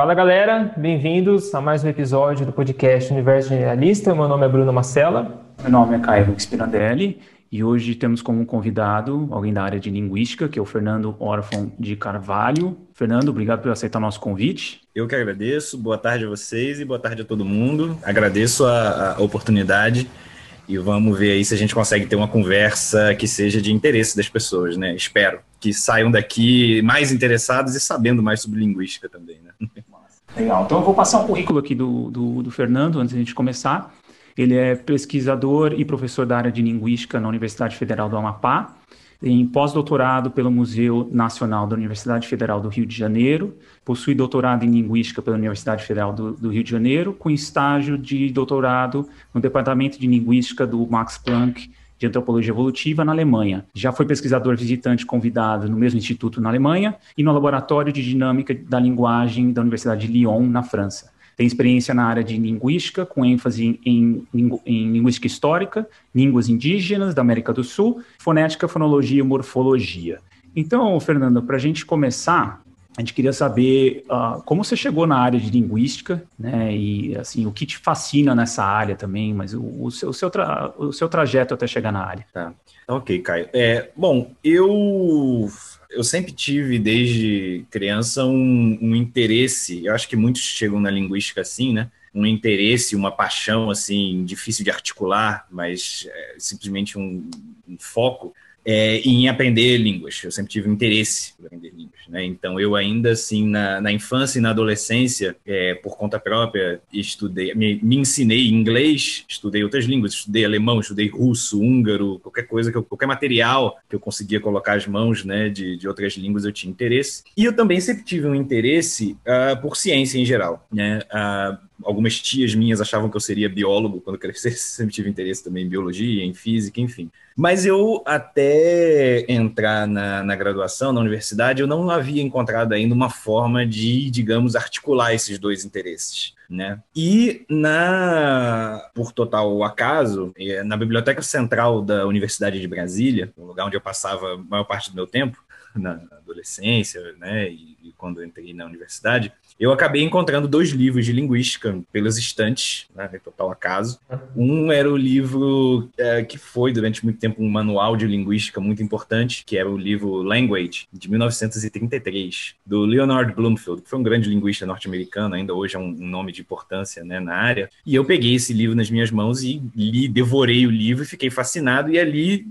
Fala galera, bem-vindos a mais um episódio do podcast Universo Generalista. Meu nome é Bruno Marcela. Meu nome é Caio Spirandelli e hoje temos como convidado alguém da área de linguística, que é o Fernando Orfon de Carvalho. Fernando, obrigado por aceitar nosso convite. Eu que agradeço, boa tarde a vocês e boa tarde a todo mundo. Agradeço a, a oportunidade e vamos ver aí se a gente consegue ter uma conversa que seja de interesse das pessoas, né? Espero que saiam daqui mais interessados e sabendo mais sobre linguística também, né? Legal. Então eu vou passar um currículo aqui do, do, do Fernando antes de a gente começar. Ele é pesquisador e professor da área de linguística na Universidade Federal do Amapá em pós-doutorado pelo Museu Nacional da Universidade Federal do Rio de Janeiro, possui doutorado em Linguística pela Universidade Federal do, do, Rio de Janeiro, com estágio de doutorado no Departamento de Linguística do Max Planck de Antropologia Evolutiva na Alemanha. Já foi pesquisador visitante convidado no mesmo instituto na Alemanha e no Laboratório de Dinâmica da Linguagem da Universidade de Lyon, na França. Tem experiência na área de linguística, com ênfase em, em, em, linguística histórica, línguas indígenas da América do Sul, fonética, fonologia e morfologia. Então, Fernando, para a gente começar, a gente queria saber uh, como você chegou na área de linguística, né? E assim, o que te fascina nessa área também, mas o, o seu, o seu, o seu trajeto até chegar na área. Tá. Ok, Caio. É, bom, eu eu sempre tive, desde criança, um, um, interesse, eu acho que muitos chegam na linguística assim, né? Um interesse, uma paixão, assim, difícil de articular, mas é, simplesmente um, um foco é, em aprender línguas. Eu sempre tive interesse em aprender línguas. Né? Então, eu ainda assim, na, na infância e na adolescência, é, por conta própria, estudei, me, me, ensinei inglês, estudei outras línguas, estudei alemão, estudei russo, húngaro, qualquer coisa, que eu, qualquer material que eu conseguia colocar as mãos né, de, de outras línguas, eu tinha interesse. E eu também sempre tive um interesse uh, por ciência em geral. Né? Uh, algumas tias minhas achavam que eu seria biólogo quando crescesse, sempre tive interesse também em biologia, em física, enfim. Mas eu, até entrar na, na graduação, na universidade, eu não havia encontrado ainda uma forma de, digamos, articular esses dois interesses. Né? E na por total acaso, é, na biblioteca central da Universidade de Brasília, o lugar onde eu passava a maior parte do meu tempo na adolescência, né, e, e quando entrei na universidade, eu acabei encontrando dois livros de linguística pelas estantes, né, total acaso. Um era o livro é, que foi, durante muito tempo, um manual de linguística muito importante, que era o livro Language, de 1933, do Leonard Bloomfield, que foi um grande linguista norte-americano, ainda hoje é um, um nome de importância né, na área. E eu peguei esse livro nas minhas mãos e li, devorei o livro e fiquei fascinado, e ali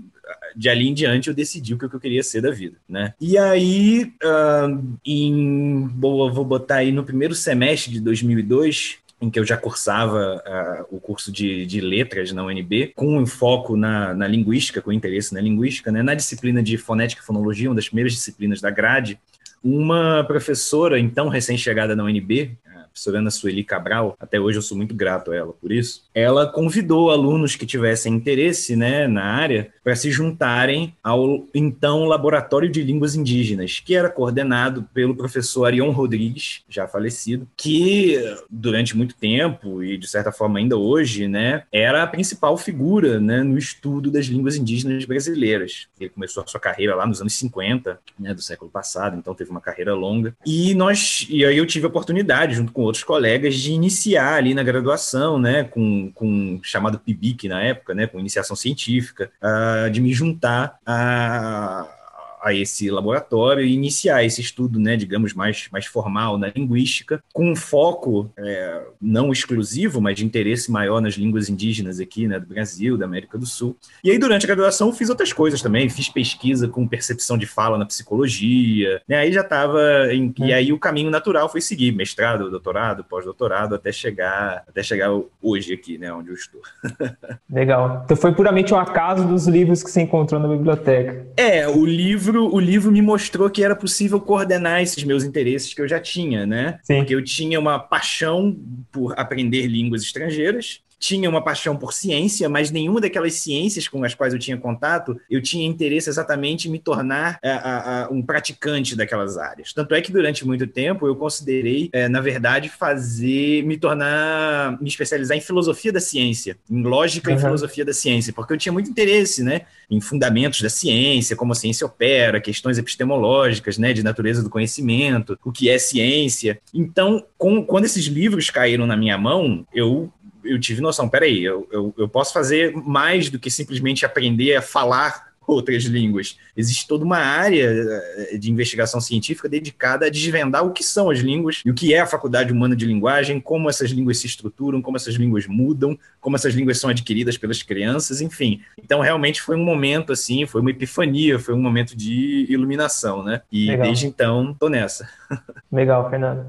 de ali em diante eu decidi o que eu queria ser da vida, né? E aí, uh, em, boa, vou botar aí no primeiro semestre de 2002, em que eu já cursava uh, o curso de, de, letras na UNB, com um foco na, na linguística, com interesse na linguística, né? na disciplina de fonética e fonologia, uma das primeiras disciplinas da grade, uma professora, então recém-chegada na UNB, professora Ana Sueli Cabral, até hoje eu sou muito grato a ela por isso, ela convidou alunos que tivessem interesse né, na área para se juntarem ao então Laboratório de Línguas Indígenas, que era coordenado pelo professor Arion Rodrigues, já falecido, que durante muito tempo e de certa forma ainda hoje, né, era a principal figura né, no estudo das línguas indígenas brasileiras. Ele começou a sua carreira lá nos anos 50, né, do século passado, então teve uma carreira longa. E nós e aí eu tive a oportunidade junto com outros colegas de iniciar ali na graduação, né, com, com chamado PIBIC na época, né, com iniciação científica, uh, de me juntar a a esse laboratório e iniciar esse estudo, né, digamos, mais, mais formal na linguística, com um foco é, não exclusivo, mas de interesse maior nas línguas indígenas aqui, né, do Brasil, da América do Sul. E aí, durante a graduação, eu fiz outras coisas também, fiz pesquisa com percepção de fala na psicologia, né, aí já estava, e é. aí o caminho natural foi seguir mestrado, doutorado, pós-doutorado, até chegar, até chegar hoje aqui, né, onde eu estou. Legal. Então foi puramente um acaso dos livros que você encontrou na biblioteca. É, o livro livro, o livro me mostrou que era possível coordenar esses meus interesses que eu já tinha, né? Sim. Porque eu tinha uma paixão por aprender línguas estrangeiras tinha uma paixão por ciência, mas nenhuma daquelas ciências com as quais eu tinha contato, eu tinha interesse exatamente em me tornar a, a, a, um praticante daquelas áreas. Tanto é que durante muito tempo eu considerei, é, na verdade, fazer, me tornar, me especializar em filosofia da ciência, em lógica uhum. e filosofia da ciência, porque eu tinha muito interesse, né, em fundamentos da ciência, como a ciência opera, questões epistemológicas, né, de natureza do conhecimento, o que é ciência. Então, com, quando esses livros caíram na minha mão, eu eu tive noção, peraí, eu, eu, eu posso fazer mais do que simplesmente aprender a falar outras línguas. Existe toda uma área eh, de investigação científica dedicada a desvendar o que são as línguas e o que é a faculdade humana de linguagem, como essas línguas se estruturam, como essas línguas mudam, como essas línguas são adquiridas pelas crianças, enfim. Então, realmente foi um momento assim, foi uma epifania, foi um momento de iluminação, né? E Legal. desde então, tô nessa. Legal, Fernando.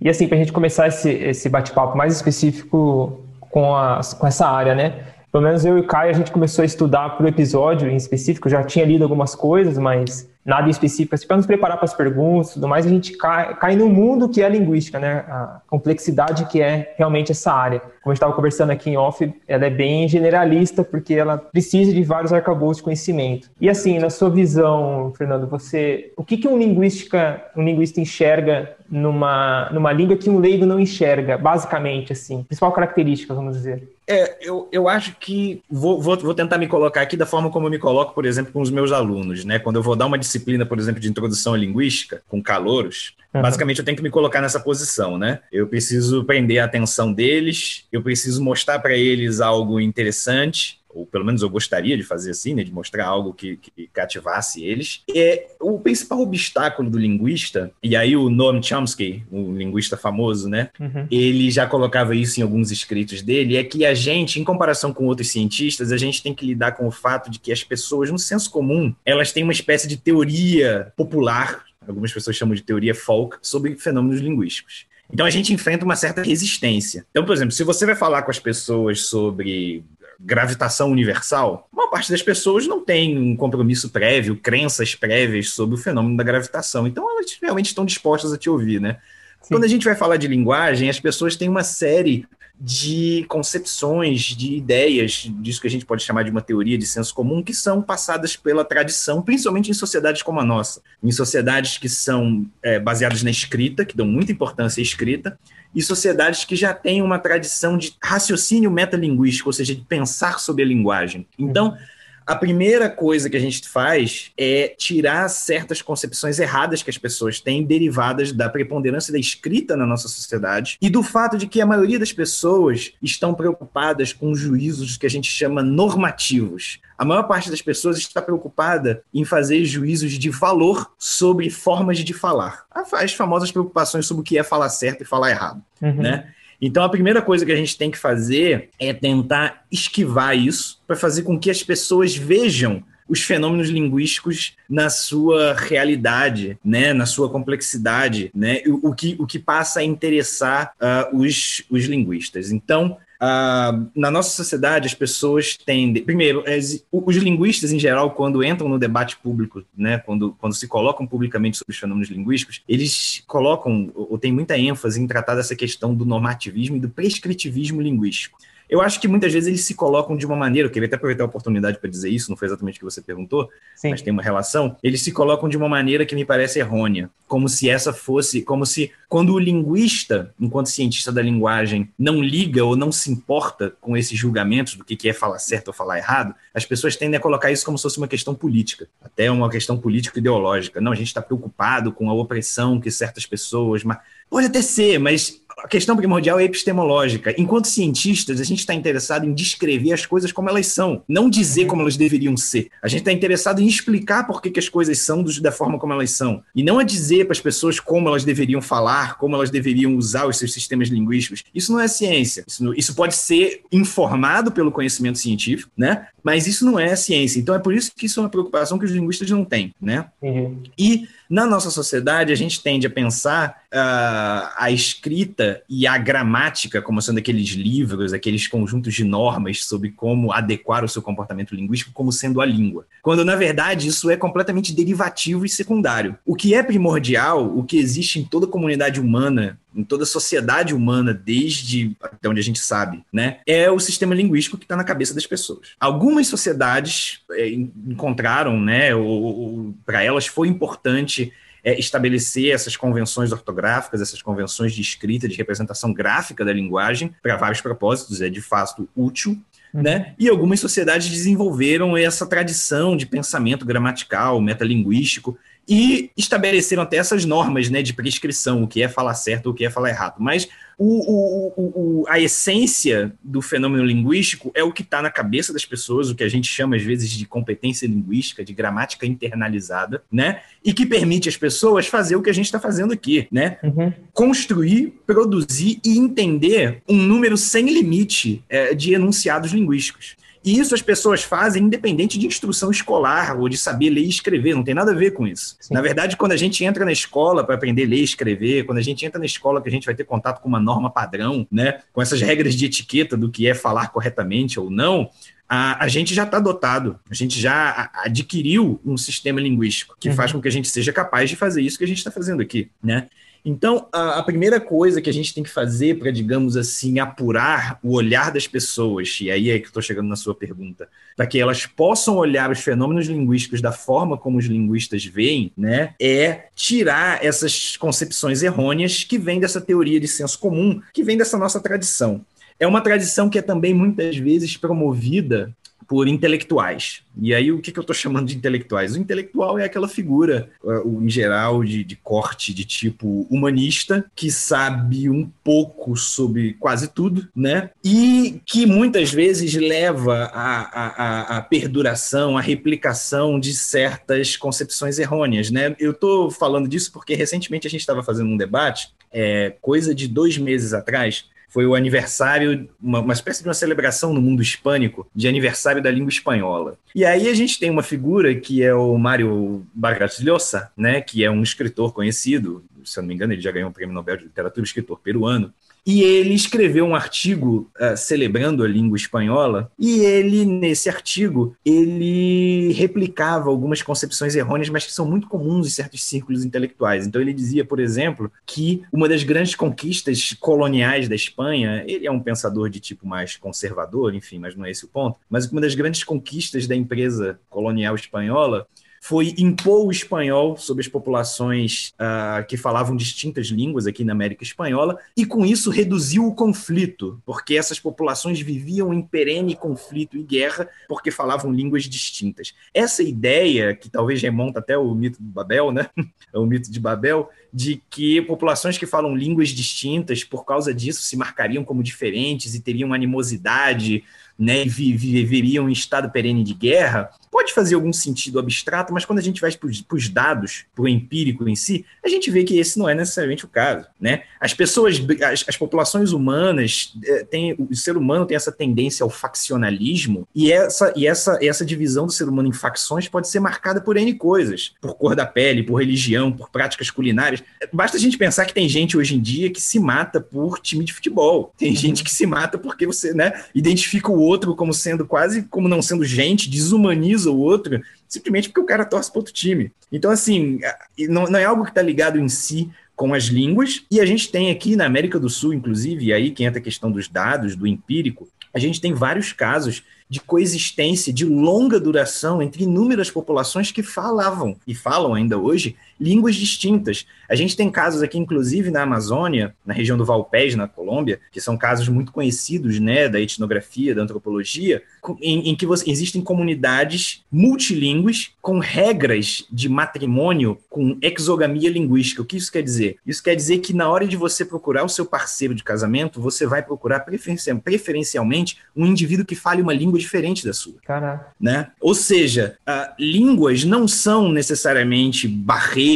E assim, para a gente começar esse, esse bate-papo mais específico com, com essa área, né? Pelo menos eu e o Caio, a gente começou a estudar para o episódio em específico, já tinha lido algumas coisas, mas nada específico, assim, para nos preparar para as perguntas e tudo mais, a gente cai, cai no mundo que é a linguística, né? A complexidade que é realmente essa área. Como a gente estava conversando aqui em off, ela é bem generalista, porque ela precisa de vários arcabouços de conhecimento. E assim, na sua visão, Fernando, você, o que, que um, linguística, um linguista enxerga numa, numa língua que um leigo não enxerga, basicamente, assim? Principal característica, vamos dizer. É, eu, eu acho que vou, vou, vou tentar me colocar aqui da forma como eu me coloco, por exemplo, com os meus alunos, né? Quando eu vou dar uma disciplina, por exemplo, de introdução à linguística, com calouros, uhum. basicamente eu tenho que me colocar nessa posição, né? Eu preciso prender a atenção deles, eu preciso mostrar para eles algo interessante, ou pelo menos eu gostaria de fazer assim, né, de mostrar algo que, que cativasse eles. É o principal obstáculo do linguista, e aí o Noam Chomsky, um linguista famoso, né, uhum. ele já colocava isso em alguns escritos dele, é que a gente, em comparação com outros cientistas, a gente tem que lidar com o fato de que as pessoas, no senso comum, elas têm uma espécie de teoria popular algumas pessoas chamam de teoria folk, sobre fenômenos linguísticos. Então a gente enfrenta uma certa resistência. Então, por exemplo, se você vai falar com as pessoas sobre gravitação universal, uma parte das pessoas não tem um compromisso prévio, crenças prévias sobre o fenômeno da gravitação. Então elas realmente estão dispostas a te ouvir, né? Sim. Quando a gente vai falar de linguagem, as pessoas têm uma série de concepções, de ideias, disso que a gente pode chamar de uma teoria de senso comum, que são passadas pela tradição, principalmente em sociedades como a nossa, em sociedades que são é, baseadas na escrita, que dão muita importância à escrita, e sociedades que já têm uma tradição de raciocínio metalinguístico, ou seja, de pensar sobre a linguagem. Então, uhum a primeira coisa que a gente faz é tirar certas concepções erradas que as pessoas têm, derivadas da preponderância da escrita na nossa sociedade e do fato de que a maioria das pessoas estão preocupadas com juízos que a gente chama normativos. A maior parte das pessoas está preocupada em fazer juízos de valor sobre formas de falar. As famosas preocupações sobre o que é falar certo e falar errado, uhum. né? Então, a primeira coisa que a gente tem que fazer é tentar esquivar isso para fazer com que as pessoas vejam os fenômenos linguísticos na sua realidade, né, na sua complexidade, né, o, que, o que passa a interessar uh, os, os linguistas. Então, Uh, na nossa sociedade, as pessoas tendem. Primeiro, as, os linguistas, em geral, quando entram no debate público, né, quando, quando se colocam publicamente sobre os fenômenos linguísticos, eles colocam, ou têm muita ênfase em tratar dessa questão do normativismo e do prescritivismo linguístico. Eu acho que muitas vezes eles se colocam de uma maneira, eu queria até aproveitar a oportunidade para dizer isso, não foi exatamente o que você perguntou, Sim. mas tem uma relação. Eles se colocam de uma maneira que me parece errônea, como se essa fosse, como se quando o linguista, enquanto cientista da linguagem, não liga ou não se importa com esses julgamentos do que é falar certo ou falar errado, as pessoas tendem a colocar isso como se fosse uma questão política, até uma questão político-ideológica. Não, a gente está preocupado com a opressão que certas pessoas. Mas... Pode até ser, mas a questão primordial é epistemológica. Enquanto cientistas, a gente está interessado em descrever as coisas como elas são, não dizer como elas deveriam ser. A gente está interessado em explicar por que, que as coisas são do, da forma como elas são. E não a dizer para as pessoas como elas deveriam falar, como elas deveriam usar os seus sistemas linguísticos. Isso não é ciência. Isso, isso pode ser informado pelo conhecimento científico, né? Mas isso não é ciência. Então é por isso que isso é uma preocupação que os linguistas não têm, né? Uhum. E na nossa sociedade, a gente tende a pensar uh, a escrita e a gramática como sendo aqueles livros, aqueles conjuntos de normas sobre como adequar o seu comportamento linguístico como sendo a língua. Quando, na verdade, isso é completamente derivativo e secundário. O que é primordial, o que existe em toda comunidade humana em toda a sociedade humana, desde até onde a gente sabe, né, é o sistema linguístico que está na cabeça das pessoas. Algumas sociedades é, encontraram, né, ou, ou para elas foi importante é, estabelecer essas convenções ortográficas, essas convenções de escrita, de representação gráfica da linguagem, para vários propósitos, é de fato útil. Uhum. Né? E algumas sociedades desenvolveram essa tradição de pensamento gramatical, metalinguístico, e estabeleceram até essas normas né, de prescrição, o que é falar certo, o que é falar errado. Mas o, o, o, a essência do fenômeno linguístico é o que está na cabeça das pessoas, o que a gente chama às vezes de competência linguística, de gramática internalizada, né? E que permite às pessoas fazer o que a gente está fazendo aqui, né? Uhum. Construir, produzir e entender um número sem limite é, de enunciados linguísticos. E isso as pessoas fazem independente de instrução escolar ou de saber ler e escrever, não tem nada a ver com isso. Sim. Na verdade, quando a gente entra na escola para aprender a ler e escrever, quando a gente entra na escola que a gente vai ter contato com uma norma padrão, né, com essas regras de etiqueta do que é falar corretamente ou não, a, a, gente já está dotado, a gente já adquiriu um sistema linguístico que uhum. faz com que a gente seja capaz de fazer isso que a gente está fazendo aqui, né? Então, a, a, primeira coisa que a gente tem que fazer para, digamos assim, apurar o olhar das pessoas, e aí é que estou chegando na sua pergunta, para que elas possam olhar os fenômenos linguísticos da forma como os linguistas veem, né, é tirar essas concepções errôneas que vêm dessa teoria de senso comum, que vem dessa nossa tradição. É uma tradição que é também muitas vezes promovida por intelectuais. E aí, o que, que eu estou chamando de intelectuais? O intelectual é aquela figura, uh, em geral, de, de, corte de tipo humanista, que sabe um pouco sobre quase tudo, né? E que muitas vezes leva à, a perduração, à replicação de certas concepções errôneas, né? Eu estou falando disso porque recentemente a gente estava fazendo um debate, é, coisa de dois meses atrás, foi o aniversário, uma, uma, espécie de uma celebração no mundo hispânico de aniversário da língua espanhola. E aí a gente tem uma figura que é o Mário Vargas Llosa, né, que é um escritor conhecido, se eu não me engano, ele já ganhou o Prêmio Nobel de Literatura, escritor peruano, e ele escreveu um artigo uh, celebrando a língua espanhola, e ele, nesse artigo, ele replicava algumas concepções errôneas, mas que são muito comuns em certos círculos intelectuais. Então ele dizia, por exemplo, que uma das grandes conquistas coloniais da Espanha, ele é um pensador de tipo mais conservador, enfim, mas não é esse o ponto, mas uma das grandes conquistas da empresa colonial espanhola foi impor o espanhol sobre as populações uh, que falavam distintas línguas aqui na América Espanhola, e com isso reduziu o conflito, porque essas populações viviam em perene conflito e guerra porque falavam línguas distintas. Essa ideia, que talvez remonta até o mito de Babel, né? o mito de Babel, de que populações que falam línguas distintas, por causa disso, se marcariam como diferentes e teriam animosidade, né, e viveriam em estado perene de guerra, pode fazer algum sentido abstrato, mas quando a gente vai para os dados, para o empírico em si, a gente vê que esse não é necessariamente o caso. Né? As pessoas, as, as populações humanas, é, tem, o ser humano tem essa tendência ao faccionalismo, e essa, e essa, essa divisão do ser humano em facções pode ser marcada por N coisas, por cor da pele, por religião, por práticas culinárias. Basta a gente pensar que tem gente hoje em dia que se mata por time de futebol, tem uhum. gente que se mata porque você né, identifica o outro como sendo quase como não sendo gente, desumaniza o outro, simplesmente porque o cara torce para outro time. Então, assim, não, não é algo que está ligado em si com as línguas, e a gente tem aqui na América do Sul, inclusive, e aí que entra a questão dos dados, do empírico, a gente tem vários casos de coexistência de longa duração entre inúmeras populações que falavam e falam ainda hoje línguas distintas. A gente tem casos aqui, inclusive na Amazônia, na região do Valpés, na Colômbia, que são casos muito conhecidos né, da etnografia, da antropologia, em, em que você, existem comunidades multilingües com regras de matrimônio com exogamia linguística. O que isso quer dizer? Isso quer dizer que na hora de você procurar o seu parceiro de casamento, você vai procurar preferencialmente um indivíduo que fale uma língua diferente da sua. Caraca. Né? Ou seja, uh, línguas não são necessariamente barreiras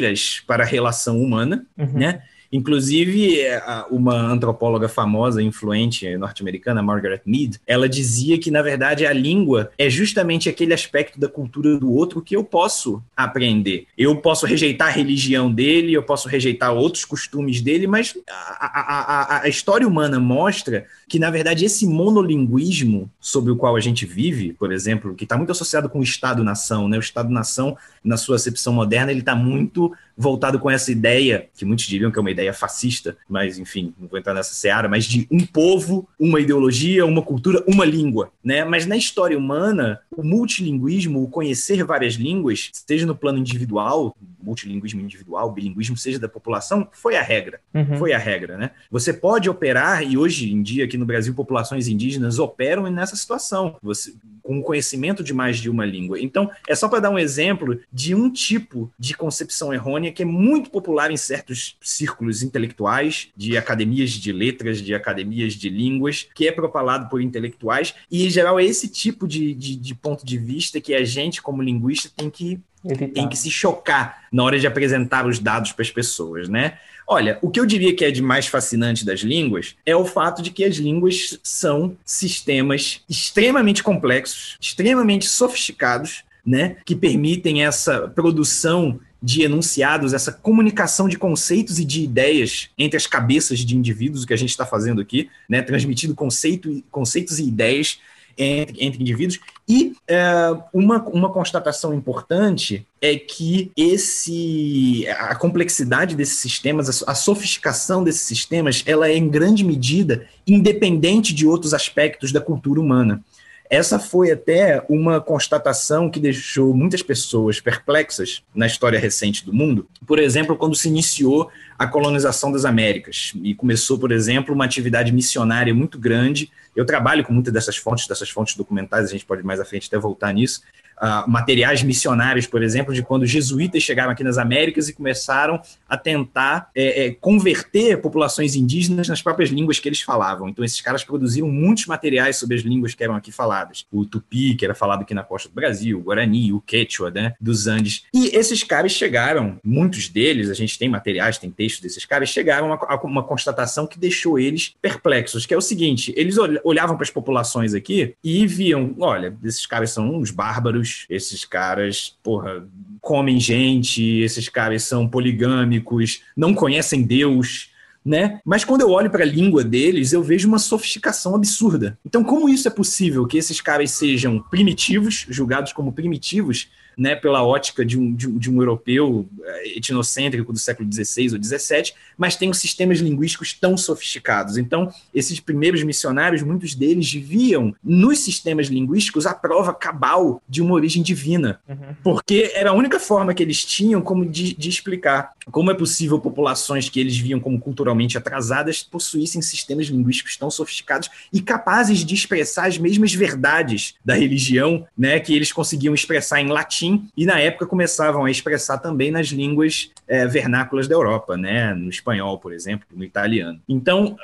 para a relação humana, uhum. né? Inclusive, é, uma antropóloga famosa, influente norte-americana, Margaret Mead, ela dizia que, na verdade, a língua é justamente aquele aspecto da cultura do outro que eu posso aprender. Eu posso rejeitar a religião dele, eu posso rejeitar outros costumes dele, mas a, a, a, a história humana mostra que, na verdade, esse monolinguismo sobre o qual a gente vive, por exemplo, que está muito associado com o Estado-nação, né? O Estado-nação, na sua acepção moderna, ele está muito voltado com essa ideia, que muitos diriam que é uma ideia fascista, mas enfim, não vou entrar nessa seara, mas de um povo, uma ideologia, uma cultura, uma língua, né? Mas na história humana, o multilinguismo, o conhecer várias línguas, seja no plano individual, multilinguismo individual, bilinguismo, seja da população, foi a regra. Uhum. Foi a regra, né? Você pode operar, e hoje em dia aqui no Brasil, populações indígenas operam nessa situação, você, com conhecimento de mais de uma língua. Então, é só para dar um exemplo de um tipo de concepção errônea que é muito popular em certos círculos intelectuais, de academias de letras, de academias de línguas, que é propalado por intelectuais, e em geral é esse tipo de, de, de ponto de vista que a gente, como linguista, tem que Evitar. tem que se chocar na hora de apresentar os dados para as pessoas, né? Olha, o que eu diria que é de mais fascinante das línguas é o fato de que as línguas são sistemas extremamente complexos, extremamente sofisticados, né, que permitem essa produção de enunciados, essa comunicação de conceitos e de ideias entre as cabeças de indivíduos, o que a gente está fazendo aqui, né, transmitindo conceito, conceitos e ideias entre, entre indivíduos. E é, uma, uma constatação importante é que esse a complexidade desses sistemas, a, a sofisticação desses sistemas, ela é em grande medida independente de outros aspectos da cultura humana. Essa foi até uma constatação que deixou muitas pessoas perplexas na história recente do mundo. Por exemplo, quando se iniciou a colonização das Américas e começou, por exemplo, uma atividade missionária muito grande. Eu trabalho com muitas dessas fontes, dessas fontes documentais, a gente pode mais à frente até voltar nisso, uh, materiais missionários, por exemplo, de quando os jesuítas chegaram aqui nas Américas e começaram a tentar é, é, converter populações indígenas nas próprias línguas que eles falavam. Então, esses caras produziram muitos materiais sobre as línguas que eram aqui faladas. O tupi, que era falado aqui na costa do Brasil, o guarani, o quechua, né, dos Andes. E esses caras chegaram, muitos deles, a gente tem materiais, tem textos desses caras, chegaram a, a uma constatação que deixou eles perplexos, que é o seguinte, eles olhavam para as populações aqui e viam, olha, esses caras são uns bárbaros, esses caras, porra, comem gente, esses caras são poligâmicos, não conhecem Deus. Né? Mas quando eu olho para a língua deles, eu vejo uma sofisticação absurda. Então, como isso é possível que esses caras sejam primitivos, julgados como primitivos, né, pela ótica de um, de, de um europeu eh, etnocêntrico do século XVI ou XVII, mas tem sistemas linguísticos tão sofisticados. Então, esses primeiros missionários, muitos deles viam nos sistemas linguísticos a prova cabal de uma origem divina, uhum. porque era a única forma que eles tinham como de, de explicar como é possível populações que eles viam como culturalmente atrasadas possuíssem sistemas linguísticos tão sofisticados e capazes de expressar as mesmas verdades da religião, né, que eles conseguiam expressar em latim latim e na época começavam a expressar também nas línguas é, vernáculas da Europa, né? no espanhol, por exemplo, no italiano. Então,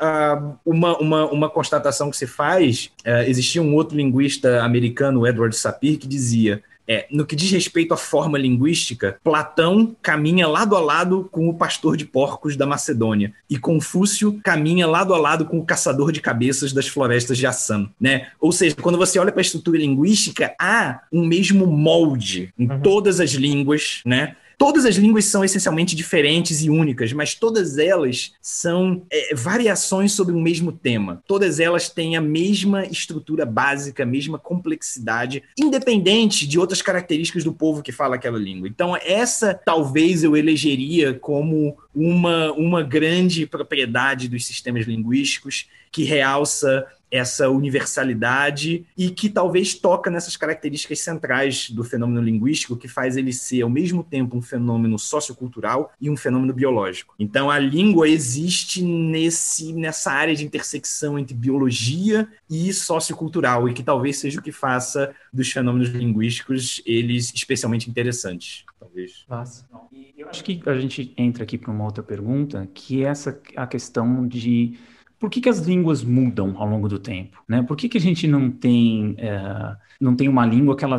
uma, uma, uma constatação que se faz, é, existia um outro linguista americano, Edward Sapir, que dizia é, no que diz respeito à forma linguística, Platão caminha lado a lado com o pastor de porcos da Macedônia e Confúcio caminha lado a lado com o caçador de cabeças das florestas de Assam, né? Ou seja, quando você olha para a estrutura linguística, há um mesmo molde em uhum. todas as línguas, né? Todas as línguas são essencialmente diferentes e únicas, mas todas elas são é, variações sobre o mesmo tema. Todas elas têm a mesma estrutura básica, a mesma complexidade, independente de outras características do povo que fala aquela língua. Então, essa talvez eu elegeria como uma, uma grande propriedade dos sistemas linguísticos que realça essa universalidade e que talvez toca nessas características centrais do fenômeno linguístico que faz ele ser ao mesmo tempo um fenômeno sociocultural e um fenômeno biológico. Então a língua existe nesse nessa área de intersecção entre biologia e sociocultural e que talvez seja o que faça dos fenômenos linguísticos eles especialmente interessantes. Talvez. Nossa. Eu acho que a gente entra aqui para uma outra pergunta, que é essa a questão de por que, que as línguas mudam ao longo do tempo? Né? Por que, que a gente não tem, é, não tem uma língua que ela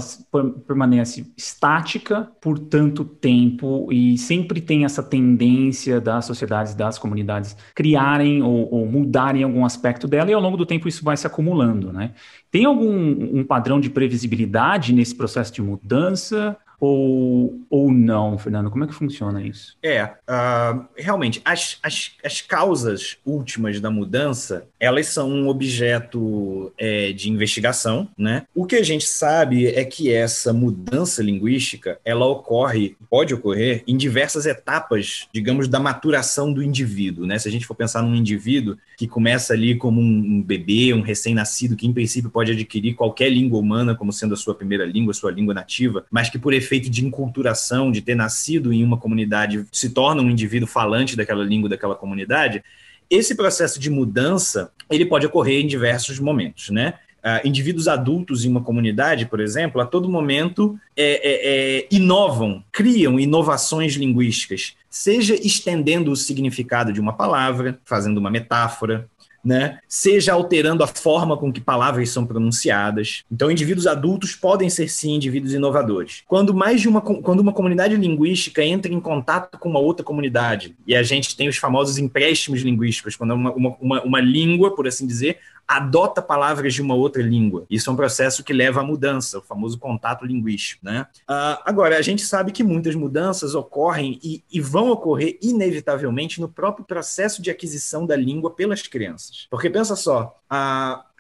permanece estática por tanto tempo e sempre tem essa tendência das sociedades, das comunidades criarem ou, ou mudarem algum aspecto dela e ao longo do tempo isso vai se acumulando? Né? Tem algum um padrão de previsibilidade nesse processo de mudança? Ou, ou não, Fernando? Como é que funciona isso? É, uh, realmente, as, as, as causas últimas da mudança, elas são um objeto é, de investigação, né? O que a gente sabe é que essa mudança linguística, ela ocorre, pode ocorrer, em diversas etapas, digamos, da maturação do indivíduo, né? Se a gente for pensar num indivíduo que começa ali como um, um bebê, um recém-nascido, que em princípio pode adquirir qualquer língua humana como sendo a sua primeira língua, sua língua nativa, mas que por efeito efeito de enculturação, de ter nascido em uma comunidade, se torna um indivíduo falante daquela língua, daquela comunidade, esse processo de mudança, ele pode ocorrer em diversos momentos, né? Uh, indivíduos adultos em uma comunidade, por exemplo, a todo momento é, é, é, inovam, criam inovações linguísticas, seja estendendo o significado de uma palavra, fazendo uma metáfora, né? Seja alterando a forma com que palavras são pronunciadas. Então, indivíduos adultos podem ser sim indivíduos inovadores. Quando mais de uma quando uma comunidade linguística entra em contato com uma outra comunidade, e a gente tem os famosos empréstimos linguísticos, quando uma, uma, uma, uma língua, por assim dizer, adota palavras de uma outra língua. Isso é um processo que leva à mudança, o famoso contato linguístico. Né? Uh, agora, a gente sabe que muitas mudanças ocorrem e, e, vão ocorrer inevitavelmente no próprio processo de aquisição da língua pelas crianças. Porque pensa só,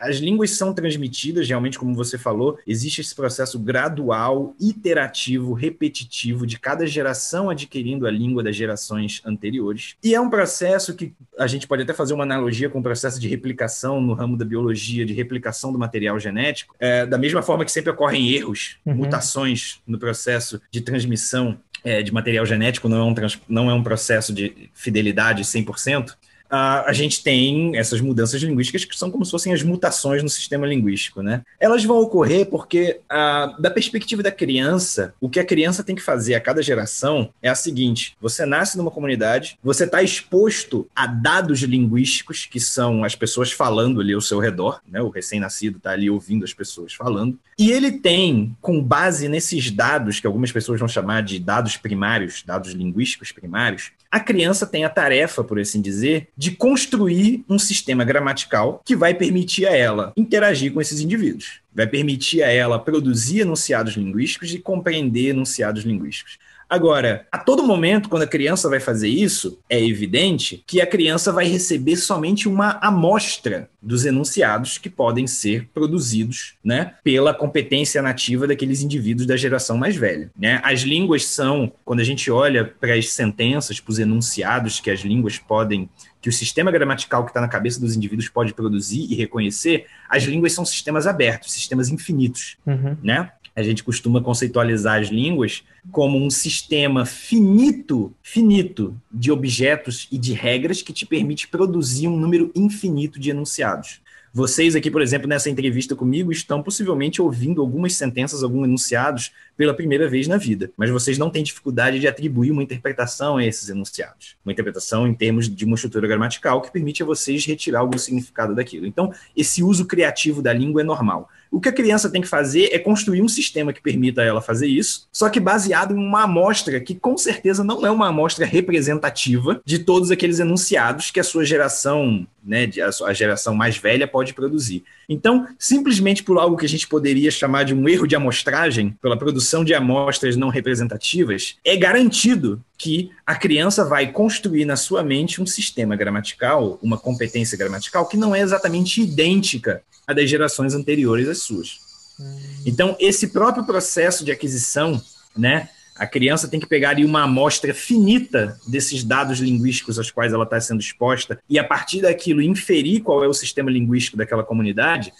as línguas são transmitidas, realmente, como você falou, existe esse processo gradual, iterativo, repetitivo de cada geração adquirindo a língua das gerações anteriores. E é um processo que a gente pode até fazer uma analogia com o processo de replicação no ramo da biologia, de replicação do material genético, é, da mesma forma que sempre ocorrem erros, uhum. mutações no processo de transmissão é, de material genético, não é um, não é um processo de fidelidade 100% a, gente tem essas mudanças linguísticas que são como se fossem as mutações no sistema linguístico, né? Elas vão ocorrer porque, a, da perspectiva da criança, o que a criança tem que fazer a cada geração é a seguinte: você nasce numa comunidade, você está exposto a dados linguísticos, que são as pessoas falando ali ao seu redor, né? O recém-nascido está ali ouvindo as pessoas falando, e ele tem, com base nesses dados, que algumas pessoas vão chamar de dados primários, dados linguísticos primários, a criança tem a tarefa, por assim dizer, de construir um sistema gramatical que vai permitir a ela interagir com esses indivíduos. Vai permitir a ela produzir enunciados linguísticos e compreender enunciados linguísticos. Agora, a todo momento, quando a criança vai fazer isso, é evidente que a criança vai receber somente uma amostra dos enunciados que podem ser produzidos né, pela competência nativa daqueles indivíduos da geração mais velha. Né? As línguas são, quando a gente olha para as sentenças, para os enunciados que as línguas podem que o sistema gramatical que está na cabeça dos indivíduos pode produzir e reconhecer, as línguas são sistemas abertos, sistemas infinitos, uhum. né? A gente costuma conceitualizar as línguas como um sistema finito, finito de objetos e de regras que te permite produzir um número infinito de enunciados. Vocês aqui, por exemplo, nessa entrevista comigo, estão possivelmente ouvindo algumas sentenças, alguns enunciados pela primeira vez na vida, mas vocês não têm dificuldade de atribuir uma interpretação a esses enunciados. Uma interpretação em termos de uma estrutura gramatical que permite a vocês retirar algum significado daquilo. Então, esse uso criativo da língua é normal. O que a criança tem que fazer é construir um sistema que permita ela fazer isso, só que baseado em uma amostra que com certeza não é uma amostra representativa de todos aqueles enunciados que a sua geração, né, a geração mais velha pode produzir. Então, simplesmente por algo que a gente poderia chamar de um erro de amostragem, pela produção de amostras não representativas, é garantido que a criança vai construir na sua mente um sistema gramatical, uma competência gramatical que não é exatamente idêntica à das gerações anteriores às suas. Hum. Então, esse próprio processo de aquisição, né, a criança tem que pegar ali uma amostra finita desses dados linguísticos aos quais ela está sendo exposta e, a partir daquilo, inferir qual é o sistema linguístico daquela comunidade.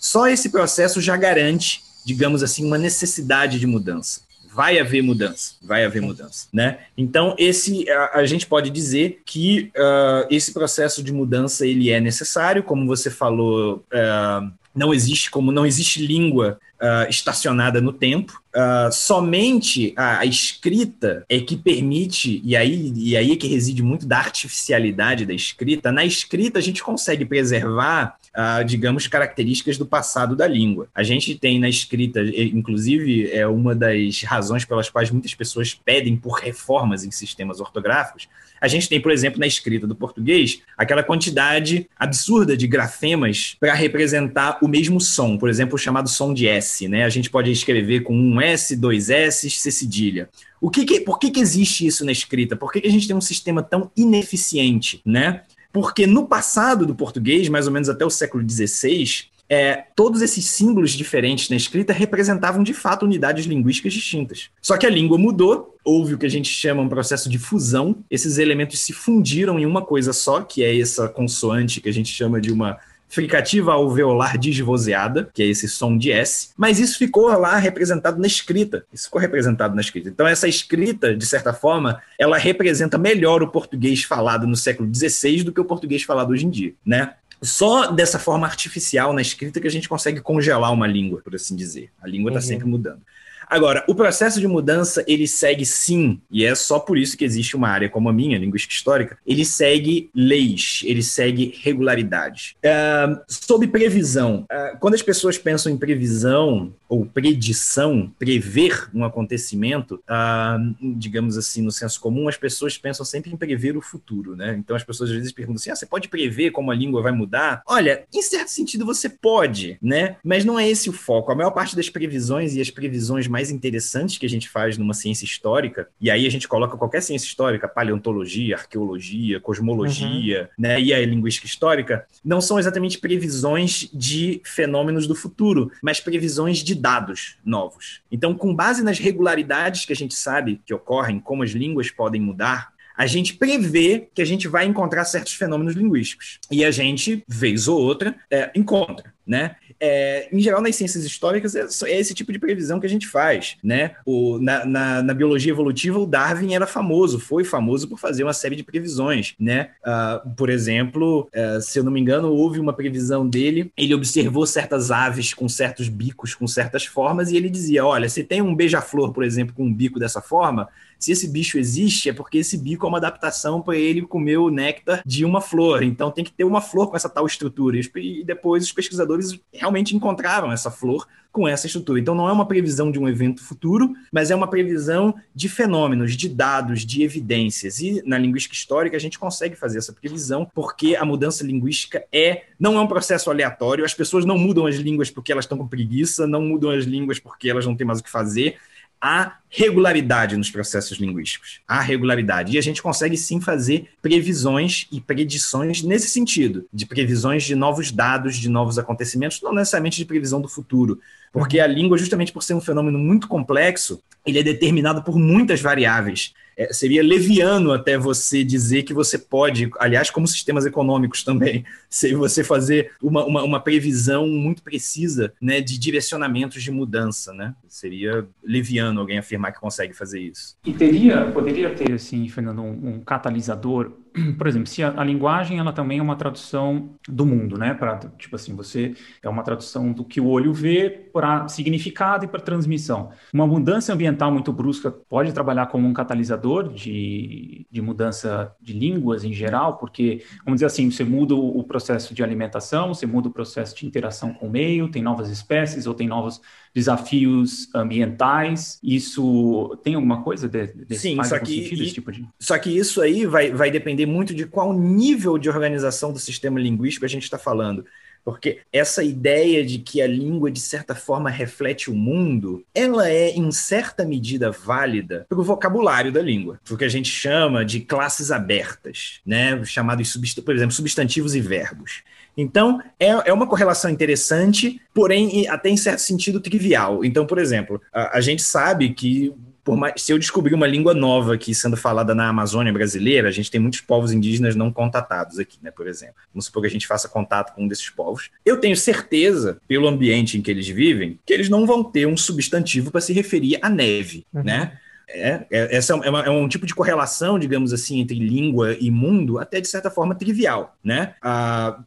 Só esse processo já garante, digamos assim, uma necessidade de mudança. Vai haver mudança, vai haver mudança, né? Então esse a, a gente pode dizer que uh, esse processo de mudança ele é necessário, como você falou, uh, não existe como não existe língua uh, estacionada no tempo. Uh, somente a, a, escrita é que permite, e aí, e aí é que reside muito da artificialidade da escrita. Na escrita, a gente consegue preservar uh, digamos, características do passado da língua. A gente tem na escrita, inclusive, é uma das razões pelas quais muitas pessoas pedem por reformas em sistemas ortográficos. A gente tem, por exemplo, na escrita do português, aquela quantidade absurda de grafemas para representar o mesmo som, por exemplo, o chamado som de S, né? A gente pode escrever com um S, dois S, C cedilha. O que, que por que, que existe isso na escrita? Por que, que a gente tem um sistema tão ineficiente, né? Porque no passado do português, mais ou menos até o século XVI, é, todos esses símbolos diferentes na escrita representavam de fato unidades linguísticas distintas. Só que a língua mudou, houve o que a gente chama um processo de fusão, esses elementos se fundiram em uma coisa só, que é essa consoante que a gente chama de uma fricativa alveolar desvozeada, que é esse som de S, mas isso ficou lá representado na escrita. Isso ficou representado na escrita. Então, essa escrita, de certa forma, ela representa melhor o português falado no século XVI do que o português falado hoje em dia, né? Só dessa forma artificial na escrita que a gente consegue congelar uma língua, por assim dizer. A língua está uhum. sempre mudando. Agora, o processo de mudança, ele segue sim, e é só por isso que existe uma área como a minha, linguística histórica, ele segue leis, ele segue regularidades. Uh, sob previsão, uh, quando as pessoas pensam em previsão ou predição, prever um acontecimento, uh, digamos assim, no senso comum, as pessoas pensam sempre em prever o futuro, né? Então as pessoas às vezes perguntam assim: ah, você pode prever como a língua vai mudar? Olha, em certo sentido você pode, né? Mas não é esse o foco. A maior parte das previsões e as previsões mais mais interessantes que a gente faz numa ciência histórica, e aí a gente coloca qualquer ciência histórica, paleontologia, arqueologia, cosmologia, uhum. né, e a linguística histórica, não são exatamente previsões de fenômenos do futuro, mas previsões de dados novos. Então, com base nas regularidades que a gente sabe que ocorrem, como as línguas podem mudar, a gente prevê que a gente vai encontrar certos fenômenos linguísticos. E a gente, vez ou outra, é, encontra. Né? É, em geral, nas ciências históricas, é, é, esse tipo de previsão que a gente faz. Né? O, na, na, na, biologia evolutiva, o Darwin era famoso, foi famoso por fazer uma série de previsões. Né? Uh, por exemplo, uh, se eu não me engano, houve uma previsão dele, ele observou certas aves com certos bicos, com certas formas, e ele dizia: olha, se tem um beija-flor, por exemplo, com um bico dessa forma, se esse bicho existe, é porque esse bico é uma adaptação para ele comer o néctar de uma flor. Então tem que ter uma flor com essa tal estrutura. E depois os pesquisadores realmente encontraram essa flor com essa estrutura. Então não é uma previsão de um evento futuro, mas é uma previsão de fenômenos, de dados, de evidências. E na linguística histórica a gente consegue fazer essa previsão porque a mudança linguística é não é um processo aleatório. As pessoas não mudam as línguas porque elas estão com preguiça, não mudam as línguas porque elas não têm mais o que fazer há regularidade nos processos linguísticos. Há regularidade. E a gente consegue sim fazer previsões e predições nesse sentido, de previsões de novos dados, de novos acontecimentos, não necessariamente de previsão do futuro. Porque a língua, justamente por ser um fenômeno muito complexo, ele é determinado por muitas variáveis é, seria leviano até você dizer que você pode, aliás, como sistemas econômicos também, se você fazer uma, uma, uma, previsão muito precisa né, de direcionamentos de mudança, né? Seria leviano alguém afirmar que consegue fazer isso. E teria, poderia ter, assim, Fernando, um, um catalisador por exemplo, se a, a, linguagem ela também é uma tradução do mundo, né? Para tipo assim, você é uma tradução do que o olho vê para significado e para transmissão. Uma mudança ambiental muito brusca pode trabalhar como um catalisador de, de mudança de línguas em geral, porque vamos dizer assim, você muda o, processo de alimentação, você muda o processo de interação com o meio, tem novas espécies ou tem novos desafios ambientais. Isso tem alguma coisa de, desse Sim, só que, sentido, e, tipo de... só que isso aí vai, vai depender muito de qual nível de organização do sistema linguístico a gente está falando. Porque essa ideia de que a língua, de certa forma, reflete o mundo, ela é, em certa medida, válida para o vocabulário da língua. O que a gente chama de classes abertas, né? chamados, por exemplo, substantivos e verbos. Então, é, é uma correlação interessante, porém, até em certo sentido, trivial. Então, por exemplo, a gente sabe que mais, se eu descobrir uma língua nova aqui sendo falada na Amazônia brasileira, a gente tem muitos povos indígenas não contatados aqui, né, por exemplo. Vamos supor que a gente faça contato com um desses povos. Eu tenho certeza, pelo ambiente em que eles vivem, que eles não vão ter um substantivo para se referir à neve, uhum. né? É, é, essa é, uma, é, um tipo de correlação, digamos assim, entre língua e mundo, até de certa forma trivial, né? A,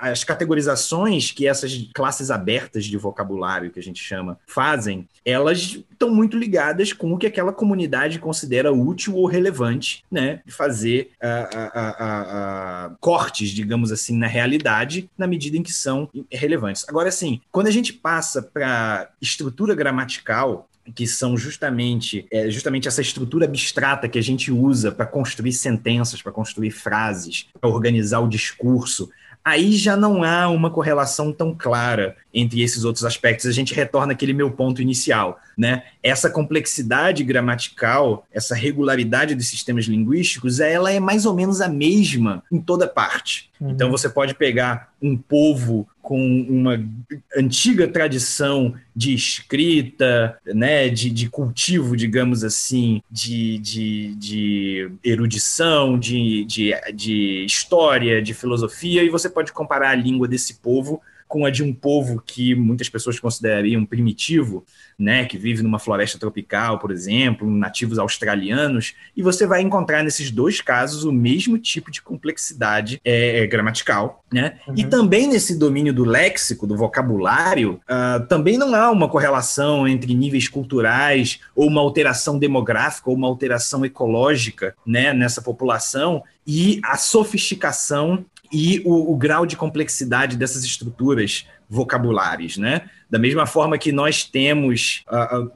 as categorizações que essas classes abertas de vocabulário que a gente chama fazem, elas estão muito ligadas com o que aquela comunidade considera útil ou relevante, né? De fazer uh, uh, cortes, digamos assim, na realidade, na medida em que são relevantes. Agora, assim, quando a gente passa para estrutura gramatical, que são justamente, é, justamente essa estrutura abstrata que a gente usa para construir sentenças, para construir frases, para organizar o discurso, aí já não há uma correlação tão clara entre esses outros aspectos. A gente retorna aquele meu ponto inicial, né? Essa complexidade gramatical, essa regularidade dos sistemas linguísticos, ela é mais ou menos a mesma em toda parte. Uhum. Então você pode pegar um povo com uma antiga tradição de escrita, né, de, de cultivo, digamos assim, de, de, de erudição, de, de, de história, de filosofia, e você pode comparar a língua desse povo com a de um povo que muitas pessoas considerariam primitivo, né, que vive numa floresta tropical, por exemplo, nativos australianos, e você vai encontrar nesses dois casos o mesmo tipo de complexidade é, é gramatical, né? Uhum. E também nesse domínio do léxico, do vocabulário, uh, também não há uma correlação entre níveis culturais ou uma alteração demográfica ou uma alteração ecológica, né, nessa população e a sofisticação e o, o, grau de complexidade dessas estruturas vocabulares, né? Da mesma forma que nós temos uh, uh,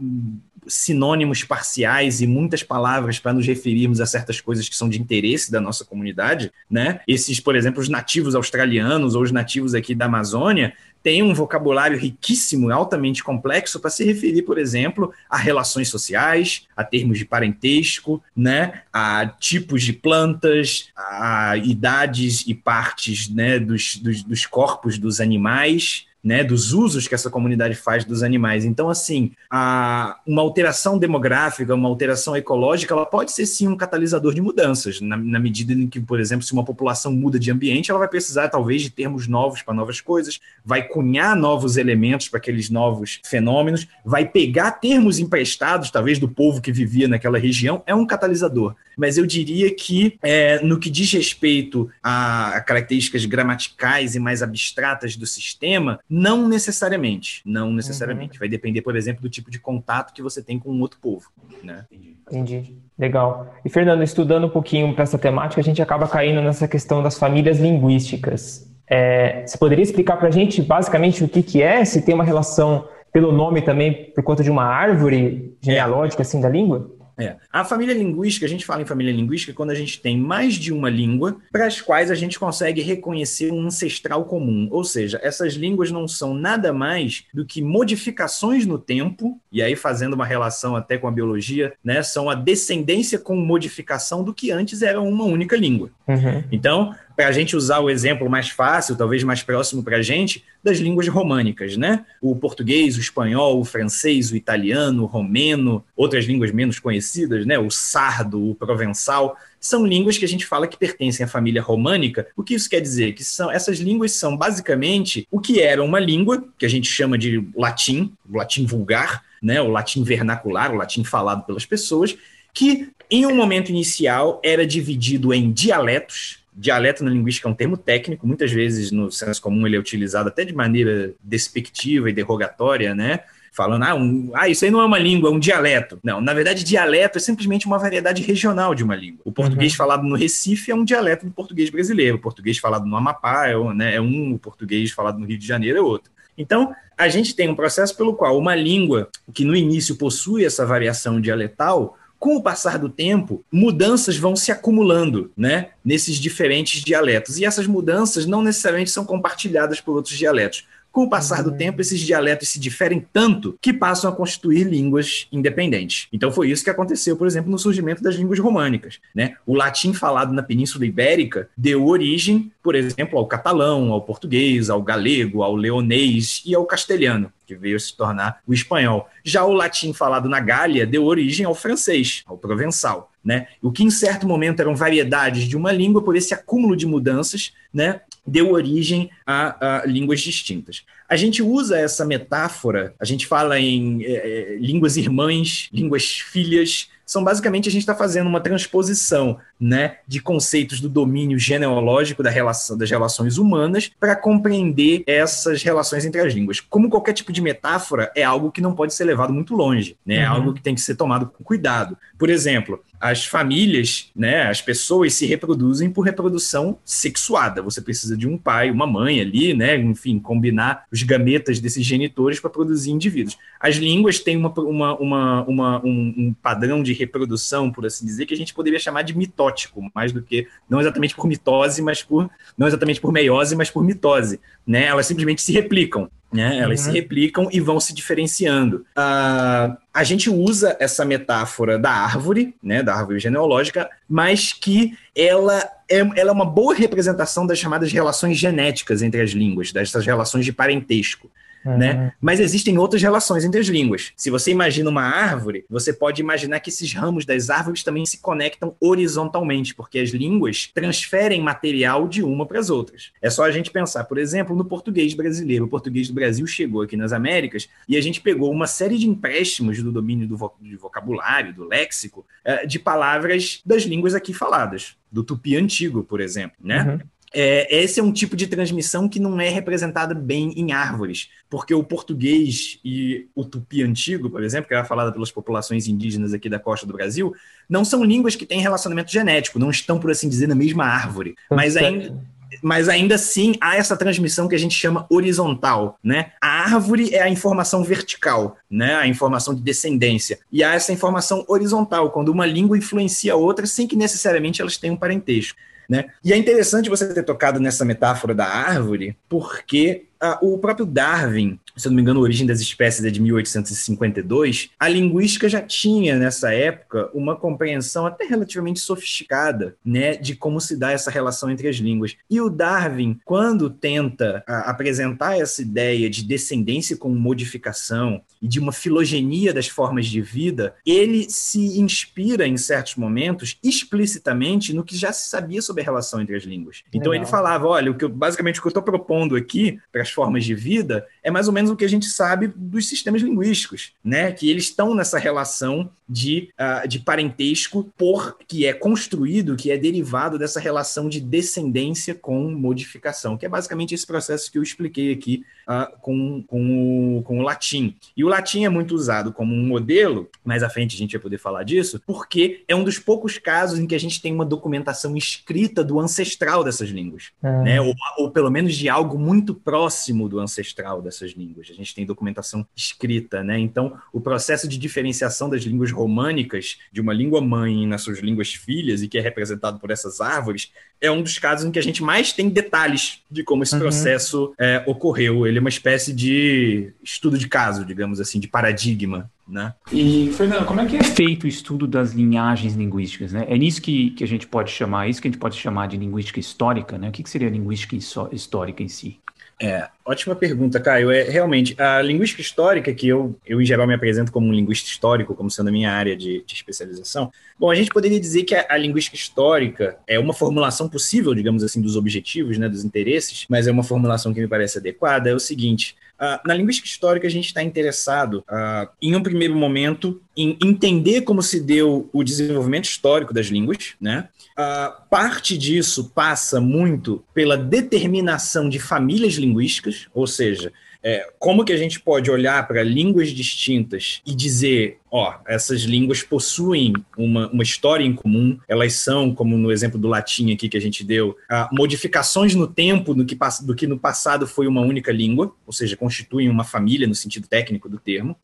sinônimos parciais e muitas palavras para nos referirmos a certas coisas que são de interesse da nossa comunidade, né? Esses, por exemplo, os nativos australianos ou os nativos aqui da Amazônia têm um vocabulário riquíssimo altamente complexo para se referir, por exemplo, a relações sociais, a termos de parentesco, né? a tipos de plantas, a idades e partes né, dos, dos, dos corpos dos animais né, dos usos que essa comunidade faz dos animais. Então, assim, a, uma alteração demográfica, uma alteração ecológica, ela pode ser sim um catalisador de mudanças, na, na medida em que, por exemplo, se uma população muda de ambiente, ela vai precisar talvez de termos novos para novas coisas, vai cunhar novos elementos para aqueles novos fenômenos, vai pegar termos emprestados, talvez do povo que vivia naquela região, é um catalisador. Mas eu diria que, é, no que diz respeito a, a características gramaticais e mais abstratas do sistema, não necessariamente. Não necessariamente. Uhum. Vai depender, por exemplo, do tipo de contato que você tem com um outro povo. Né? Entendi. Legal. E, Fernando, estudando um pouquinho para essa temática, a gente acaba caindo nessa questão das famílias linguísticas. É, você poderia explicar para a gente, basicamente, o que, que é? Se tem uma relação pelo nome também, por conta de uma árvore genealógica, é. assim, da língua? É. A família linguística, a gente fala em família linguística quando a gente tem mais de uma língua para as quais a gente consegue reconhecer um ancestral comum. Ou seja, essas línguas não são nada mais do que modificações no tempo, e aí fazendo uma relação até com a biologia, né? São a descendência com modificação do que antes era uma única língua. Uhum. Então, para a gente usar o exemplo mais fácil, talvez mais próximo para a gente, das línguas românicas, né? O português, o espanhol, o francês, o italiano, o romeno, outras línguas menos conhecidas, né? O sardo, o provençal, são línguas que a gente fala que pertencem à família românica. O que isso quer dizer? Que são essas línguas são basicamente o que era uma língua, que a gente chama de latim, o latim vulgar, né? O latim vernacular, o latim falado pelas pessoas, que em um momento inicial era dividido em dialetos, Dialeto na linguística é um termo técnico, muitas vezes no senso comum ele é utilizado até de maneira despectiva e derrogatória, né? Falando, ah, um, ah, isso aí não é uma língua, é um dialeto. Não, na verdade, dialeto é simplesmente uma variedade regional de uma língua. O português uhum. falado no Recife é um dialeto do português brasileiro, o português falado no Amapá é, né, é um, o português falado no Rio de Janeiro é outro. Então, a gente tem um processo pelo qual uma língua que no início possui essa variação dialetal com o passar do tempo, mudanças vão se acumulando, né, nesses diferentes dialetos. E essas mudanças não necessariamente são compartilhadas por outros dialetos. Com o passar do uhum. tempo, esses dialetos se diferem tanto que passam a constituir línguas independentes. Então foi isso que aconteceu, por exemplo, no surgimento das línguas românicas. Né? O latim falado na Península Ibérica deu origem, por exemplo, ao catalão, ao português, ao galego, ao leonês e ao castelhano que veio se tornar o espanhol. Já o latim falado na Gália deu origem ao francês, ao provençal. Né? O que em certo momento eram variedades de uma língua, por esse acúmulo de mudanças, né, deu origem a, a línguas distintas. a gente usa essa metáfora, a gente fala em é, línguas irmãs, línguas filhas, são basicamente a gente está fazendo uma transposição né, de conceitos do domínio genealógico da relação, das relações humanas para compreender essas relações entre as línguas. Como qualquer tipo de metáfora, é algo que não pode ser levado muito longe, né? É algo que tem que ser tomado com cuidado. Por exemplo, as famílias, né, as pessoas se reproduzem por reprodução sexuada. Você precisa de um pai, uma mãe ali, né, enfim, combinar os gametas desses genitores para produzir indivíduos. As línguas têm uma, uma, uma, uma um, um, padrão de reprodução, por assim dizer, que a gente poderia chamar de mitótico, mais do que não exatamente por mitose, mas por não exatamente por meiose, mas por mitose, né? Elas simplesmente se replicam. Né? Elas uhum. se replicam e vão se diferenciando. Uh, a gente usa essa metáfora da árvore, né, da árvore genealógica, mas que ela é, ela é uma boa representação das chamadas relações genéticas entre as línguas, dessas relações de parentesco. Uhum. Né? Mas existem outras relações entre as línguas. Se você imagina uma árvore, você pode imaginar que esses ramos das árvores também se conectam horizontalmente, porque as línguas transferem material de uma para as outras. É só a gente pensar, por exemplo, no português brasileiro. O português do Brasil chegou aqui nas Américas e a gente pegou uma série de empréstimos do domínio do vocabulário, do léxico, eh, de palavras das línguas aqui faladas do tupi antigo, por exemplo, né? Uhum. É, esse é um tipo de transmissão que não é representada bem em árvores, porque o português e o tupi antigo, por exemplo, que era falado pelas populações indígenas aqui da costa do Brasil, não são línguas que têm relacionamento genético, não estão, por assim dizer, na mesma árvore. Mas ainda, mas ainda assim há essa transmissão que a gente chama horizontal, né? A árvore é a informação vertical, né? A informação de descendência. E há essa informação horizontal, quando uma língua influencia a outra sem que necessariamente elas tenham parentesco. Né? E é interessante você ter tocado nessa metáfora da árvore, porque ah, o próprio Darwin, se eu não me engano, a origem das espécies é de 1852, a linguística já tinha, nessa época, uma compreensão até relativamente sofisticada né, de como se dá essa relação entre as línguas. E o Darwin, quando tenta ah, apresentar essa ideia de descendência com modificação e de uma filogenia das formas de vida, ele se inspira, em certos momentos, explicitamente no que já se sabia sobre a relação entre as línguas. Então Legal. ele falava: olha, o que eu, basicamente o que eu estou propondo aqui para as formas de vida é mais ou menos o que a gente sabe dos sistemas linguísticos, né? Que eles estão nessa relação de, uh, de parentesco por que é construído, que é derivado dessa relação de descendência com modificação, que é basicamente esse processo que eu expliquei aqui uh, com, com, o, com o latim. E o latim é muito usado como um modelo, mais à frente a gente vai poder falar disso, porque é um dos poucos casos em que a gente tem uma documentação escrita do ancestral dessas línguas, ah. né? Ou, ou pelo menos de algo muito próximo do ancestral dessas línguas. A gente tem documentação escrita, né? Então, o processo de diferenciação das línguas românicas de uma língua mãe nas suas línguas filhas e que é representado por essas árvores é um dos casos em que a gente mais tem detalhes de como esse uhum. processo é, ocorreu. Ele é uma espécie de estudo de caso, digamos assim, de paradigma. Né? E, Fernando, como é que é feito o estudo das linhagens linguísticas? Né? É nisso que, que a gente pode chamar, isso que a gente pode chamar de linguística histórica, né? O que, que seria linguística histórica em si? É, ótima pergunta, Caio. É, realmente, a linguística histórica, que eu, eu em geral me apresento como um linguista histórico, como sendo a minha área de, de especialização, bom, a gente poderia dizer que a, a, linguística histórica é uma formulação possível, digamos assim, dos objetivos, né, dos interesses, mas é uma formulação que me parece adequada. É o seguinte: Uh, na linguística histórica, a gente está interessado, uh, em um primeiro momento, em entender como se deu o desenvolvimento histórico das línguas. Né? Uh, parte disso passa muito pela determinação de famílias linguísticas, ou seja, é, como que a gente pode olhar para línguas distintas e dizer, ó, essas línguas possuem uma, uma história em comum, elas são, como no exemplo do latim aqui que a gente deu, modificações no tempo do que, do que no passado foi uma única língua, ou seja, constituem uma família no sentido técnico do termo.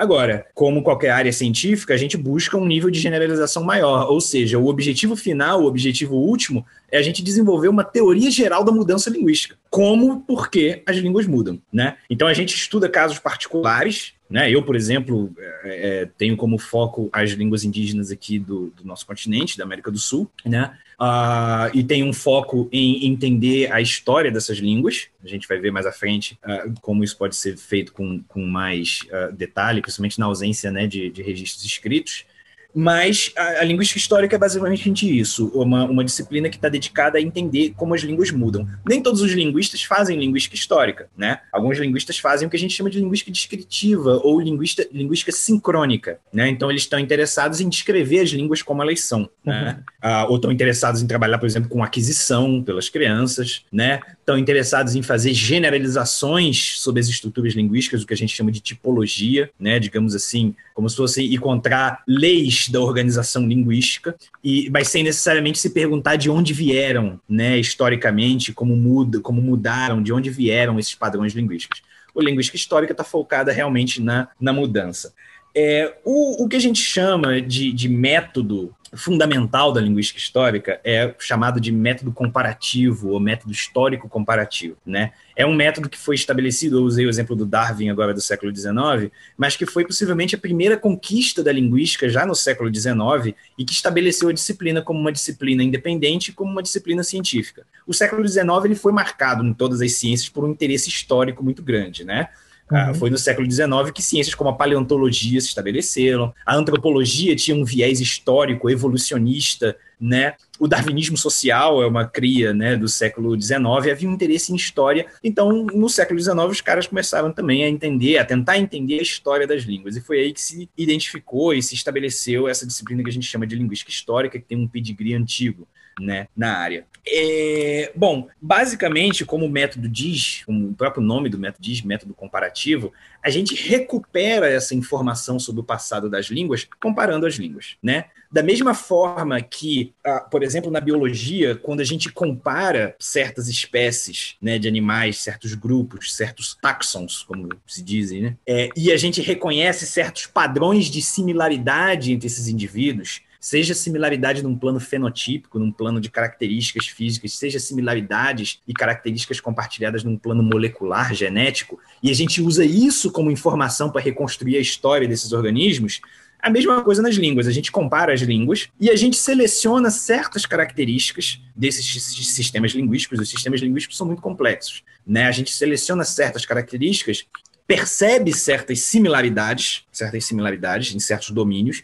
Agora, como qualquer área científica, a gente busca um nível de generalização maior, ou seja, o objetivo final, o objetivo último, é a gente desenvolver uma teoria geral da mudança linguística. Como, por que as línguas mudam, né? Então a gente estuda casos particulares, né? Eu, por exemplo, é, é tenho como foco as línguas indígenas aqui do, do nosso continente, da América do Sul, né? Uh, e tem um foco em entender a história dessas línguas. A gente vai ver mais à frente uh, como isso pode ser feito com, com mais uh, detalhe, principalmente na ausência né, de, de registros escritos. Mas a, a linguística histórica é basicamente isso, uma, uma disciplina que está dedicada a entender como as línguas mudam. Nem todos os linguistas fazem linguística histórica, né? Alguns linguistas fazem o que a gente chama de linguística descritiva ou linguística, linguística sincrônica, né? Então eles estão interessados em descrever as línguas como elas são, né? Uhum. Ah, ou estão interessados em trabalhar, por exemplo, com aquisição pelas crianças, né? Estão interessados em fazer generalizações sobre as estruturas linguísticas, o que a gente chama de tipologia, né? Digamos assim, como se fosse encontrar leis da organização linguística, e, mas sem necessariamente se perguntar de onde vieram, né, historicamente, como muda, como mudaram, de onde vieram esses padrões linguísticos. O linguística histórica está focada realmente na, na mudança. É, o, o que a gente chama de, de método fundamental da linguística histórica é chamado de método comparativo ou método histórico comparativo, né? É um método que foi estabelecido, eu usei o exemplo do Darwin agora do século XIX, mas que foi possivelmente a primeira conquista da linguística já no século XIX e que estabeleceu a disciplina como uma disciplina independente, como uma disciplina científica. O século XIX ele foi marcado em todas as ciências por um interesse histórico muito grande, né? Ah, uhum. Foi no século XIX que ciências como a paleontologia se estabeleceram, a antropologia tinha um viés histórico, evolucionista, né? O darwinismo social é uma cria né, do século XIX, havia um interesse em história. Então, no século XIX, os caras começaram também a entender, a tentar entender a história das línguas. E foi aí que se identificou e se estabeleceu essa disciplina que a gente chama de linguística histórica, que tem um pedigree antigo né, na área. É, bom, basicamente, como o método diz, como o próprio nome do método diz, método comparativo, a gente recupera essa informação sobre o passado das línguas comparando as línguas, né? Da mesma forma que, ah, por exemplo, na biologia, quando a gente compara certas espécies né, de animais, certos grupos, certos taxons, como se dizem, né? É, e a gente reconhece certos padrões de similaridade entre esses indivíduos, seja similaridade num plano fenotípico, num plano de características físicas, seja similaridades e características compartilhadas num plano molecular, genético, e a gente usa isso como informação para reconstruir a história desses organismos, a mesma coisa nas línguas. A gente compara as línguas e a gente seleciona certas características desses sistemas linguísticos. Os sistemas linguísticos são muito complexos. Né? A gente seleciona certas características, percebe certas similaridades, certas similaridades em certos domínios,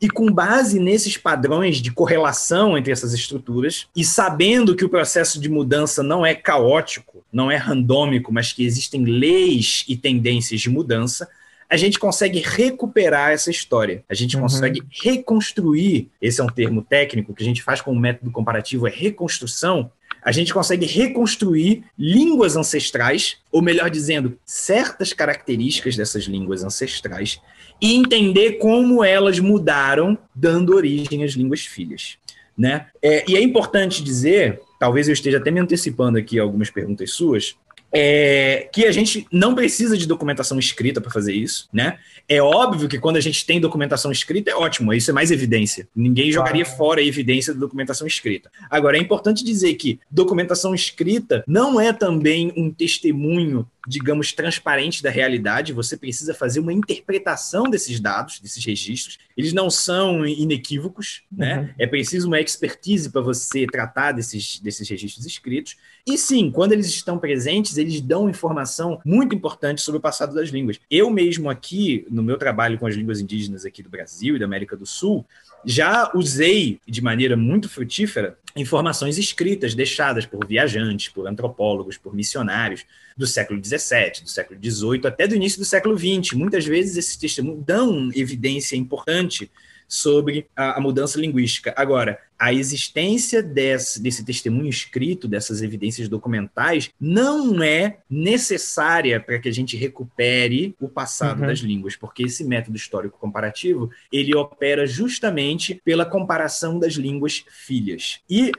e com base nesses padrões de correlação entre essas estruturas, e sabendo que o processo de mudança não é caótico, não é randômico, mas que existem leis e tendências de mudança, a gente consegue recuperar essa história. A gente uhum. consegue reconstruir. Esse é um termo técnico que a gente faz com o método comparativo, é reconstrução. A gente consegue reconstruir línguas ancestrais, ou melhor dizendo, certas características dessas línguas ancestrais, e entender como elas mudaram, dando origem às línguas filhas. Né? É, e é importante dizer, talvez eu esteja até me antecipando aqui algumas perguntas suas, é, que a gente não precisa de documentação escrita para fazer isso, né? É óbvio que quando a gente tem documentação escrita é ótimo, isso é mais evidência. Ninguém jogaria fora a evidência da documentação escrita. Agora, é importante dizer que documentação escrita não é também um testemunho digamos, transparente da realidade, você precisa fazer uma interpretação desses dados, desses registros. Eles não são inequívocos, né? Uhum. É preciso uma expertise para você tratar desses, desses registros escritos. E sim, quando eles estão presentes, eles dão informação muito importante sobre o passado das línguas. Eu mesmo aqui, no meu trabalho com as línguas indígenas aqui do Brasil e da América do Sul, já usei de maneira muito frutífera informações escritas deixadas por viajantes, por antropólogos, por missionários do século XVII, do século XVIII, até do início do século XX. Muitas vezes esses testemunhos dão evidência importante sobre a, a, mudança linguística. Agora, a existência desse, desse testemunho escrito, dessas evidências documentais, não é necessária para que a gente recupere o passado uhum. das línguas, porque esse método histórico comparativo ele opera justamente pela comparação das línguas filhas. E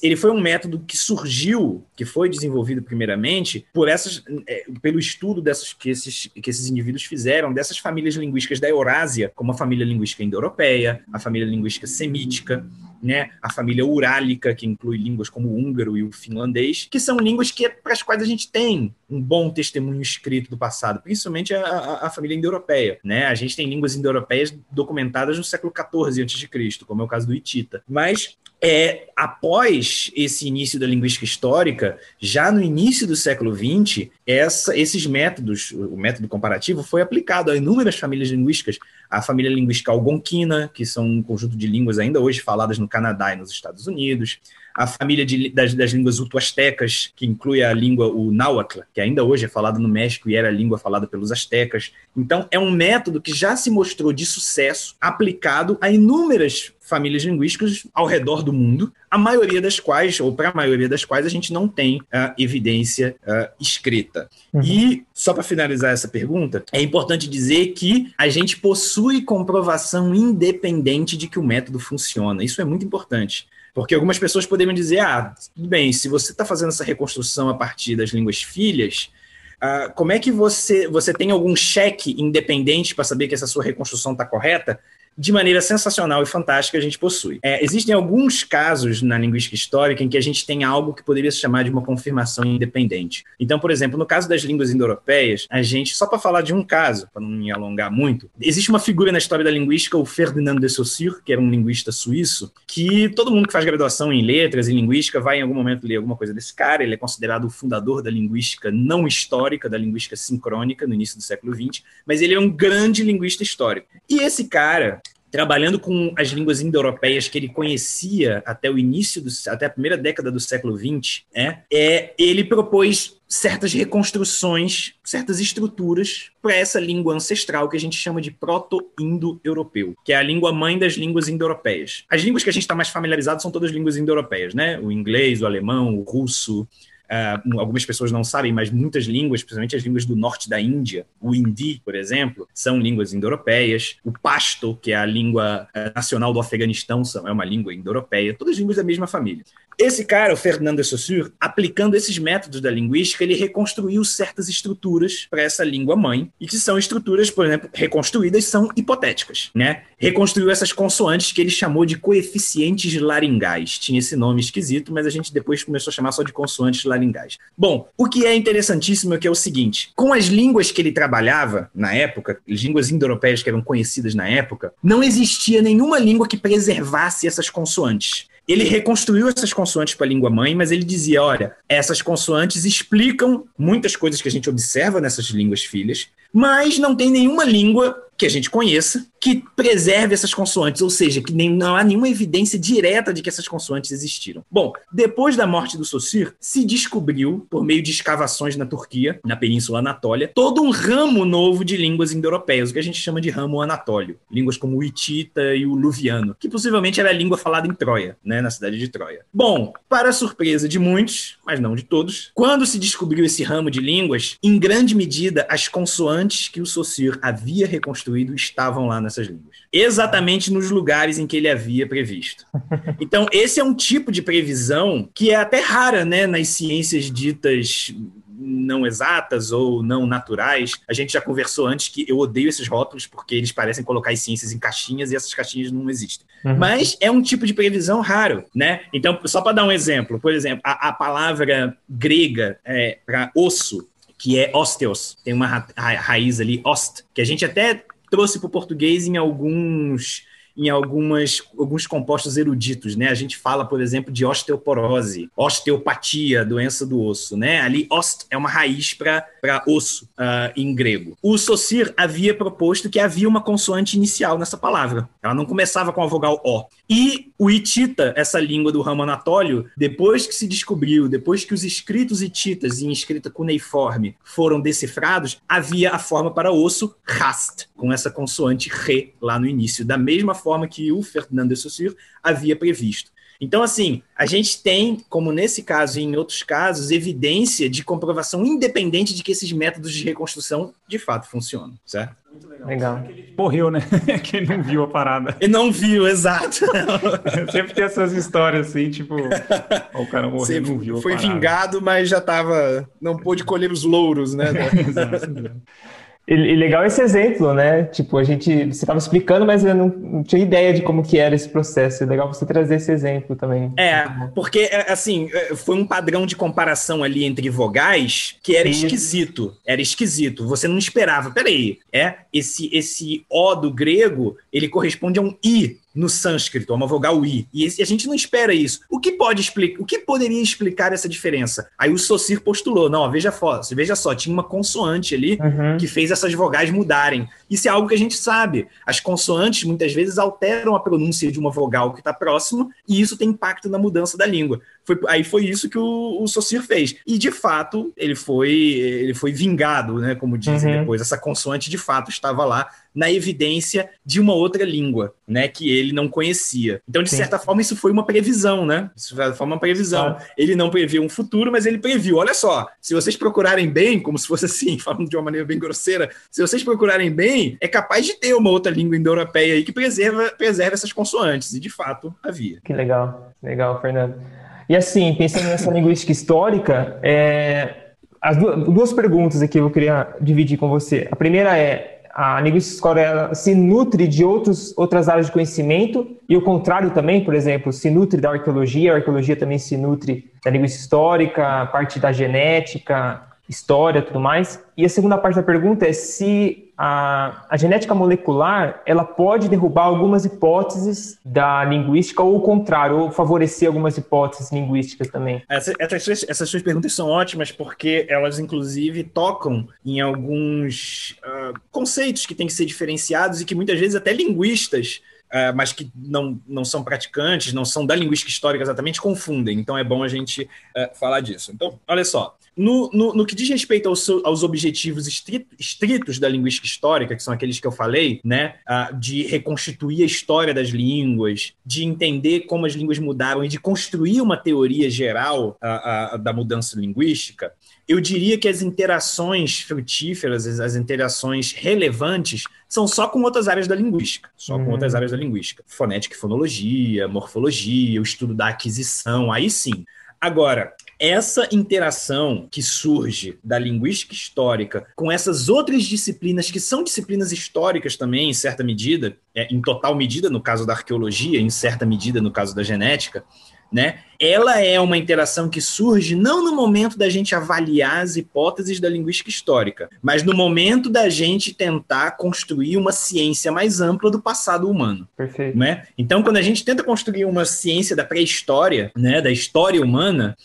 ele foi um método que surgiu, que foi desenvolvido primeiramente por essas, é, pelo estudo dessas, que, esses, que esses indivíduos fizeram dessas famílias linguísticas da Eurásia, como a família linguística indo-europeia, a família linguística semítica, né? A família urálica, que inclui línguas como o húngaro e o finlandês, que são línguas que, para as quais a gente tem um bom testemunho escrito do passado, principalmente a, a, a família indo-europeia, né? A gente tem línguas indo-europeias documentadas no século XIV a.C., como é o caso do hitita. Mas é, após esse início da linguística histórica, já no início do século XX, essa, esses métodos, o método comparativo, foi aplicado a inúmeras famílias linguísticas. A família linguística algonquina, que são um conjunto de línguas ainda hoje faladas no Canadá e nos Estados Unidos. A família de, das, das línguas uto-astecas, que inclui a língua, o náhuatl, que ainda hoje é falado no México e era a língua falada pelos astecas. Então, é um método que já se mostrou de sucesso, aplicado a inúmeras famílias linguísticas ao redor do mundo, a maioria das quais, ou para a maioria das quais, a gente não tem uh, evidência uh, escrita. Uhum. E, só para finalizar essa pergunta, é importante dizer que a gente possui comprovação independente de que o método funciona. Isso é muito importante. Porque algumas pessoas poderiam dizer: ah, tudo bem, se você está fazendo essa reconstrução a partir das línguas filhas, uh, como é que você, você tem algum cheque independente para saber que essa sua reconstrução está correta? De maneira sensacional e fantástica a gente possui. É, existem alguns casos na linguística histórica em que a gente tem algo que poderia se chamar de uma confirmação independente. Então, por exemplo, no caso das línguas indo-europeias, a gente, só para falar de um caso, para não me alongar muito, existe uma figura na história da linguística, o Ferdinand de Saussure, que era um linguista suíço, que todo mundo que faz graduação em letras e linguística vai em algum momento ler alguma coisa desse cara. Ele é considerado o fundador da linguística não histórica, da linguística sincrônica no início do século XX, mas ele é um grande linguista histórico. E esse cara, trabalhando com as línguas indo-europeias que ele conhecia até o início, do, até a primeira década do século XX, é, é ele propôs certas reconstruções, certas estruturas para essa língua ancestral que a gente chama de proto-indo-europeu, que é a língua mãe das línguas indo-europeias. As línguas que a gente está mais familiarizado são todas línguas indo-europeias, né? O inglês, o alemão, o russo, Uh, algumas pessoas não sabem, mas muitas línguas, principalmente as línguas do norte da Índia, o hindi, por exemplo, são línguas indo-europeias. O pashto, que é a língua uh, nacional do Afeganistão, são, é uma língua indo-europeia. Todas línguas da mesma família. Esse cara, o Fernando Saussure, aplicando esses métodos da linguística, ele reconstruiu certas estruturas para essa língua mãe, e que são estruturas, por exemplo, reconstruídas são hipotéticas, né? Reconstruiu essas consoantes que ele chamou de coeficientes laringais. Tinha esse nome esquisito, mas a gente depois começou a chamar só de consoantes laringais. Bom, o que é interessantíssimo é que é o seguinte: com as línguas que ele trabalhava na época, as línguas indo-europeias que eram conhecidas na época, não existia nenhuma língua que preservasse essas consoantes. Ele reconstruiu essas consoantes para a língua mãe, mas ele dizia: olha, essas consoantes explicam muitas coisas que a gente observa nessas línguas filhas, mas não tem nenhuma língua que a gente conheça que preserve essas consoantes, ou seja, que nem, não há nenhuma evidência direta de que essas consoantes existiram. Bom, depois da morte do Saussure, se descobriu, por meio de escavações na Turquia, na Península Anatólia, todo um ramo novo de línguas indo-europeias, o que a gente chama de ramo anatólio. Línguas como o hitita e o luviano, que possivelmente era a língua falada em Troia, né, na cidade de Troia. Bom, para surpresa de muitos, mas não de todos, quando se descobriu esse ramo de línguas, em grande medida as consoantes que o Saussure havia reconstruído estavam lá nessas línguas. Exatamente nos lugares em que ele havia previsto. Então, esse é um tipo de previsão que é até rara né, nas ciências ditas não exatas ou não naturais. A gente já conversou antes que eu odeio esses rótulos porque eles parecem colocar as ciências em caixinhas e essas caixinhas não existem. Uhum. Mas é um tipo de previsão raro, né? Então, só para dar um exemplo, por exemplo, a, a palavra grega é, para osso que é osteos, tem uma ra raiz ali, ost, que a gente até trouxe para o português em alguns em algumas, alguns compostos eruditos, né? A gente fala, por exemplo, de osteoporose, osteopatia, doença do osso, né? Ali, ost é uma raiz para osso uh, em grego. O Saussure havia proposto que havia uma consoante inicial nessa palavra. Ela não começava com a vogal O. E o hitita, essa língua do ramo anatólio, depois que se descobriu, depois que os escritos hititas em escrita cuneiforme foram decifrados, havia a forma para osso rast, com essa consoante re lá no início, da mesma forma que o Ferdinand de Saussure havia previsto. Então, assim, a gente tem, como nesse caso e em outros casos, evidência de comprovação independente de que esses métodos de reconstrução de fato funcionam, certo? Muito legal. legal. Morreu, né? que ele não viu a parada. Ele não viu, exato. Sempre tem essas histórias assim, tipo, o cara morreu, Sempre não viu. Foi vingado, mas já tava. Não pôde colher os louros, né? exato. E, legal esse exemplo, né? Tipo, a gente, você estava explicando, mas eu não, não, tinha ideia de como que era esse processo. É legal você trazer esse exemplo também. É, porque, é, assim, é, foi um padrão de comparação ali entre vogais que era Sim. esquisito. Era esquisito. Você não esperava. Peraí, é, esse, esse O do grego, ele corresponde a um I no sânscrito, é uma vogal i. E a gente não espera isso. O que pode explicar? O que poderia explicar essa diferença? Aí o Saussure postulou, não, veja, veja só, tinha uma consoante ali uhum. que fez essas vogais mudarem. Isso é algo que a gente sabe. As consoantes muitas vezes alteram a pronúncia de uma vogal que está próximo e isso tem impacto na mudança da língua. Foi, aí foi isso que o, o Saussure fez. E de fato, ele foi ele foi vingado, né, como dizem uhum. depois. Essa consoante de fato estava lá na evidência de uma outra língua, né, que ele não conhecia. Então, de Sim. certa forma, isso foi uma previsão, né? Isso foi uma previsão. Ah. Ele não previu um futuro, mas ele previu. Olha só, se vocês procurarem bem, como se fosse assim, falando de uma maneira bem grosseira, se vocês procurarem bem, é capaz de ter uma outra língua indo-europeia aí que preserva, preserva essas consoantes. E, de fato, havia. Que legal. Legal, Fernando. E assim, pensando nessa linguística histórica, é, as duas, duas perguntas aqui eu queria dividir com você. A primeira é, a linguística histórica se nutre de outros, outras áreas de conhecimento e o contrário também, por exemplo, se nutre da arqueologia, a arqueologia também se nutre da linguística histórica, parte da genética, história, tudo mais. E a segunda parte da pergunta é se a, a, genética molecular ela pode derrubar algumas hipóteses da linguística ou o contrário, ou favorecer algumas hipóteses linguísticas também. Essa, essas, essas suas perguntas são ótimas porque elas, inclusive, tocam em alguns uh, conceitos que têm que ser diferenciados e que muitas vezes até linguistas uh, mas que não, não são praticantes, não são da linguística histórica exatamente, confundem. Então é bom a gente uh, falar disso. Então, olha só. No, no, no que diz respeito aos, aos objetivos estrito, estritos da linguística histórica, que são aqueles que eu falei, né, de reconstituir a história das línguas, de entender como as línguas mudaram e de construir uma teoria geral da mudança linguística, eu diria que as interações frutíferas, as interações relevantes, são só com outras áreas da linguística, só com outras hum. áreas da linguística. Fonética e fonologia, morfologia, o estudo da aquisição, aí sim. Agora, essa interação que surge da linguística histórica com essas outras disciplinas que são disciplinas históricas também, em certa medida, é, em total medida, no caso da arqueologia, em certa medida, no caso da genética, né? Ela é uma interação que surge não no momento da gente avaliar as hipóteses da linguística histórica, mas no momento da gente tentar construir uma ciência mais ampla do passado humano. Perfeito. Né? Então, quando a gente tenta construir uma ciência da pré-história, né, da história humana,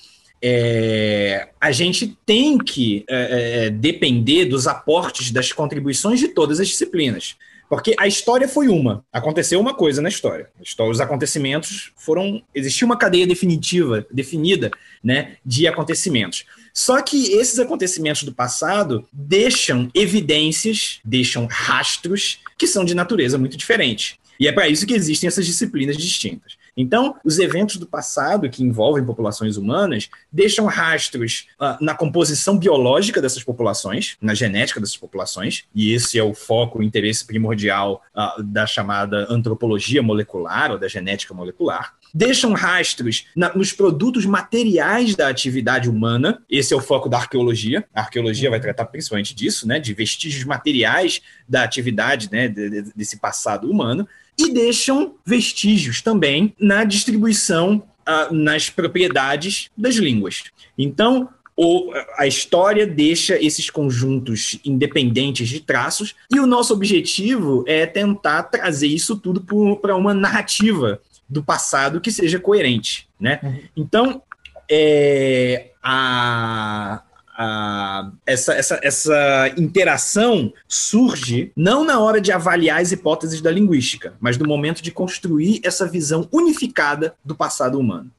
é, a gente tem que é, é depender dos aportes, das contribuições de todas as disciplinas. Porque a história foi uma. Aconteceu uma coisa na história. Os acontecimentos foram. Existia uma cadeia definitiva, definida, né, de acontecimentos. Só que esses acontecimentos do passado deixam evidências, deixam rastros que são de natureza muito diferente. E é para isso que existem essas disciplinas distintas. Então, os eventos do passado que envolvem populações humanas deixam rastros uh, na composição biológica dessas populações, na genética dessas populações, e esse é o foco, o interesse primordial uh, da chamada antropologia molecular ou da genética molecular deixam rastros na, nos produtos materiais da atividade humana. Esse é o foco da arqueologia. A arqueologia vai tratar principalmente disso, né, de vestígios materiais da atividade, né, de, de, desse passado humano e deixam vestígios também na distribuição, uh, nas propriedades das línguas. Então, a história deixa esses conjuntos independentes de traços, e o nosso objetivo é tentar trazer isso tudo para uma narrativa do passado que seja coerente. Né? Uhum. Então, é, a, a, essa, essa, essa interação surge não na hora de avaliar as hipóteses da linguística, mas no momento de construir essa visão unificada do passado humano.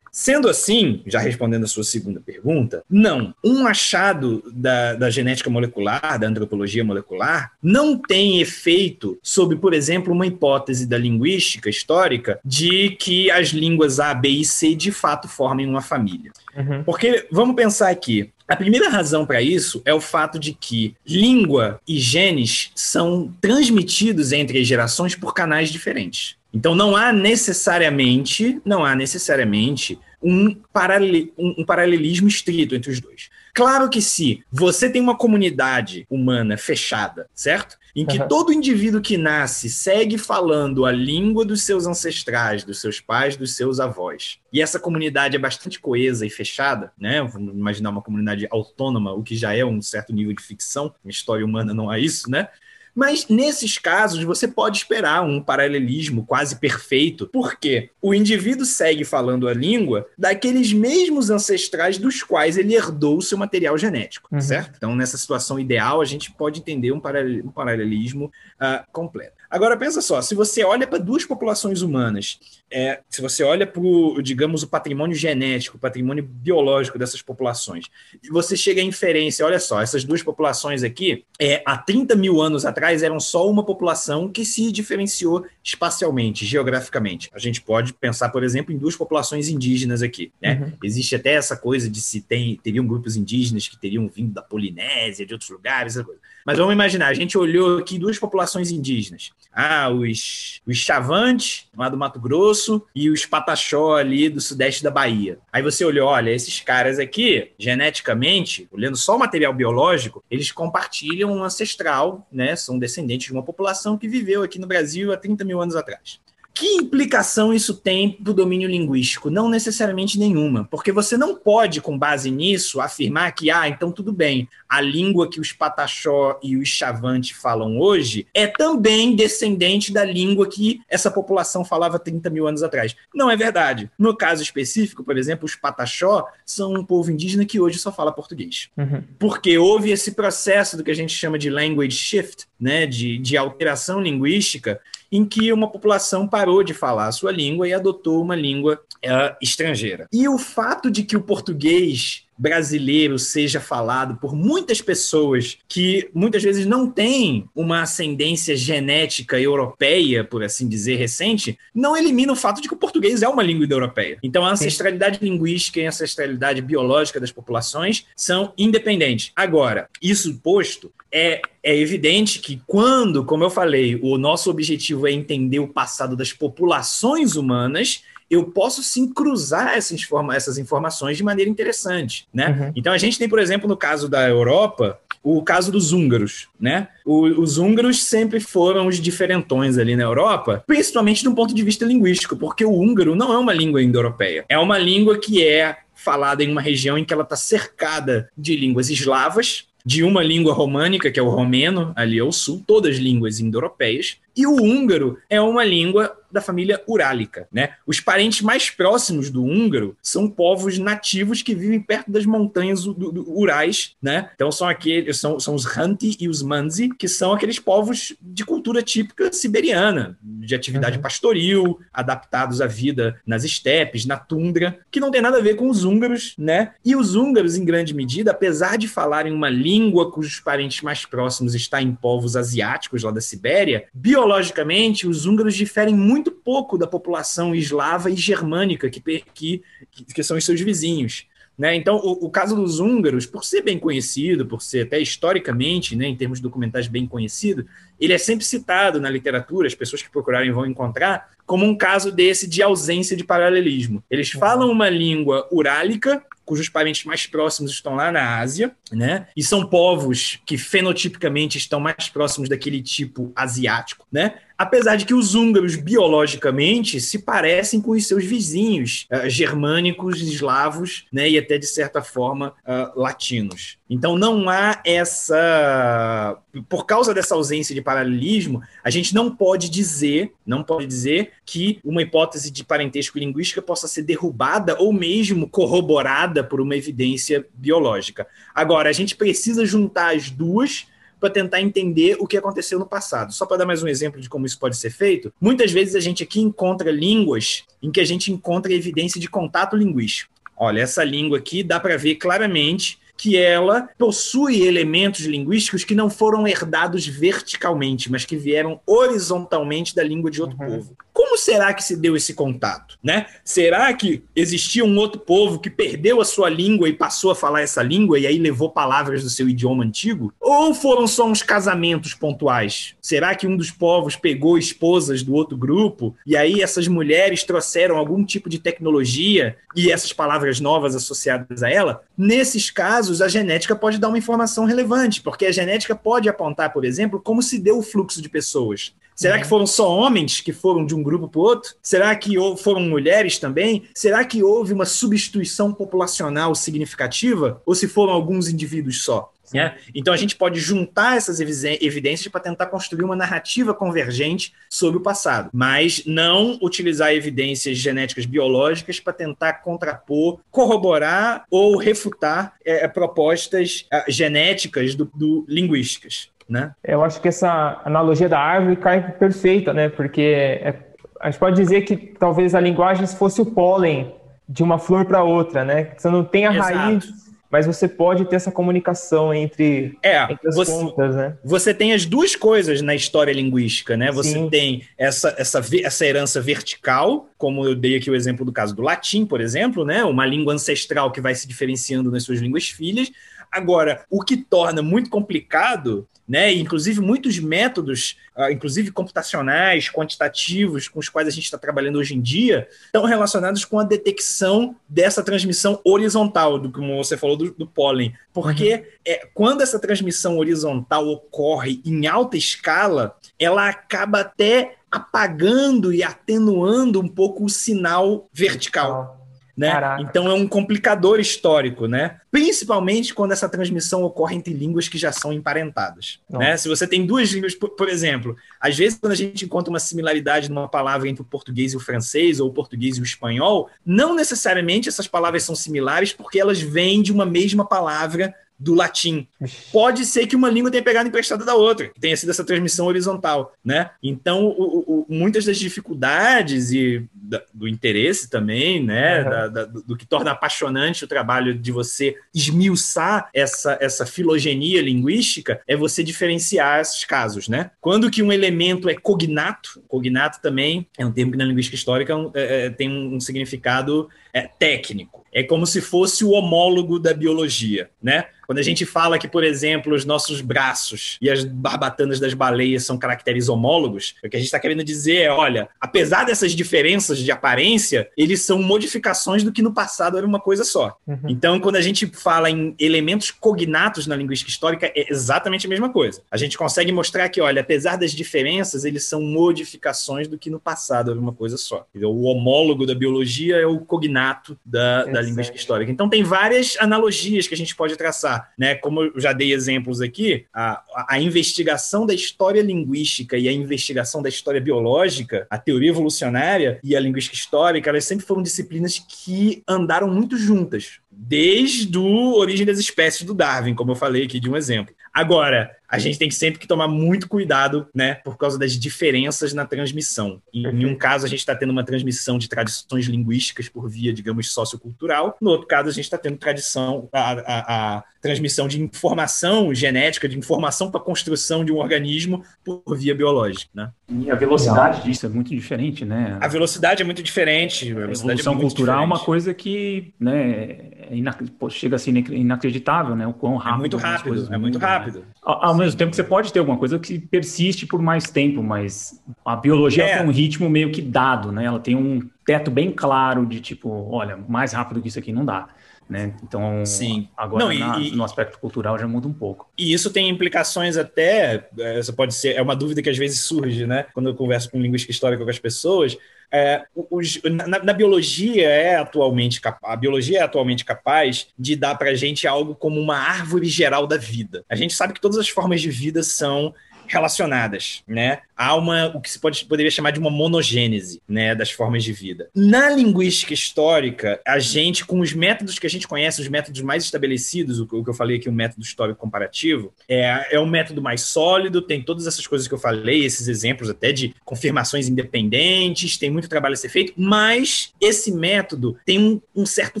Sendo assim, já respondendo a sua segunda pergunta, não. Um achado da, da, genética molecular, da antropologia molecular, não tem efeito sobre, por exemplo, uma hipótese da linguística histórica de que as línguas A, B e C de fato formem uma família. Uhum. Porque, vamos pensar aqui, a primeira razão para isso é o fato de que língua e genes são transmitidos entre as gerações por canais diferentes. Então não há necessariamente, não há necessariamente um, paralel, um, um paralelismo estrito entre os dois. Claro que se você tem uma comunidade humana fechada, certo? Em que uhum. todo indivíduo que nasce segue falando a língua dos seus ancestrais, dos seus pais, dos seus avós. E essa comunidade é bastante coesa e fechada, né? Vamos imaginar uma comunidade autônoma, o que já é um certo nível de ficção. A história humana não é isso, né? Mas nesses casos, você pode esperar um paralelismo quase perfeito, porque o indivíduo segue falando a língua daqueles mesmos ancestrais dos quais ele herdou o seu material genético, uhum. certo? Então, nessa situação ideal, a gente pode entender um paralelismo uh, completo. Agora, pensa só, se você olha para duas populações humanas, é, se você olha para, digamos, o patrimônio genético, o patrimônio biológico dessas populações, e você chega à inferência, olha só, essas duas populações aqui, é, há 30 mil anos atrás, eram só uma população que se diferenciou espacialmente, geograficamente. A gente pode pensar, por exemplo, em duas populações indígenas aqui. Né? Uhum. Existe até essa coisa de se tem, teriam grupos indígenas que teriam vindo da Polinésia, de outros lugares, essa coisa. Mas vamos imaginar, a gente olhou aqui duas populações indígenas. Ah, os, os Chavantes, lá do Mato Grosso, e os Pataxó ali do sudeste da Bahia. Aí você olhou, olha, esses caras aqui, geneticamente, olhando só o material biológico, eles compartilham um ancestral, né? São descendentes de uma população que viveu aqui no Brasil há 30 mil anos atrás. Que implicação isso tem para o domínio linguístico? Não necessariamente nenhuma, porque você não pode, com base nisso, afirmar que, ah, então tudo bem, a língua que os Pataxó e os Chavante falam hoje é também descendente da língua que essa população falava 30 mil anos atrás. Não é verdade. No caso específico, por exemplo, os Pataxó são um povo indígena que hoje só fala português. Uhum. Porque houve esse processo do que a gente chama de language shift, né, de, de alteração linguística, em que uma população parou de falar a sua língua e adotou uma língua uh, estrangeira. E o fato de que o português brasileiro seja falado por muitas pessoas que muitas vezes não têm uma ascendência genética europeia, por assim dizer, recente, não elimina o fato de que o português é uma língua indo-europeia. Então a ancestralidade linguística e a ancestralidade biológica das populações são independentes. Agora, isso posto, é, é evidente que quando, como eu falei, o nosso objetivo é entender o passado das populações humanas, eu posso sim cruzar essas, informa essas informações de maneira interessante, né? Uhum. Então a gente tem, por exemplo, no caso da Europa, o caso dos húngaros, né? O, os húngaros sempre foram os diferentões ali na Europa, principalmente um ponto de vista linguístico, porque o húngaro não é uma língua indo-europeia, é uma língua que é falada em uma região em que ela está cercada de línguas eslavas, de uma língua românica, que é o romeno, ali ao sul, todas línguas indo-europeias, e o húngaro é uma língua da família urálica, né? Os parentes mais próximos do húngaro são povos nativos que vivem perto das montanhas do, do, Urais, né? Então são aqueles são, são os Hanti e os Manzi, que são aqueles povos de cultura típica siberiana, de atividade uhum. pastoril, adaptados à vida nas estepes, na tundra, que não tem nada a ver com os húngaros, né? E os húngaros, em grande medida, apesar de falarem uma língua cujos parentes mais próximos estão em povos asiáticos lá da Sibéria, biologicamente os húngaros diferem muito muito pouco da população eslava e germânica que, que, que são os seus vizinhos. Né? Então, o, o, caso dos húngaros, por ser bem conhecido, por ser até historicamente, né, em termos documentais bem conhecido, ele é sempre citado na literatura, as pessoas que procurarem vão encontrar, como um caso desse de ausência de paralelismo. Eles uhum. falam uma língua urálica, cujos parentes mais próximos estão lá na Ásia, né? E são povos que fenotipicamente estão mais próximos daquele tipo asiático, né? Apesar de que os húngaros biologicamente se parecem com os seus vizinhos uh, germânicos, eslavos, né, e até de certa forma uh, latinos. Então não há essa, por causa dessa ausência de paralelismo, a gente não pode dizer, não pode dizer que uma hipótese de parentesco linguística possa ser derrubada ou mesmo corroborada por uma evidência biológica. Agora a gente precisa juntar as duas para tentar entender o que aconteceu no passado. Só para dar mais um exemplo de como isso pode ser feito, muitas vezes a gente aqui encontra línguas em que a gente encontra evidência de contato linguístico. Olha, essa língua aqui dá para ver claramente que ela possui elementos linguísticos que não foram herdados verticalmente, mas que vieram horizontalmente da língua de outro uhum. povo. Como será que se deu esse contato, né? Será que existia um outro povo que perdeu a sua língua e passou a falar essa língua e aí levou palavras do seu idioma antigo? Ou foram só uns casamentos pontuais? Será que um dos povos pegou esposas do outro grupo e aí essas mulheres trouxeram algum tipo de tecnologia e essas palavras novas associadas a ela? Nesses casos, a genética pode dar uma informação relevante, porque a genética pode apontar, por exemplo, como se deu o fluxo de pessoas. Será que uhum. foram só homens que foram de um grupo para o outro? Será que foram mulheres também? Será que houve uma substituição populacional significativa? Ou se foram alguns indivíduos só? Né? Então a gente pode juntar essas evidências para tentar construir uma narrativa convergente sobre o passado, mas não utilizar evidências genéticas biológicas para tentar contrapor, corroborar ou refutar é, propostas é, genéticas do, do linguísticas. Né? Eu acho que essa analogia da árvore cai perfeita, né? Porque é, a gente pode dizer que talvez a linguagem fosse o pólen de uma flor para outra, né? Você não tem a Exato. raiz mas você pode ter essa comunicação entre, é, entre as você, pontas, né? Você tem as duas coisas na história linguística, né? Você Sim. tem essa, essa, essa herança vertical, como eu dei aqui o exemplo do caso do latim, por exemplo, né? Uma língua ancestral que vai se diferenciando nas suas línguas filhas. Agora, o que torna muito complicado né? Inclusive, muitos métodos, uh, inclusive computacionais, quantitativos, com os quais a gente está trabalhando hoje em dia, estão relacionados com a detecção dessa transmissão horizontal, do como você falou do, do pólen. Porque uhum. é, quando essa transmissão horizontal ocorre em alta escala, ela acaba até apagando e atenuando um pouco o sinal vertical. Né? Então é um complicador histórico, né? Principalmente quando essa transmissão ocorre entre línguas que já são emparentadas. Né? Se você tem duas línguas, por, por, exemplo, às vezes quando a gente encontra uma similaridade numa palavra entre o português e o francês, ou o português e o espanhol, não necessariamente essas palavras são similares porque elas vêm de uma mesma palavra do latim. Pode ser que uma língua tenha pegado emprestada da outra, que tenha sido essa transmissão horizontal, né? Então, o, o, muitas das dificuldades e da, do interesse também, né, uhum. da, da, do, do, que torna apaixonante o trabalho de você esmiuçar essa, essa filogenia linguística é você diferenciar esses casos, né? Quando que um elemento é cognato, cognato também é um termo que na linguística histórica é, é, tem um, um significado é, técnico. É como se fosse o homólogo da biologia, né? Quando a gente fala que, por exemplo, os nossos braços e as barbatanas das baleias são caracteres homólogos, o que a gente está querendo dizer é, olha, apesar dessas diferenças de aparência, eles são modificações do que no passado era uma coisa só. Uhum. Então, quando a gente fala em elementos cognatos na linguística histórica, é exatamente a mesma coisa. A gente consegue mostrar que, olha, apesar das diferenças, eles são modificações do que no passado era uma coisa só. O homólogo da biologia é o cognato da, da linguística histórica. Então, tem várias analogias que a gente pode traçar né? Como eu já dei exemplos aqui, a, a investigação da história linguística e a investigação da história biológica, a teoria evolucionária e a linguística histórica, elas sempre foram disciplinas que andaram muito juntas, desde o Origem das Espécies do Darwin, como eu falei aqui de um exemplo. Agora, a gente tem que sempre que tomar muito cuidado, né, por causa das diferenças na transmissão. Em, em um caso, a gente está tendo uma transmissão de tradições linguísticas por via, digamos, sociocultural. No outro caso, a gente está tendo tradição, a, a, a, transmissão de informação genética, de informação para a construção de um organismo por via biológica, né? E a velocidade disso é muito diferente, né? A velocidade é muito diferente. A, a evolução é cultural é uma coisa que, né, é chega a ser inacreditável, né? O quão rápido. É muito rápido, é muito rápido rápido. Ao, ao mesmo tempo que você pode ter alguma coisa que persiste por mais tempo, mas a biologia é. tem um ritmo meio que dado, né? Ela tem um teto bem claro de tipo, olha, mais rápido que isso aqui não dá. Né? Então, Sim. agora Não, e, na, no aspecto cultural já muda um pouco. E isso tem implicações até, essa pode ser, é uma dúvida que às vezes surge, né? Quando eu converso com linguística histórica com as pessoas, é, os, na, na, biologia é atualmente a biologia é atualmente capaz de dar para a gente algo como uma árvore geral da vida. A gente sabe que todas as formas de vida são relacionadas, né? Há uma, o que se pode, poderia chamar de uma monogênese, né, das formas de vida. Na linguística histórica, a gente, com os métodos que a gente conhece, os métodos mais estabelecidos, o, que eu falei aqui, o método histórico comparativo, é, é um método mais sólido, tem todas essas coisas que eu falei, esses exemplos até de confirmações independentes, tem muito trabalho a ser feito, mas esse método tem um, um certo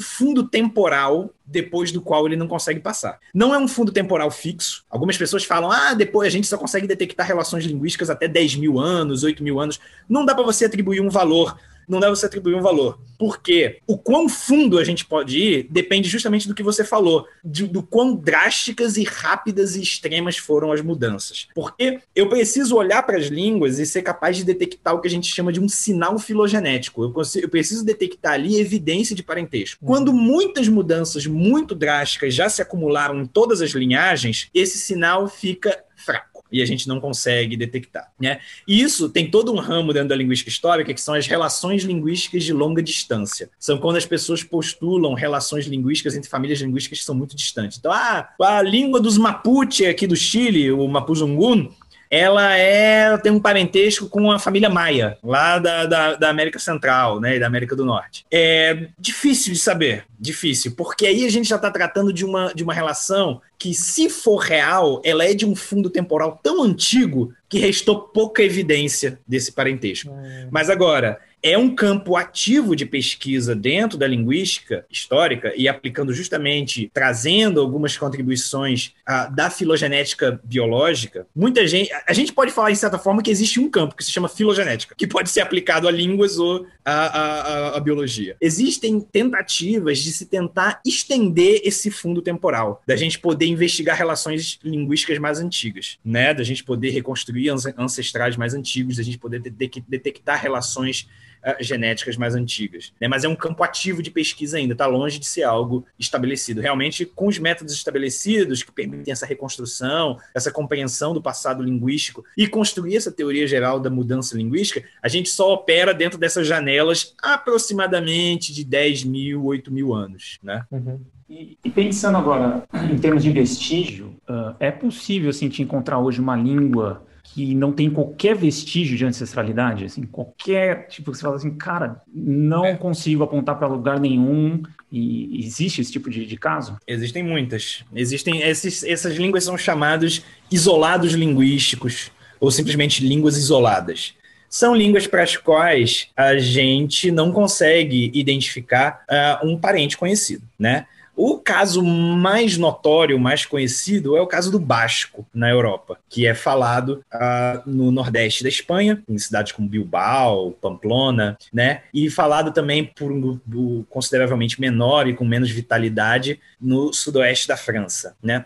fundo temporal depois do qual ele não consegue passar. Não é um fundo temporal fixo. Algumas pessoas falam, ah, depois a gente só consegue detectar relações linguísticas até 10 mil anos, 8 mil anos. Não dá para você atribuir um valor não dá você atribuir um valor. Porque o quão fundo a gente pode ir depende justamente do que você falou, de, do quão drásticas e rápidas e extremas foram as mudanças. Porque eu preciso olhar para as línguas e ser capaz de detectar o que a gente chama de um sinal filogenético. Eu, consigo, eu preciso detectar ali evidência de parentesco. Uhum. Quando muitas mudanças muito drásticas já se acumularam em todas as linhagens, esse sinal fica fraco e a gente não consegue detectar. Né? E isso tem todo um ramo dentro da linguística histórica, que são as relações linguísticas de longa distância. São quando as pessoas postulam relações linguísticas entre famílias linguísticas que são muito distantes. Então, ah, a língua dos Mapuche aqui do Chile, o Mapuzungun, ela é tem um parentesco com a família Maia, lá da, da, da, América Central né, e da América do Norte. É difícil de saber, difícil, porque aí a gente já está tratando de uma, de uma relação que, se for real, ela é de um fundo temporal tão antigo que restou pouca evidência desse parentesco. Hum. Mas agora, é um campo ativo de pesquisa dentro da linguística histórica e aplicando justamente, trazendo algumas contribuições uh, da filogenética biológica. Muita gente, a gente pode falar de certa forma que existe um campo que se chama filogenética, que pode ser aplicado a línguas ou a, a biologia. Existem tentativas de se tentar estender esse fundo temporal, da gente poder investigar relações linguísticas mais antigas, né? Da gente poder reconstruir ancestrais mais antigos, da gente poder detectar relações uh, genéticas mais antigas. Né? Mas é um campo ativo de pesquisa ainda, está longe de ser algo estabelecido. Realmente, com os métodos estabelecidos que permitem essa reconstrução, essa compreensão do passado linguístico e construir essa teoria geral da mudança linguística, a gente só opera dentro dessas janelas aproximadamente de 10 mil, 8 mil anos. Né? Uhum. E, e, pensando agora em termos de vestígio, uh, é possível assim, te encontrar hoje uma língua que não tem qualquer vestígio de ancestralidade, assim, qualquer tipo você fala assim, cara, não é. consigo apontar para lugar nenhum. E existe esse tipo de, de caso? Existem muitas. Existem esses, essas línguas são chamados isolados linguísticos ou simplesmente línguas isoladas são línguas para as quais a gente não consegue identificar uh, um parente conhecido, né? O caso mais notório, mais conhecido, é o caso do Basco, na Europa, que é falado uh, no nordeste da Espanha, em cidades como Bilbao, Pamplona, né? E falado também por um grupo consideravelmente menor e com menos vitalidade no sudoeste da França, né?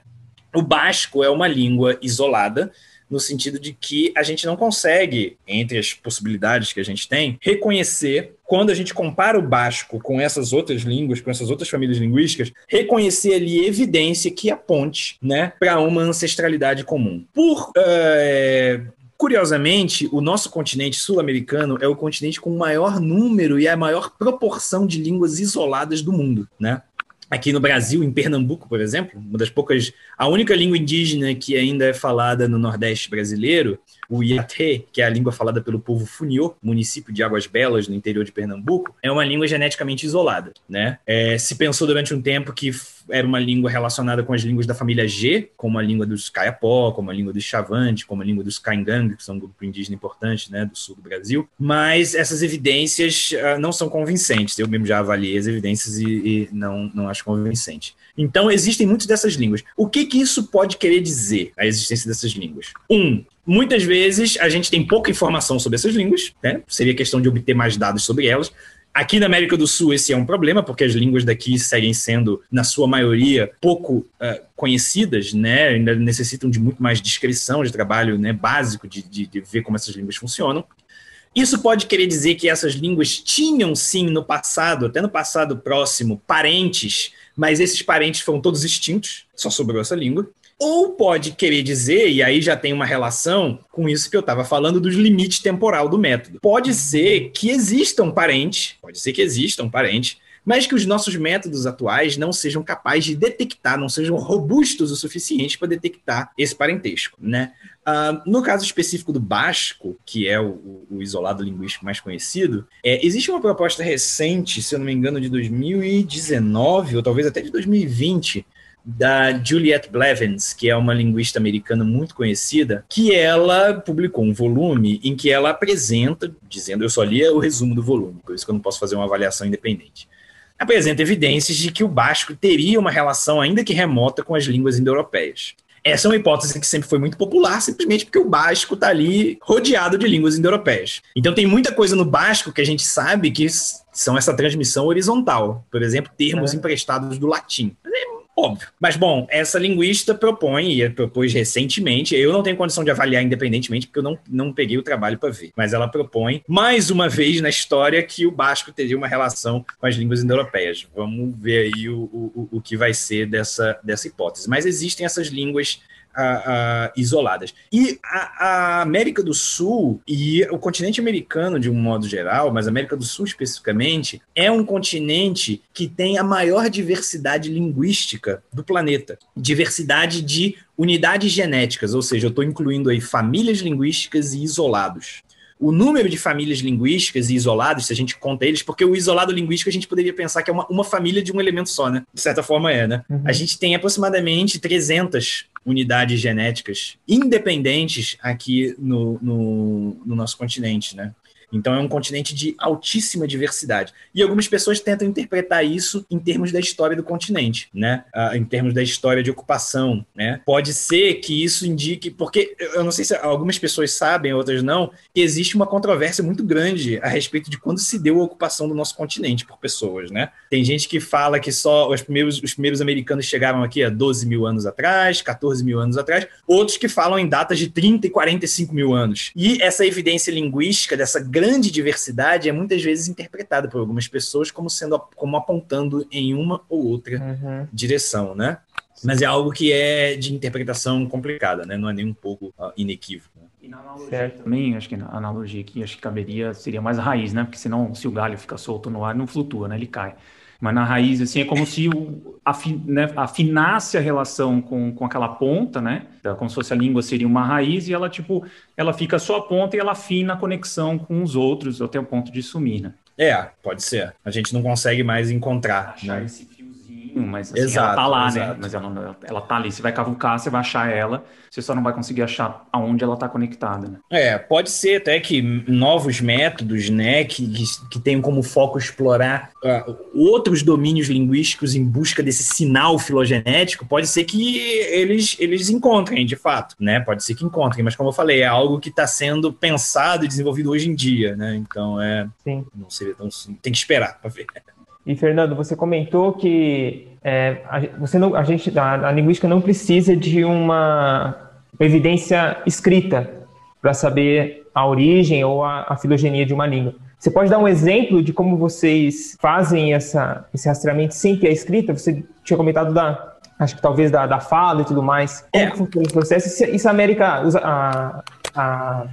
O basco é uma língua isolada, no sentido de que a gente não consegue, entre as possibilidades que a gente tem, reconhecer, quando a gente compara o basco com essas outras línguas, com essas outras famílias linguísticas, reconhecer ali evidência que aponte né, para uma ancestralidade comum. Por. Uh, Curiosamente, o nosso continente sul-americano é o continente com o maior número e a maior proporção de línguas isoladas do mundo, né? Aqui no Brasil, em Pernambuco, por exemplo, uma das poucas, a única língua indígena que ainda é falada no Nordeste brasileiro, o Iatê, que é a língua falada pelo povo Funiô, município de Águas Belas, no interior de Pernambuco, é uma língua geneticamente isolada. Né? É, se pensou durante um tempo que era uma língua relacionada com as línguas da família G, como a língua dos Kayapó, como a língua dos Chavante, como a língua dos Kaingang, que são um grupo indígena importante né, do sul do Brasil. Mas essas evidências uh, não são convincentes. Eu mesmo já avaliei as evidências e, e, não, não acho convincente. Então, existem muitas dessas línguas. O que, que isso pode querer dizer, a existência dessas línguas? Um, muitas vezes a gente tem pouca informação sobre essas línguas, né? seria questão de obter mais dados sobre elas. Aqui na América do Sul esse é um problema, porque as línguas daqui seguem sendo, na sua maioria, pouco uh, conhecidas, né? ainda necessitam de muito mais descrição, de trabalho né, básico, de, de, de ver como essas línguas funcionam. Isso pode querer dizer que essas línguas tinham, sim, no passado, até no passado próximo, parentes, mas esses parentes foram todos extintos, só sobrou essa língua. Ou pode querer dizer, e aí já tem uma relação com isso que eu estava falando dos limites temporal do método. Pode ser que exista um parente, pode ser que exista um parente, mas que os nossos métodos atuais não sejam capazes de detectar, não sejam robustos o suficiente para detectar esse parentesco, né? Uh, no caso específico do basco, que é o, o isolado linguístico mais conhecido, é, existe uma proposta recente, se eu não me engano, de 2019, ou talvez até de 2020, da Juliette Blevins, que é uma linguista americana muito conhecida, que ela publicou um volume em que ela apresenta, dizendo, eu só li o resumo do volume, por isso que eu não posso fazer uma avaliação independente. apresenta evidências de que o basco teria uma relação, ainda que remota, com as línguas indo-europeias. Essa é uma hipótese que sempre foi muito popular, simplesmente porque o basco está ali rodeado de línguas indo-europeias. Então tem muita coisa no basco que a gente sabe que são essa transmissão horizontal. Por exemplo, termos é. emprestados do latim. É Óbvio. Mas, bom, essa linguista propõe, e propôs recentemente, eu não tenho condição de avaliar independentemente, porque eu não, não peguei o trabalho para ver, mas ela propõe, mais uma vez na história, que o basco teria uma relação com as línguas indo-europeias. Vamos ver aí o, o, o que vai ser dessa, dessa hipótese. Mas existem essas línguas isoladas. E a, a, América do Sul e o continente americano, de um modo geral, mas a América do Sul especificamente, é um continente que tem a maior diversidade linguística do planeta. Diversidade de unidades genéticas, ou seja, eu estou incluindo aí famílias linguísticas e isolados o número de famílias linguísticas e isolados, se a gente conta eles, porque o isolado linguístico a gente poderia pensar que é uma, uma família de um elemento só, né? De certa forma é, né? Uhum. A gente tem aproximadamente 300 unidades genéticas independentes aqui no, no, no nosso continente, né? Então é um continente de altíssima diversidade. E algumas pessoas tentam interpretar isso em termos da história do continente, né? Ah, em termos da história de ocupação, né? Pode ser que isso indique, porque eu não sei se algumas pessoas sabem, outras não, que existe uma controvérsia muito grande a respeito de quando se deu a ocupação do nosso continente por pessoas, né? Tem gente que fala que só os primeiros, os primeiros americanos chegaram aqui há 12 mil anos atrás, 14 mil anos atrás, outros que falam em datas de 30 e 45 mil anos. E essa evidência linguística dessa grande diversidade é muitas vezes interpretada por algumas pessoas como sendo como apontando em uma ou outra uhum. direção, né? Mas é algo que é de interpretação complicada, né? Não é nem um pouco uh, inequívoco. Né? E na analogia certo. também, acho que a analogia aqui acho que caberia seria mais a raiz, né? Porque senão se o galho fica solto no ar, não flutua, né? Ele cai. Mas na raiz, assim, é como se o, afin, né, afinasse a relação com, com aquela ponta, né? Como se fosse a língua seria uma raiz e ela, tipo, ela fica só a ponta e ela afina a conexão com os outros até o ponto de sumir, né? É, pode ser. A gente não consegue mais encontrar, Achar né? esse mas assim, exato, ela tá lá, né? exato. né? Mas ela, ela tá ali. Você vai cavucar, você vai achar ela você só não vai conseguir achar aonde ela está conectada. Né? É, pode ser até que novos métodos, né, que, que tenham como foco explorar uh, outros domínios linguísticos em busca desse sinal filogenético, pode ser que eles, eles encontrem, de fato, né? Pode ser que encontrem, mas como eu falei, é algo que está sendo pensado e desenvolvido hoje em dia, né? Então é, Sim. não seria tão tem que esperar para ver. E Fernando, você comentou que é, a, você não, a gente, a, a, linguística não precisa de uma evidência escrita para saber a origem ou a, a, filogenia de uma língua. Você pode dar um exemplo de como vocês fazem essa, esse rastreamento sem ter a escrita? Você tinha comentado da, acho que talvez da, da fala e tudo mais. Como é. funciona esse processo? Isso a América, a, a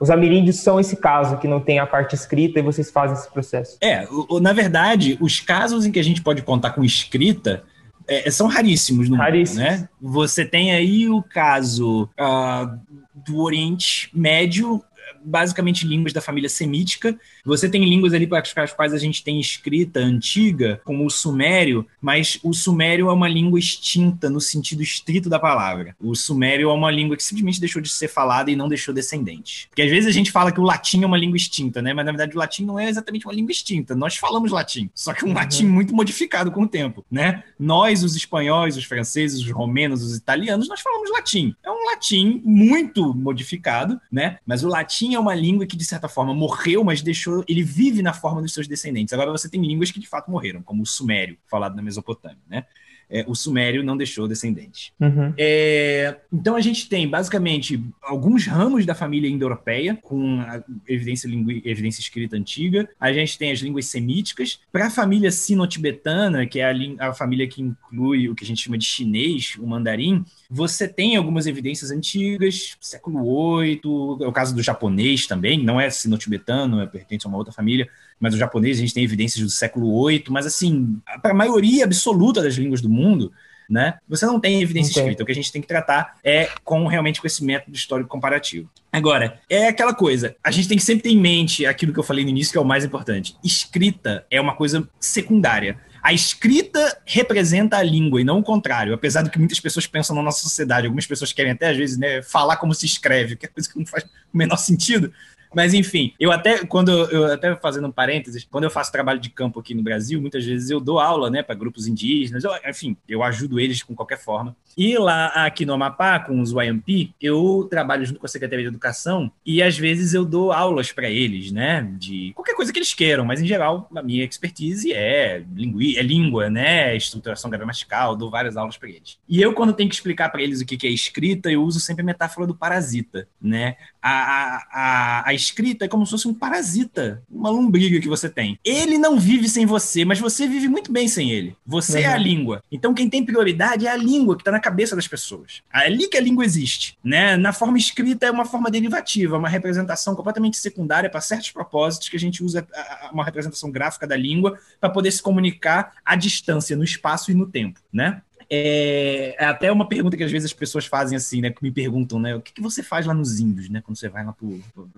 os ameríndios são esse caso, que não tem a parte escrita e vocês fazem esse processo. É, na verdade, os casos em que a gente pode contar com escrita é, são raríssimos no raríssimos. mundo, né? Você tem aí o caso uh, do Oriente Médio, basicamente línguas da família semítica. Você tem línguas ali para as quais a gente tem escrita antiga, como o sumério, mas o sumério é uma língua extinta no sentido estrito da palavra. O sumério é uma língua que simplesmente deixou de ser falada e não deixou descendente. Porque às vezes a gente fala que o latim é uma língua extinta, né? Mas na verdade o latim não é exatamente uma língua extinta. Nós falamos latim, só que um uhum. latim muito modificado com o tempo, né? Nós, os espanhóis, os franceses, os romenos, os italianos, nós falamos latim. É um latim muito modificado, né? Mas o latim é uma língua que, de certa forma, morreu, mas deixou. Ele vive na forma dos seus descendentes. Agora você tem línguas que de fato morreram, como o sumério, falado na Mesopotâmia, né? É, o sumério não deixou descendente. Uhum. É, então a gente tem basicamente alguns ramos da família indo-europeia, com evidência, evidência escrita antiga. A gente tem as línguas semíticas. Para a família sino-tibetana, que é a, a família que inclui o que a gente chama de chinês, o mandarim, você tem algumas evidências antigas, século VIII, é o caso do japonês também, não é sino-tibetano, é pertence a uma outra família, mas o japonês a gente tem evidências do século VIII, mas assim, para a maioria absoluta das línguas do mundo, né? Você não tem evidência Entendi. escrita. O que a gente tem que tratar é com realmente com esse método histórico comparativo. Agora, é aquela coisa, a gente tem que sempre ter em mente aquilo que eu falei no início, que é o mais importante. Escrita é uma coisa secundária. A escrita representa a língua e não o contrário, apesar do que muitas pessoas pensam na nossa sociedade. Algumas pessoas querem até, às vezes, né, falar como se escreve, que é coisa que não faz o menor sentido Mas enfim, eu até, quando eu até fazendo um parênteses, quando eu faço trabalho de campo aqui no Brasil, muitas vezes eu dou aula, né, para grupos indígenas, eu, enfim, eu ajudo eles com qualquer forma. E lá aqui no Amapá, com os YMP, eu trabalho junto com a Secretaria de Educação e às vezes eu dou aulas para eles, né, de qualquer coisa que eles queiram, mas em geral a minha expertise é, lingui, é língua, né, estruturação gramatical, dou várias aulas para eles. E eu, quando tenho que explicar para eles o que é escrita, eu uso sempre a metáfora do parasita, né? A, a, a, escrita é como se fosse um parasita, uma lombriga que você tem. Ele não vive sem você, mas você vive muito bem sem ele. Você uhum. é a língua. Então, quem tem prioridade é a língua que está na cabeça das pessoas. É ali que a língua existe, né? Na forma escrita é uma forma derivativa, uma representação completamente secundária para certos propósitos que a gente usa uma representação gráfica da língua para poder se comunicar à distância, no espaço e no tempo, né? É, é, até uma pergunta que às vezes as pessoas fazem assim, né? Que me perguntam, né? O que, que você faz lá nos índios, né? Quando você vai lá pro. pro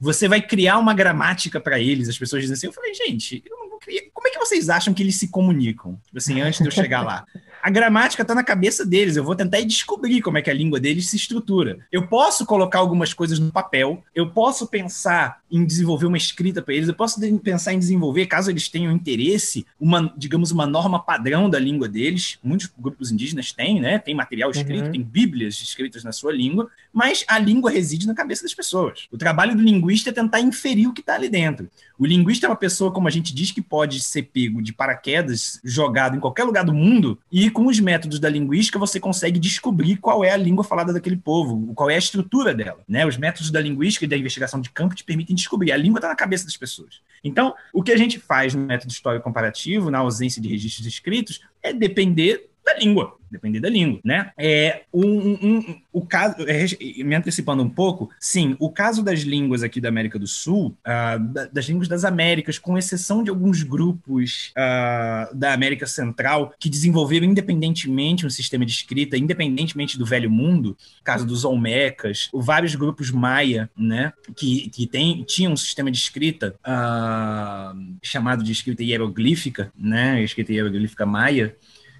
você vai criar uma gramática para eles. As pessoas dizem assim. Eu falei, gente, eu não vou criar. Como é que vocês acham que eles se comunicam? Tipo assim, antes de eu chegar lá. A gramática está na cabeça deles. Eu vou tentar descobrir como é que a língua deles se estrutura. Eu posso colocar algumas coisas no papel. Eu posso pensar em desenvolver uma escrita para eles. Eu posso pensar em desenvolver, caso eles tenham interesse, uma, digamos, uma norma padrão da língua deles. Muitos grupos indígenas têm, né? Tem material escrito, uhum. tem bíblias escritas na sua língua, mas a língua reside na cabeça das pessoas. O trabalho do linguista é tentar inferir o que está ali dentro. O linguista é uma pessoa, como a gente diz, que pode ser pego de paraquedas, jogado em qualquer lugar do mundo, e com os métodos da linguística você consegue descobrir qual é a língua falada daquele povo, qual é a estrutura dela. Né? Os métodos da linguística e da investigação de campo te permitem descobrir. A língua está na cabeça das pessoas. Então, o que a gente faz no método histórico comparativo, na ausência de registros escritos, é depender da língua depender da língua, né? É, um, um, o caso, é, me antecipando um pouco, sim, o caso das línguas aqui da América do Sul, uh, das línguas das Américas, com exceção de alguns grupos uh, da América Central que desenvolveram independentemente um sistema de escrita, independentemente do Velho Mundo, caso dos Olmecas, vários grupos maia, né, que, que tem, tinham um sistema de escrita uh, chamado de escrita hieroglífica, né, escrita hieroglífica maia,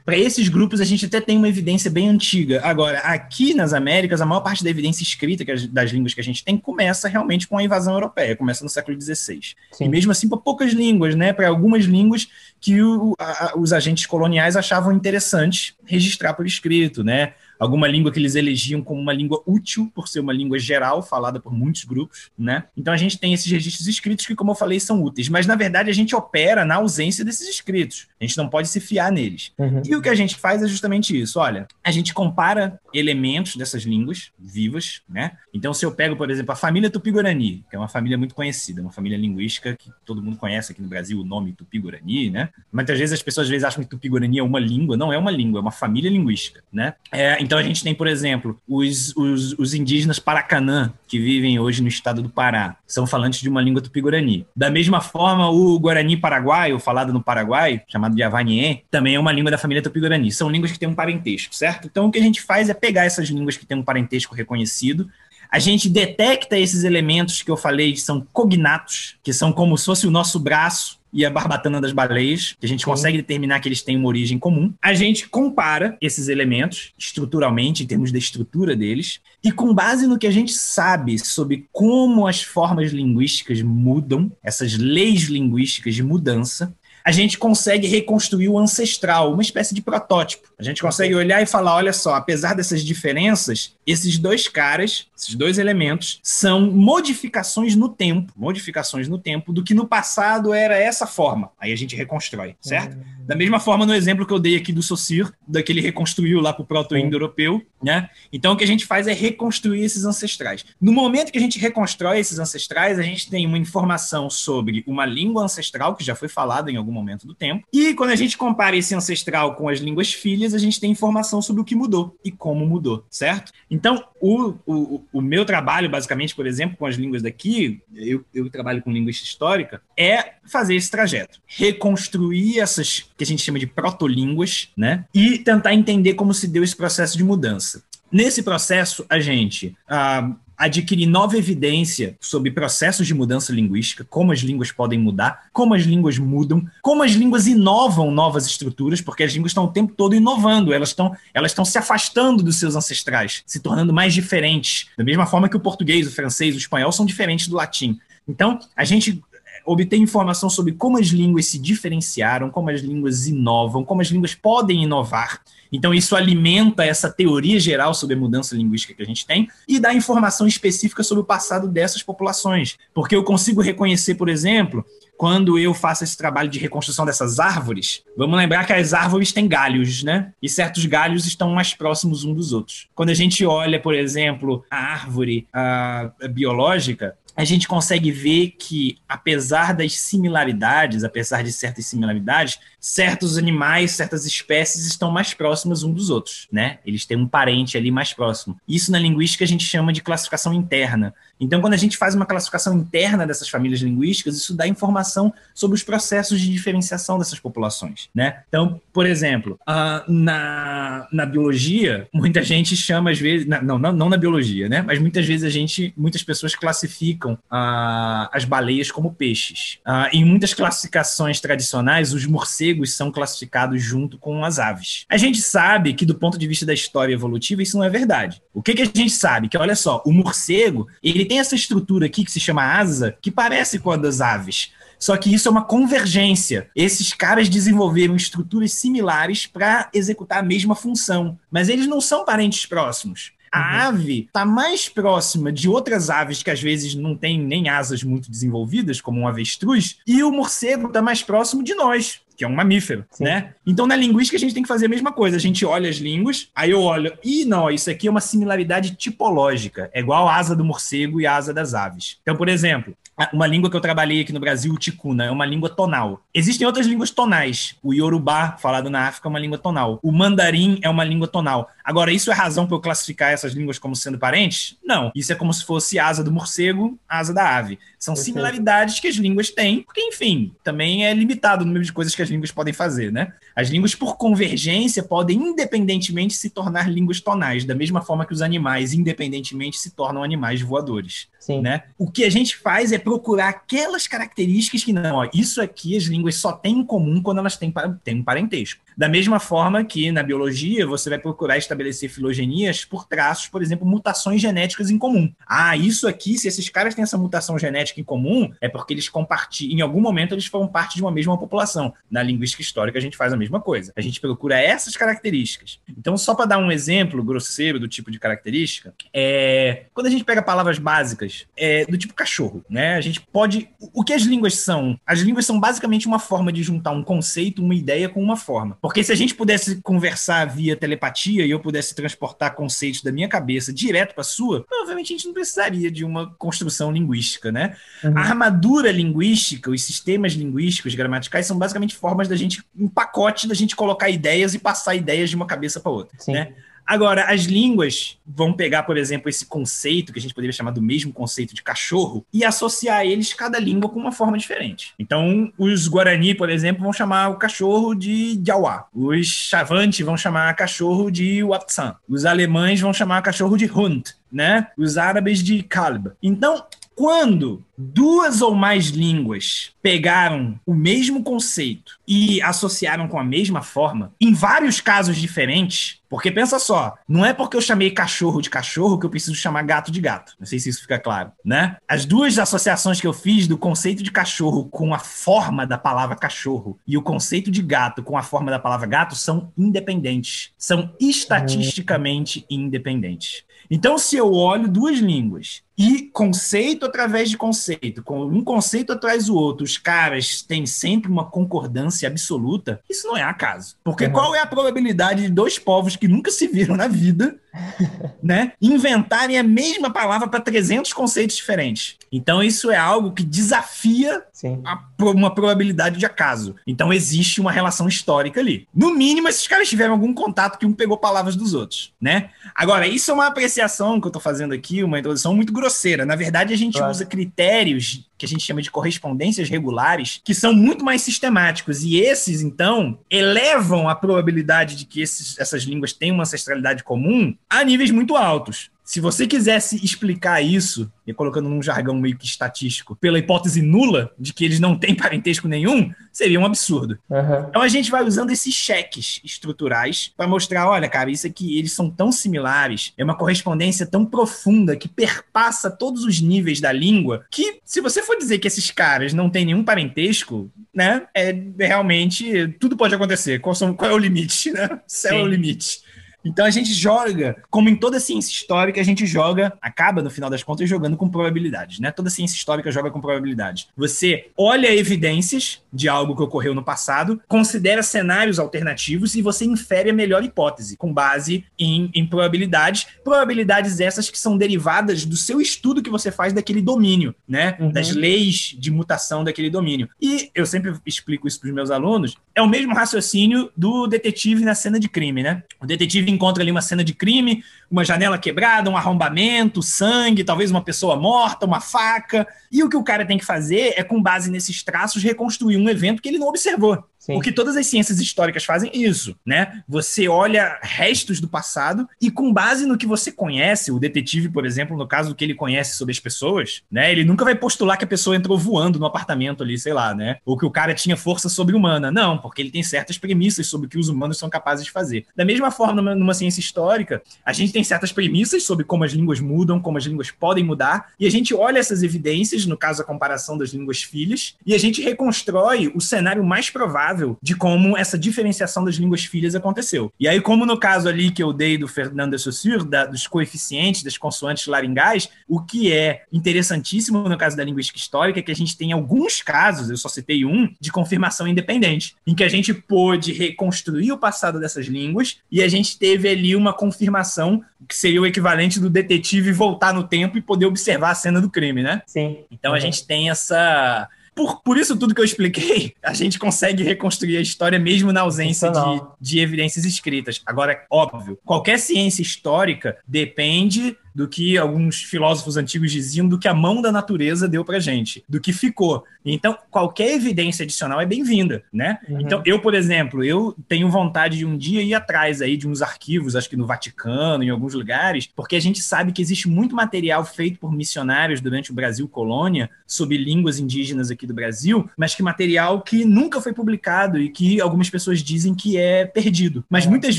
para esses grupos, a gente até tem uma evidência bem antiga. Agora, aqui nas Américas, a maior parte da evidência escrita das línguas que a gente tem começa realmente com a invasão europeia, começa no século XVI. Sim. E mesmo assim, para poucas línguas, né? Para algumas línguas que o, a, os agentes coloniais achavam interessante registrar por escrito, né? Alguma língua que eles elegiam como uma língua útil, por ser uma língua geral, falada por muitos grupos, né? Então a gente tem esses registros escritos que, como eu falei, são úteis, mas na verdade a gente opera na ausência desses escritos. A gente não pode se fiar neles. Uhum. E o que a gente faz é justamente isso. Olha, a gente compara elementos dessas línguas vivas, né? Então, se eu pego, por exemplo, a família Tupi-Guarani, que é uma família muito conhecida, uma família linguística que todo mundo conhece aqui no Brasil, o nome Tupi-Guarani, né? Muitas vezes as pessoas às vezes acham que Tupi-Guarani é uma língua, não é uma língua, é uma família linguística, né? É, então a gente tem, por exemplo, os, os, os, indígenas Paracanã, que vivem hoje no estado do Pará, são falantes de uma língua tupi-guarani. Da mesma forma, o Guarani Paraguaio, falado no Paraguai, chamado de Avanien, também é uma língua da família tupi-guarani. São línguas que têm um parentesco, certo? Então o que a gente faz é pegar essas línguas que têm um parentesco reconhecido, a gente detecta esses elementos que eu falei, que são cognatos, que são como se fosse o nosso braço e a barbatana das baleias, que a gente Sim. consegue determinar que eles têm uma origem comum. A gente compara esses elementos estruturalmente, em termos da estrutura deles, e com base no que a gente sabe sobre como as formas linguísticas mudam, essas leis linguísticas de mudança, a gente consegue reconstruir o ancestral, uma espécie de protótipo. A gente consegue olhar e falar: olha só, apesar dessas diferenças, esses dois caras, esses dois elementos, são modificações no tempo, modificações no tempo do que no passado era essa forma. Aí a gente reconstrói, certo? Uhum. Da mesma forma, no exemplo que eu dei aqui do Saussure, daquele reconstruiu lá para o proto-indo-europeu, né? Então, o que a gente faz é reconstruir esses ancestrais. No momento que a gente reconstrói esses ancestrais, a gente tem uma informação sobre uma língua ancestral que já foi falada em algum momento do tempo. E quando a gente compara esse ancestral com as línguas filhas, a gente tem informação sobre o que mudou e como mudou, certo? Então, o, o, o meu trabalho, basicamente, por exemplo, com as línguas daqui, eu, eu trabalho com linguística histórica, é fazer esse trajeto. Reconstruir essas que a gente chama de protolínguas, né? E tentar entender como se deu esse processo de mudança. Nesse processo, a gente ah, adquirir nova evidência sobre processos de mudança linguística, como as línguas podem mudar, como as línguas mudam, como as línguas inovam novas estruturas, porque as línguas estão o tempo todo inovando, elas estão elas estão se afastando dos seus ancestrais, se tornando mais diferentes, da mesma forma que o português, o francês, o espanhol são diferentes do latim. Então, a gente obter informação sobre como as línguas se diferenciaram, como as línguas inovam, como as línguas podem inovar. Então, isso alimenta essa teoria geral sobre a mudança linguística que a gente tem e dá informação específica sobre o passado dessas populações. Porque eu consigo reconhecer, por exemplo, quando eu faço esse trabalho de reconstrução dessas árvores, vamos lembrar que as árvores têm galhos, né? E certos galhos estão mais próximos um dos outros. Quando a gente olha, por exemplo, a árvore a, a biológica, a gente consegue ver que, apesar das similaridades, apesar de certas similaridades, certos animais, certas espécies estão mais próximas um dos outros, né? Eles têm um parente ali mais próximo. Isso na linguística a gente chama de classificação interna. Então, quando a gente faz uma classificação interna dessas famílias linguísticas, isso dá informação sobre os processos de diferenciação dessas populações, né? Então, por exemplo, uh, na, na biologia, muita gente chama às vezes, na, não, não, não na biologia, né? Mas muitas vezes a gente, muitas pessoas classificam uh, as baleias como peixes. Uh, em muitas classificações tradicionais, os morcegos são classificados junto com as aves. A gente sabe que, do ponto de vista da história evolutiva, isso não é verdade. O que, que a gente sabe? Que, olha só, o morcego, ele tem essa estrutura aqui que se chama asa, que parece com a das aves. Só que isso é uma convergência. Esses caras desenvolveram estruturas similares para executar a mesma função, mas eles não são parentes próximos. A uhum. ave está mais próxima de outras aves que às vezes não têm nem asas muito desenvolvidas, como um avestruz, e o morcego está mais próximo de nós que é um mamífero, Sim. né? Então, na linguística, a gente tem que fazer a mesma coisa. A gente olha as línguas, aí eu olho, e não, isso aqui é uma similaridade tipológica. É igual a asa do morcego e a asa das aves. Então, por exemplo, uma língua que eu trabalhei aqui no Brasil, o ticuna, é uma língua tonal. Existem outras línguas tonais. O Yorubá, falado na África, é uma língua tonal. O mandarim é uma língua tonal. Agora, isso é razão para eu classificar essas línguas como sendo parentes? Não. Isso é como se fosse asa do morcego, asa da ave. São similaridades que as línguas têm, porque, enfim, também é limitado o número de coisas que as línguas podem fazer, né? As línguas, por convergência, podem independentemente se tornar línguas tonais, da mesma forma que os animais, independentemente, se tornam animais voadores. Sim. Né? O que a gente faz é procurar aquelas características que não, ó, isso aqui as línguas só têm em comum quando elas têm, têm um parentesco. Da mesma forma que na biologia você vai procurar estabelecer filogenias por traços, por exemplo, mutações genéticas em comum. Ah, isso aqui, se esses caras têm essa mutação genética em comum, é porque eles compartilham, em algum momento eles foram parte de uma mesma população. Na linguística histórica a gente faz a mesma coisa. A gente procura essas características. Então, só para dar um exemplo grosseiro do tipo de característica, é quando a gente pega palavras básicas é, do tipo cachorro, né? A gente pode. O que as línguas são? As línguas são basicamente uma forma de juntar um conceito, uma ideia com uma forma. Porque se a gente pudesse conversar via telepatia e eu pudesse transportar conceitos da minha cabeça direto para a sua, provavelmente a gente não precisaria de uma construção linguística, né? Uhum. A armadura linguística, os sistemas linguísticos gramaticais são basicamente formas da gente, um pacote da gente colocar ideias e passar ideias de uma cabeça para outra, Sim. né? Agora, as línguas vão pegar, por exemplo, esse conceito, que a gente poderia chamar do mesmo conceito de cachorro, e associar eles, cada língua, com uma forma diferente. Então, os Guarani, por exemplo, vão chamar o cachorro de Jauá. Os Chavante vão chamar cachorro de Watsan. Os alemães vão chamar cachorro de Hund. Né? Os árabes de Kalb. Então, quando duas ou mais línguas pegaram o mesmo conceito e associaram com a mesma forma, em vários casos diferentes, porque pensa só, não é porque eu chamei cachorro de cachorro que eu preciso chamar gato de gato. Não sei se isso fica claro, né? As duas associações que eu fiz do conceito de cachorro com a forma da palavra cachorro e o conceito de gato com a forma da palavra gato são independentes, são estatisticamente independentes. Então, se eu olho duas línguas e conceito através de conceito, com um conceito atrás do outro, os caras têm sempre uma concordância absoluta, isso não é acaso. Porque uhum. qual é a probabilidade de dois povos que nunca se viram na vida, né, inventarem a mesma palavra para 300 conceitos diferentes? Então, isso é algo que desafia a, uma probabilidade de acaso. Então, existe uma relação histórica ali. No mínimo, esses caras tiveram algum contato que um pegou palavras dos outros, né? Agora, isso é uma apreciação que eu estou fazendo aqui, uma introdução muito grosseira. Na verdade, a gente claro. usa critérios que a gente chama de correspondências regulares, que são muito mais sistemáticos. E esses, então, elevam a probabilidade de que esses, essas línguas tenham uma ancestralidade comum a níveis muito altos Se você quisesse explicar isso, e colocando num jargão meio que estatístico, pela hipótese nula de que eles não têm parentesco nenhum, seria um absurdo. Uhum. Então a gente vai usando esses cheques estruturais para mostrar, olha, cara, isso aqui, eles são tão similares, é uma correspondência tão profunda que perpassa todos os níveis da língua, que se você for dizer que esses caras não têm nenhum parentesco, né, é realmente tudo pode acontecer. Qual, são, qual é o limite, né? Céu é o limite. Então a gente joga, como em toda ciência histórica, a gente joga, acaba no final das contas jogando com probabilidades, né? Toda ciência histórica joga com probabilidades. Você olha evidências de algo que ocorreu no passado, considera cenários alternativos e você infere a melhor hipótese com base em, em probabilidades, probabilidades essas que são derivadas do seu estudo que você faz daquele domínio, né? Uhum. Das leis de mutação daquele domínio. E eu sempre explico isso para os meus alunos, é o mesmo raciocínio do detetive na cena de crime, né? O detetive encontra ali uma cena de crime, uma janela quebrada, um arrombamento, sangue, talvez uma pessoa morta, uma faca. E o que o cara tem que fazer é, com base nesses traços, reconstruir um evento que ele não observou. Sim. Porque todas as ciências históricas fazem isso, né? Você olha restos do passado e com base no que você conhece, o detetive, por exemplo, no caso do que ele conhece sobre as pessoas, né? Ele nunca vai postular que a pessoa entrou voando no apartamento ali, sei lá, né? Ou que o cara tinha força sobre-humana. Não, porque ele tem certas premissas sobre o que os humanos são capazes de fazer. Da mesma forma, numa ciência histórica, a gente tem certas premissas sobre como as línguas mudam, como as línguas podem mudar, e a gente olha essas evidências, no caso a comparação das línguas filhas, e a gente reconstrói o cenário mais provável de como essa diferenciação das línguas filhas aconteceu. E aí, como no caso ali que eu dei do Fernando de Saussure, da, dos coeficientes das consoantes laringais, o que é interessantíssimo no caso da linguística histórica é que a gente tem alguns casos, eu só citei um, de confirmação independente, em que a gente pôde reconstruir o passado dessas línguas e a gente teve ali uma confirmação que seria o equivalente do detetive voltar no tempo e poder observar a cena do crime, né? Sim. Então uhum. a gente tem essa por, por isso tudo que eu expliquei, a gente consegue reconstruir a história mesmo na ausência de, de evidências escritas. Agora, óbvio, qualquer ciência histórica depende do que alguns filósofos antigos diziam do que a mão da natureza deu pra gente, do que ficou. Então, qualquer evidência adicional é bem-vinda, né? Uhum. Então, eu, por exemplo, eu tenho vontade de um dia ir atrás aí de uns arquivos, acho que no Vaticano, em alguns lugares, porque a gente sabe que existe muito material feito por missionários durante o Brasil colônia sobre línguas indígenas aqui do Brasil, mas que material que nunca foi publicado e que algumas pessoas dizem que é perdido. Mas é. muitas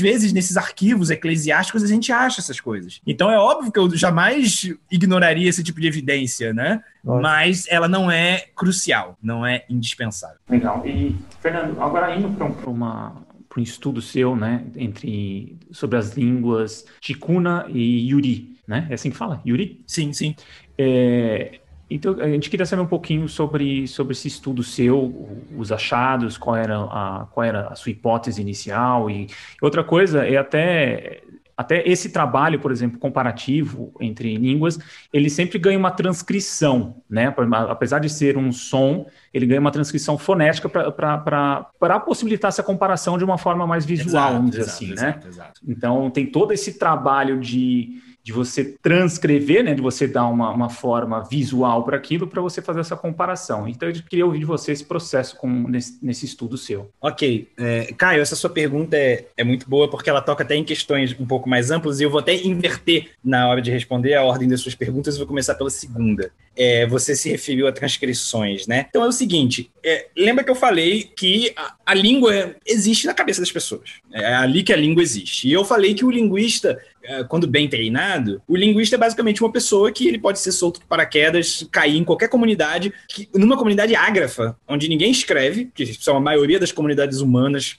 vezes nesses arquivos eclesiásticos a gente acha essas coisas. Então é óbvio que eu jamais ignoraria esse tipo de evidência, né? Nossa. Mas ela não é crucial, não é indispensável. Legal. E, Fernando, agora indo para uma para um estudo seu, né, entre sobre as línguas Ticuna e Yuri, né? É assim que fala? Yuri? Sim, sim. É, então, a gente queria saber um pouquinho sobre, sobre esse estudo seu, os achados, qual era a, qual era a sua hipótese inicial. E outra coisa é até até esse trabalho, por exemplo, comparativo entre línguas, ele sempre ganha uma transcrição, né? Apesar de ser um som, ele ganha uma transcrição fonética para possibilitar essa comparação de uma forma mais visual, exato, vamos dizer exato, assim, né? exato, né? Então tem todo esse trabalho de de você transcrever, né, de você dar uma, uma forma visual para aquilo, para você fazer essa comparação. Então, eu queria ouvir de você esse processo com, nesse, nesse estudo seu. Ok. É, Caio, essa sua pergunta é, é muito boa, porque ela toca até em questões um pouco mais amplas, e eu vou até inverter na hora de responder a ordem das suas perguntas, e vou começar pela segunda. É, você se referiu a transcrições, né? Então, é o seguinte, é, lembra que eu falei que a, a língua existe na cabeça das pessoas. É ali que a língua existe. E eu falei que o linguista é, quando bem treinado, o linguista é basicamente uma pessoa que ele pode ser solto para paraquedas, cair em qualquer comunidade, que, numa comunidade ágrafa, onde ninguém escreve, que são a maioria das comunidades humanas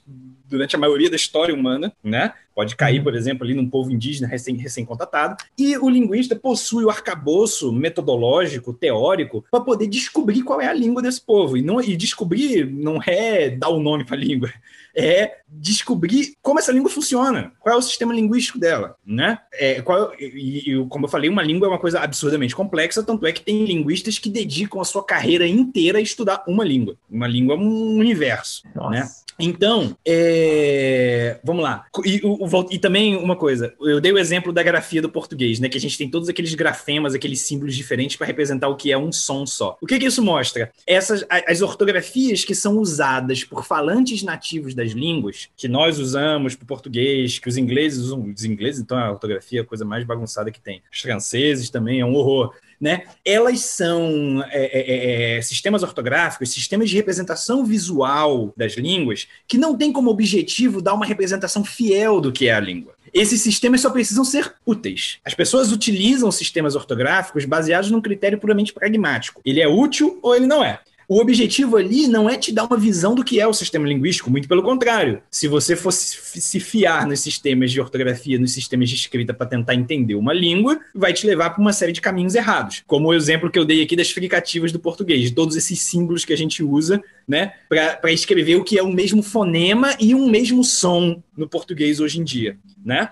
durante a maioria da história humana, né? Pode cair, uhum. por exemplo, ali num povo indígena recém, recém-contatado. E o linguista possui o arcabouço metodológico, teórico, para poder descobrir qual é a língua desse povo. E, não, e descobrir não é dar o um nome para a língua, é descobrir como essa língua funciona, qual é o sistema linguístico dela, né? É, qual, e, e, como eu falei, uma língua é uma coisa absurdamente complexa, tanto é que tem linguistas que dedicam a sua carreira inteira a estudar uma língua. Uma língua é um universo, né? Nossa. né? Então, é... vamos lá. E o, e também uma coisa, eu dei o exemplo da grafia do português, né? Que a gente tem todos aqueles grafemas, aqueles símbolos diferentes para representar o que é um som só. O que, que isso mostra? Essas as ortografias que são usadas por falantes nativos das línguas, que nós usamos para o português, que os ingleses usam, os ingleses, então a ortografia é a coisa mais bagunçada que tem. Os franceses também é um horror né? Elas são é, é, é, é, sistemas ortográficos, sistemas de representação visual das línguas, que não tem como objetivo dar uma representação fiel do que é a língua. Esses sistemas só precisam ser úteis. As pessoas utilizam sistemas ortográficos baseados num critério puramente pragmático. Ele é útil ou ele não é. O objetivo ali não é te dar uma visão do que é o sistema linguístico, muito pelo contrário. Se você fosse se fiar nos sistemas de ortografia, nos sistemas de escrita para tentar entender uma língua, vai te levar para uma série de caminhos errados. Como o exemplo que eu dei aqui das fricativas do português, todos esses símbolos que a gente usa, né, para escrever o que é o mesmo fonema e um mesmo som no português hoje em dia, né?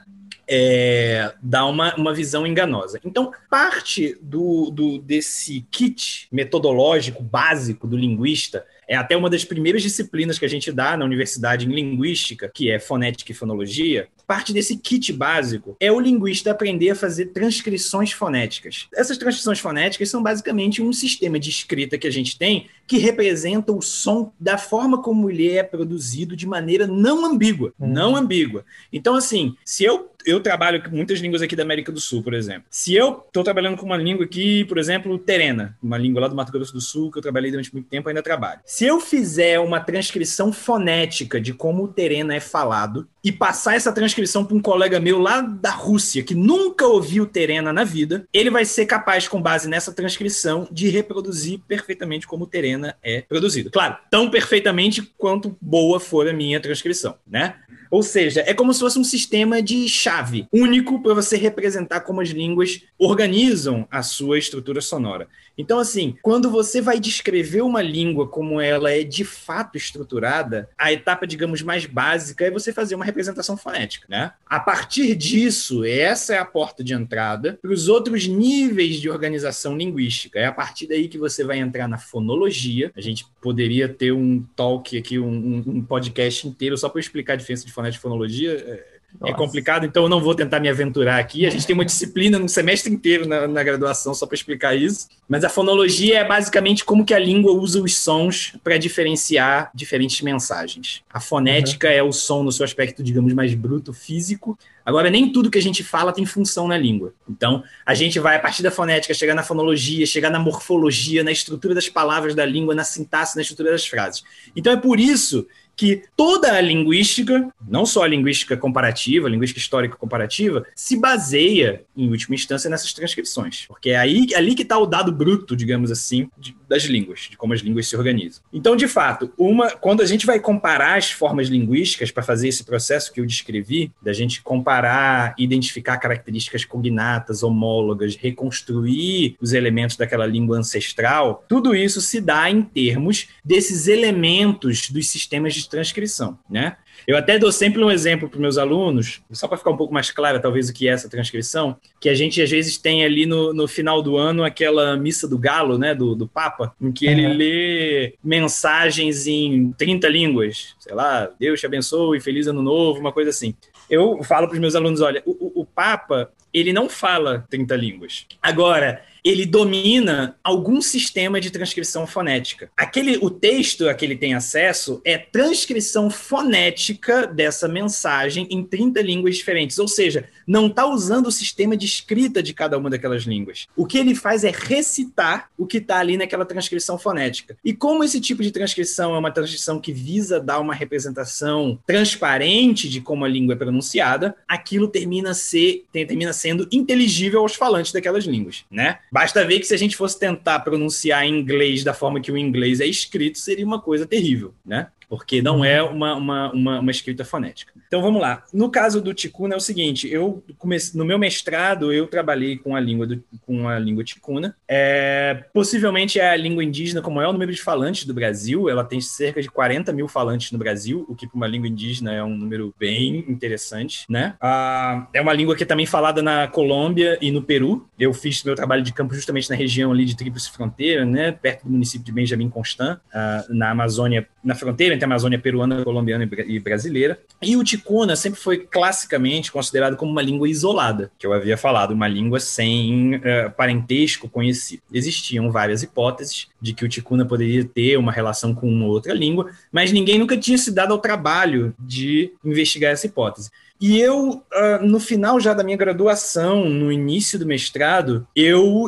É, dá uma, uma visão enganosa. Então, parte do, do desse kit metodológico básico do linguista é até uma das primeiras disciplinas que a gente dá na universidade em linguística, que é fonética e fonologia. Parte desse kit básico é o linguista aprender a fazer transcrições fonéticas. Essas transcrições fonéticas são basicamente um sistema de escrita que a gente tem que representa o som da forma como ele é produzido de maneira não ambígua, uhum. não ambígua. Então, assim, se eu eu trabalho com muitas línguas aqui da América do Sul, por exemplo. Se eu estou trabalhando com uma língua aqui, por exemplo, terena, uma língua lá do Mato Grosso do Sul, que eu trabalhei durante muito tempo, ainda trabalho. Se eu fizer uma transcrição fonética de como o terena é falado e passar essa transcrição para um colega meu lá da Rússia, que nunca ouviu terena na vida, ele vai ser capaz, com base nessa transcrição, de reproduzir perfeitamente como terena é produzido. Claro, tão perfeitamente quanto boa for a minha transcrição, né? Ou seja, é como se fosse um sistema de chave único para você representar como as línguas organizam a sua estrutura sonora. Então, assim, quando você vai descrever uma língua como ela é de fato estruturada, a etapa, digamos, mais básica é você fazer uma representação fonética, né? A partir disso, essa é a porta de entrada para os outros níveis de organização linguística. É a partir daí que você vai entrar na fonologia. A gente poderia ter um talk aqui, um, um podcast inteiro só para explicar a diferença de fonética e fonologia. É nossa. É complicado, então eu não vou tentar me aventurar aqui. A gente tem uma disciplina no semestre inteiro na, na graduação só para explicar isso. Mas a fonologia é basicamente como que a língua usa os sons para diferenciar diferentes mensagens. A fonética uhum. é o som no seu aspecto, digamos, mais bruto, físico. Agora, nem tudo que a gente fala tem função na língua. Então, a gente vai, a partir da fonética, chegar na fonologia, chegar na morfologia, na estrutura das palavras da língua, na sintaxe, na estrutura das frases. Então, é por isso que toda a linguística, não só a linguística comparativa, a linguística histórica comparativa, se baseia, em última instância, nessas transcrições. Porque é aí, ali que está o dado bruto, digamos assim, de, das línguas, de como as línguas se organizam. Então, de fato, uma, quando a gente vai comparar as formas linguísticas para fazer esse processo que eu descrevi, da gente comparar, identificar características cognatas, homólogas, reconstruir os elementos daquela língua ancestral, tudo isso se dá em termos desses elementos dos sistemas de transcrição, né? Eu até dou sempre um exemplo para meus alunos, só para ficar um pouco mais clara, talvez, o que é essa transcrição, que a gente às vezes tem ali no, no final do ano aquela missa do galo, né, do, do Papa, em que ele uhum. lê mensagens em 30 línguas, sei lá, Deus te abençoe, feliz ano novo, uma coisa assim. Eu falo para os meus alunos, olha, o, o, o Papa, ele não fala 30 línguas. Agora, ele domina algum sistema de transcrição fonética. Aquele, o texto a que ele tem acesso é transcrição fonética dessa mensagem em 30 línguas diferentes, ou seja, não está usando o sistema de escrita de cada uma daquelas línguas. O que ele faz é recitar o que está ali naquela transcrição fonética. E como esse tipo de transcrição é uma transcrição que visa dar uma representação transparente de como a língua é pronunciada, aquilo termina, ser, termina sendo inteligível aos falantes daquelas línguas, né? Basta ver que se a gente fosse tentar pronunciar em inglês da forma que o inglês é escrito, seria uma coisa terrível, né? Porque não é uma, uma, uma, uma, escrita fonética. Então vamos lá. No caso do ticuna é o seguinte: eu comecei, no meu mestrado eu trabalhei com a língua do, com a língua ticuna. É, possivelmente é a língua indígena com o maior número de falantes do Brasil. Ela tem cerca de 40 mil falantes no Brasil, o que para uma língua indígena é um número bem interessante, né? Ah, é uma língua que é também falada na Colômbia e no Peru. Eu fiz meu trabalho de campo justamente na região ali de Tríplice Fronteira, né? Perto do município de Benjamin Constant, ah, na Amazônia na fronteira entre a Amazônia peruana, colombiana e brasileira. E o ticuna sempre foi classicamente considerado como uma língua isolada, que eu havia falado, uma língua sem uh, parentesco conhecido. Existiam várias hipóteses de que o ticuna poderia ter uma relação com uma outra língua, mas ninguém nunca tinha se dado ao trabalho de investigar essa hipótese. E eu, uh, no final já da minha graduação, no início do mestrado, eu,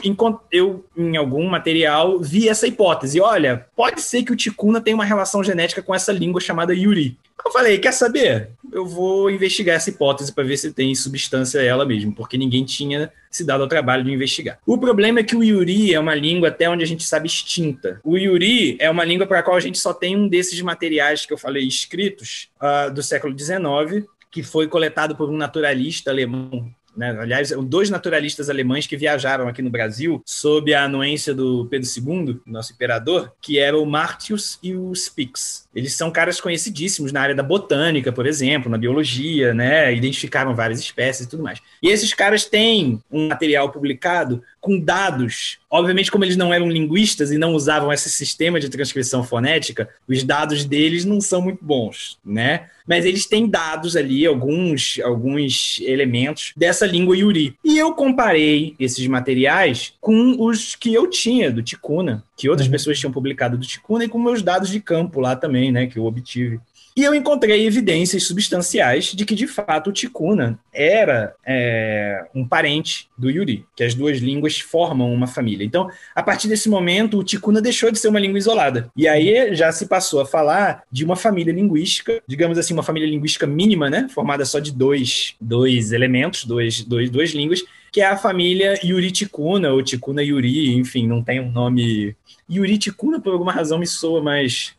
eu, em algum material, vi essa hipótese. Olha, pode ser que o ticuna tenha uma relação genética com essa língua chamada Yuri. Eu falei, quer saber? Eu vou investigar essa hipótese para ver se tem substância ela mesmo, porque ninguém tinha se dado ao trabalho de investigar. O problema é que o Yuri é uma língua até onde a gente sabe extinta. O Yuri é uma língua para a qual a gente só tem um desses materiais que eu falei escritos uh, do século XIX, que foi coletado por um naturalista alemão né? Aliás, dois naturalistas alemães que viajaram aqui no Brasil sob a anuência do Pedro II, nosso imperador, que eram o Martius e o Spix. Eles são caras conhecidíssimos na área da botânica, por exemplo, na biologia, né? Identificaram várias espécies e tudo mais. E esses caras têm um material publicado com dados. Obviamente, como eles não eram linguistas e não usavam esse sistema de transcrição fonética, os dados deles não são muito bons, né? Mas eles têm dados ali, alguns, alguns elementos dessa língua Yuri. E eu comparei esses materiais com os que eu tinha do Ticuna, que outras uhum. pessoas tinham publicado do Ticuna, e com meus dados de campo lá também, né, que eu obtive. E eu encontrei evidências substanciais de que, de fato, o Ticuna era é, um parente do Yuri, que as duas línguas formam uma família. Então, a partir desse momento, o Ticuna deixou de ser uma língua isolada. E aí já se passou a falar de uma família linguística, digamos assim, uma família linguística mínima, né? Formada só de dois, dois elementos, dois, dois, duas línguas, que é a família Yuri Ticuna, ou Ticuna Yuri, enfim, não tem um nome. Yuri Ticuna, por alguma razão, me soa mais.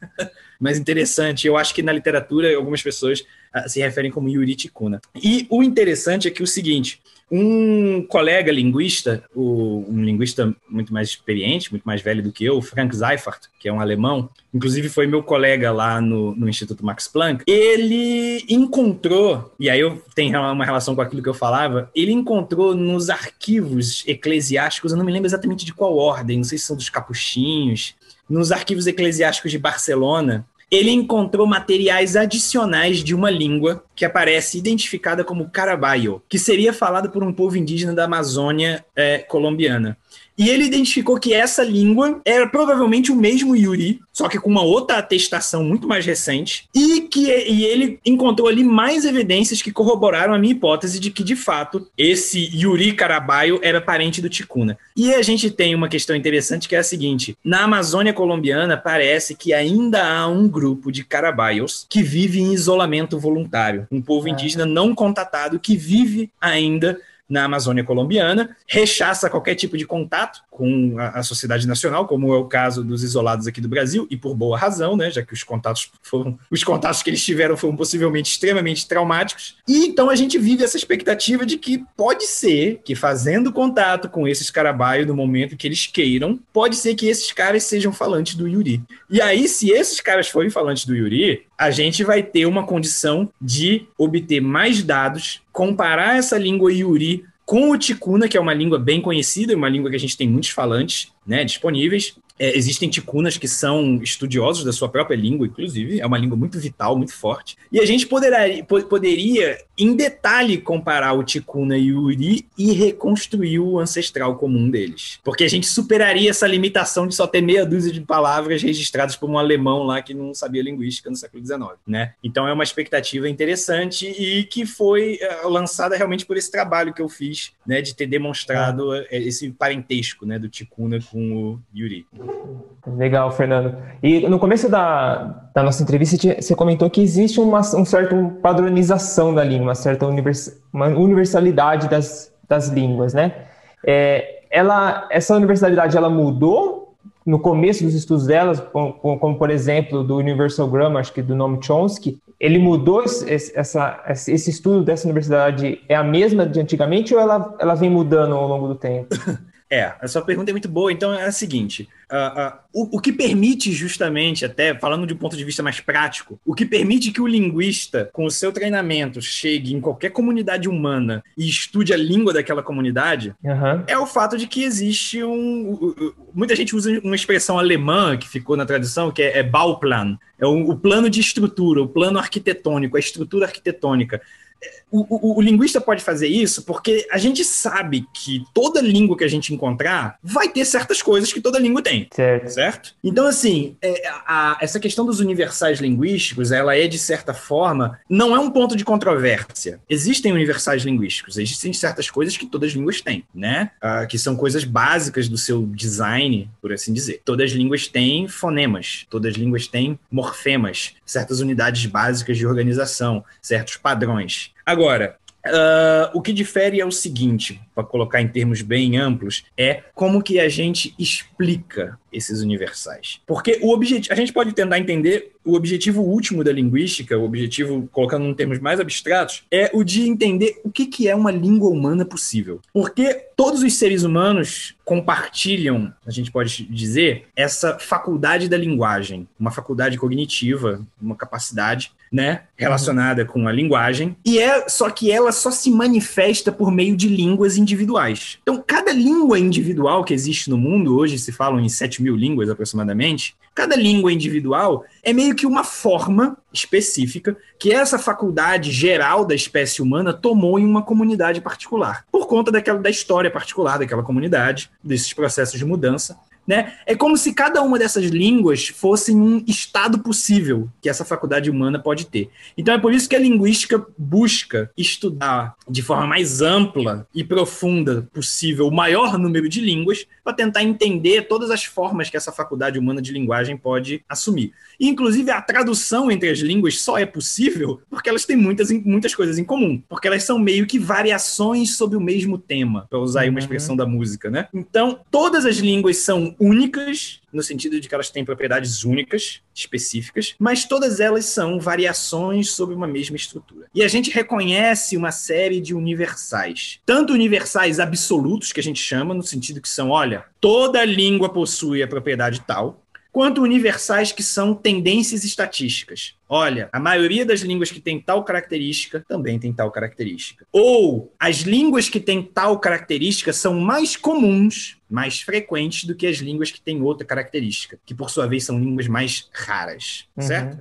Mais interessante. Eu acho que na literatura algumas pessoas uh, se referem como Yuri Ticuna. E o interessante é que o seguinte, um colega linguista, o, um linguista muito mais experiente, muito mais velho do que eu, Frank Seifert, que é um alemão, inclusive foi meu colega lá no, no Instituto Max Planck, ele encontrou, e aí eu tenho uma relação com aquilo que eu falava, ele encontrou nos arquivos eclesiásticos, eu não me lembro exatamente de qual ordem, não sei se são dos capuchinhos, nos arquivos eclesiásticos de Barcelona, ele encontrou materiais adicionais de uma língua que aparece identificada como caraballo, que seria falada por um povo indígena da Amazônia é, colombiana. E ele identificou que essa língua era provavelmente o mesmo Yuri, só que com uma outra atestação muito mais recente, e que e ele encontrou ali mais evidências que corroboraram a minha hipótese de que, de fato, esse Yuri Caraballo era parente do Ticuna. E a gente tem uma questão interessante que é a seguinte: na Amazônia colombiana parece que ainda há um grupo de caraballos que vive em isolamento voluntário, um povo é. indígena não contatado que vive ainda na Amazônia colombiana, rechaça qualquer tipo de contato com a, a, sociedade nacional, como é o caso dos isolados aqui do Brasil, e por boa razão, né, já que os contatos foram os contatos que eles tiveram foram possivelmente extremamente traumáticos. E então a gente vive essa expectativa de que pode ser que fazendo contato com esses carabaios no momento que eles queiram, pode ser que esses caras sejam falantes do Yuri. E aí, se esses caras forem falantes do Yuri, a gente vai ter uma condição de obter mais dados, comparar essa língua Yuri com o Ticuna, que é uma língua bem conhecida, uma língua que a gente tem muitos falantes né, disponíveis, é, existem ticunas que são estudiosos da sua própria língua, inclusive, é uma língua muito vital, muito forte. E a gente poderia, poderia em detalhe, comparar o ticuna e o uri e reconstruir o ancestral comum deles. Porque a gente superaria essa limitação de só ter meia dúzia de palavras registradas por um alemão lá que não sabia linguística no século XIX, né? Então é uma expectativa interessante e que foi uh, lançada realmente por esse trabalho que eu fiz, né, de ter demonstrado uh, esse parentesco, né, do ticuna com o Yuri. Legal, Fernando. E no começo da, da nossa entrevista, você comentou que existe uma um certo padronização da língua, uma certa univers, uma universalidade das, das línguas, né? É, ela, essa universalidade, ela mudou no começo dos estudos delas, como, como, por exemplo do Universal Grammar, acho que do nome Chomsky, ele mudou esse, essa, esse estudo dessa universidade, é a mesma de antigamente ou ela, ela vem mudando ao longo do tempo? É, a sua pergunta é muito boa. Então é a seguinte: uh, uh, o, o, que permite justamente, até falando de um ponto de vista mais prático, o que permite que o linguista, com o seu treinamento, chegue em qualquer comunidade humana e estude a língua daquela comunidade, uhum. é o fato de que existe um. Muita gente usa uma expressão alemã que ficou na tradução, que é, é Bauplan. É o, o plano de estrutura, o plano arquitetônico, a estrutura arquitetônica o, o, o, linguista pode fazer isso porque a gente sabe que toda língua que a gente encontrar vai ter certas coisas que toda língua tem. Certo. certo? Então, assim, é, a, essa questão dos universais linguísticos, ela é, de certa forma, não é um ponto de controvérsia. Existem universais linguísticos, existem certas coisas que todas as línguas têm, né? Ah, que são coisas básicas do seu design, por assim dizer. Todas as línguas têm fonemas, todas as línguas têm morfemas, certas unidades básicas de organização, certos padrões. Agora, Uh, o que difere é o seguinte, para colocar em termos bem amplos, é como que a gente explica esses universais. Porque o a gente pode tentar entender o objetivo último da linguística, o objetivo, colocando em termos mais abstratos, é o de entender o que, que é uma língua humana possível. Porque todos os seres humanos compartilham, a gente pode dizer, essa faculdade da linguagem, uma faculdade cognitiva, uma capacidade, né, relacionada com a linguagem, e é só que ela só se manifesta por meio de línguas individuais. Então, cada língua individual que existe no mundo, hoje se falam em 7 mil línguas aproximadamente, cada língua individual é meio que uma forma específica que essa faculdade geral da espécie humana tomou em uma comunidade particular, por conta daquela da história particular daquela comunidade, desses processos de mudança. Né? É como se cada uma dessas línguas fosse um estado possível que essa faculdade humana pode ter. Então é por isso que a linguística busca estudar de forma mais ampla e profunda possível o maior número de línguas para tentar entender todas as formas que essa faculdade humana de linguagem pode assumir. E, inclusive, a tradução entre as línguas só é possível porque elas têm muitas, muitas coisas em comum, porque elas são meio que variações sobre o mesmo tema, para usar aí uma uhum. expressão da música, né? Então, todas as línguas são únicas no sentido de que elas têm propriedades únicas, específicas, mas todas elas são variações sobre uma mesma estrutura. E a gente reconhece uma série de universais, tanto universais absolutos, que a gente chama, no sentido que são, olha, toda língua possui a propriedade tal, quanto universais que são tendências estatísticas. Olha, a maioria das línguas que tem tal característica também tem tal característica. Ou as línguas que têm tal característica são mais comuns, mais frequentes do que as línguas que têm outra característica, que por sua vez são línguas mais raras, uhum. certo?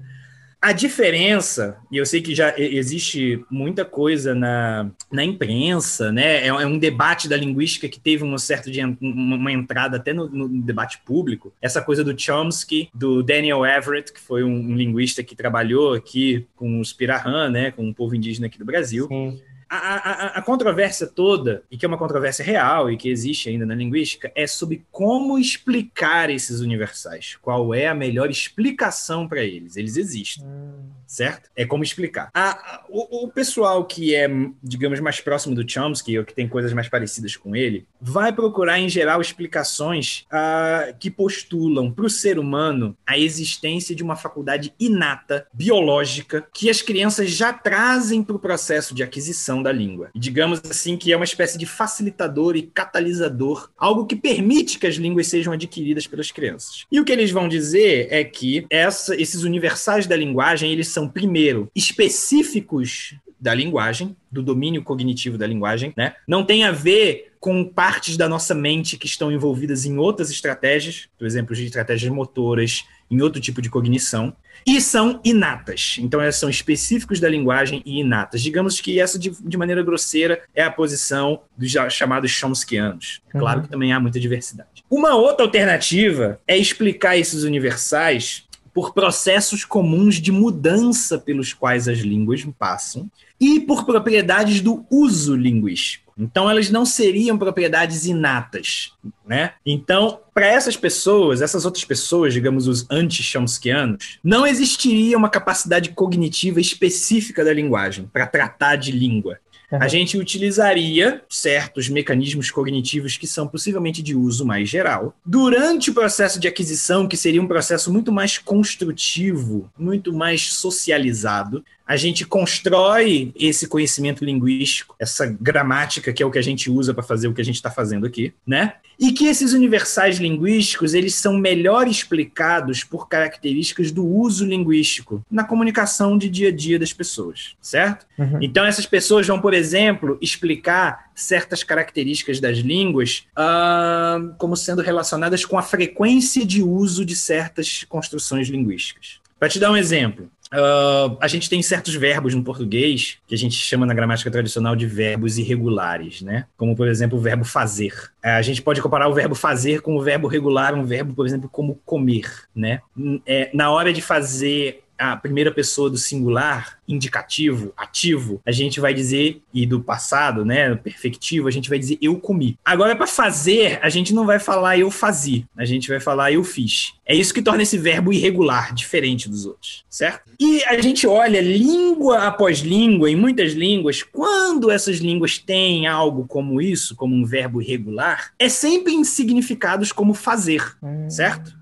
A diferença, e eu sei que já existe muita coisa na, na imprensa, né? É, é um debate da linguística que teve um certo de uma entrada até no, no, debate público. Essa coisa do Chomsky, do Daniel Everett, que foi um, um linguista que trabalhou aqui com os Pirahã, né? Com o povo indígena aqui do Brasil. Sim a, a, a, controvérsia toda, e que é uma controvérsia real e que existe ainda na linguística, é sobre como explicar esses universais. Qual é a melhor explicação para eles? Eles existem. Hum certo? É como explicar. A, o, o, pessoal que é, digamos, mais próximo do Chomsky, ou que tem coisas mais parecidas com ele, vai procurar, em geral, explicações uh, que postulam para o ser humano a existência de uma faculdade inata, biológica, que as crianças já trazem para o processo de aquisição da língua. E digamos assim que é uma espécie de facilitador e catalisador, algo que permite que as línguas sejam adquiridas pelas crianças. E o que eles vão dizer é que essa, esses universais da linguagem, eles são primeiro, específicos da linguagem, do domínio cognitivo da linguagem, né? Não tem a ver com partes da nossa mente que estão envolvidas em outras estratégias, por exemplo, de estratégias motoras, em outro tipo de cognição, e são inatas. Então, elas são específicos da linguagem e inatas. Digamos que essa, de, de maneira grosseira, é a posição dos chamados Chomskyanos. É claro uhum. que também há muita diversidade. Uma outra alternativa é explicar esses universais por processos comuns de mudança pelos quais as línguas passam e por propriedades do uso linguístico. Então, elas não seriam propriedades inatas, né? Então, para essas pessoas, essas outras pessoas, digamos os anti-chomskyanos, não existiria uma capacidade cognitiva específica da linguagem para tratar de língua a gente utilizaria certos mecanismos cognitivos que são possivelmente de uso mais geral. Durante o processo de aquisição, que seria um processo muito mais construtivo, muito mais socializado, a gente constrói esse conhecimento linguístico, essa gramática que é o que a gente usa para fazer o que a gente está fazendo aqui, né? E que esses universais linguísticos eles são melhor explicados por características do uso linguístico na comunicação de dia a dia das pessoas, certo? Uhum. Então essas pessoas vão, por exemplo, explicar certas características das línguas uh, como sendo relacionadas com a frequência de uso de certas construções linguísticas. Para te dar um exemplo, Uh, a gente tem certos verbos no português que a gente chama na gramática tradicional de verbos irregulares, né? Como, por exemplo, o verbo fazer. Uh, a gente pode comparar o verbo fazer com o verbo regular, um verbo, por exemplo, como comer, né? É, na hora de fazer a primeira pessoa do singular, indicativo, ativo, a gente vai dizer, e do passado, né, perfectivo, a gente vai dizer eu comi. Agora, para fazer, a gente não vai falar eu fazia, a gente vai falar eu fiz. É isso que torna esse verbo irregular, diferente dos outros, certo? E a gente olha língua após língua, em muitas línguas, quando essas línguas têm algo como isso, como um verbo irregular, é sempre em significados como fazer, hum. certo?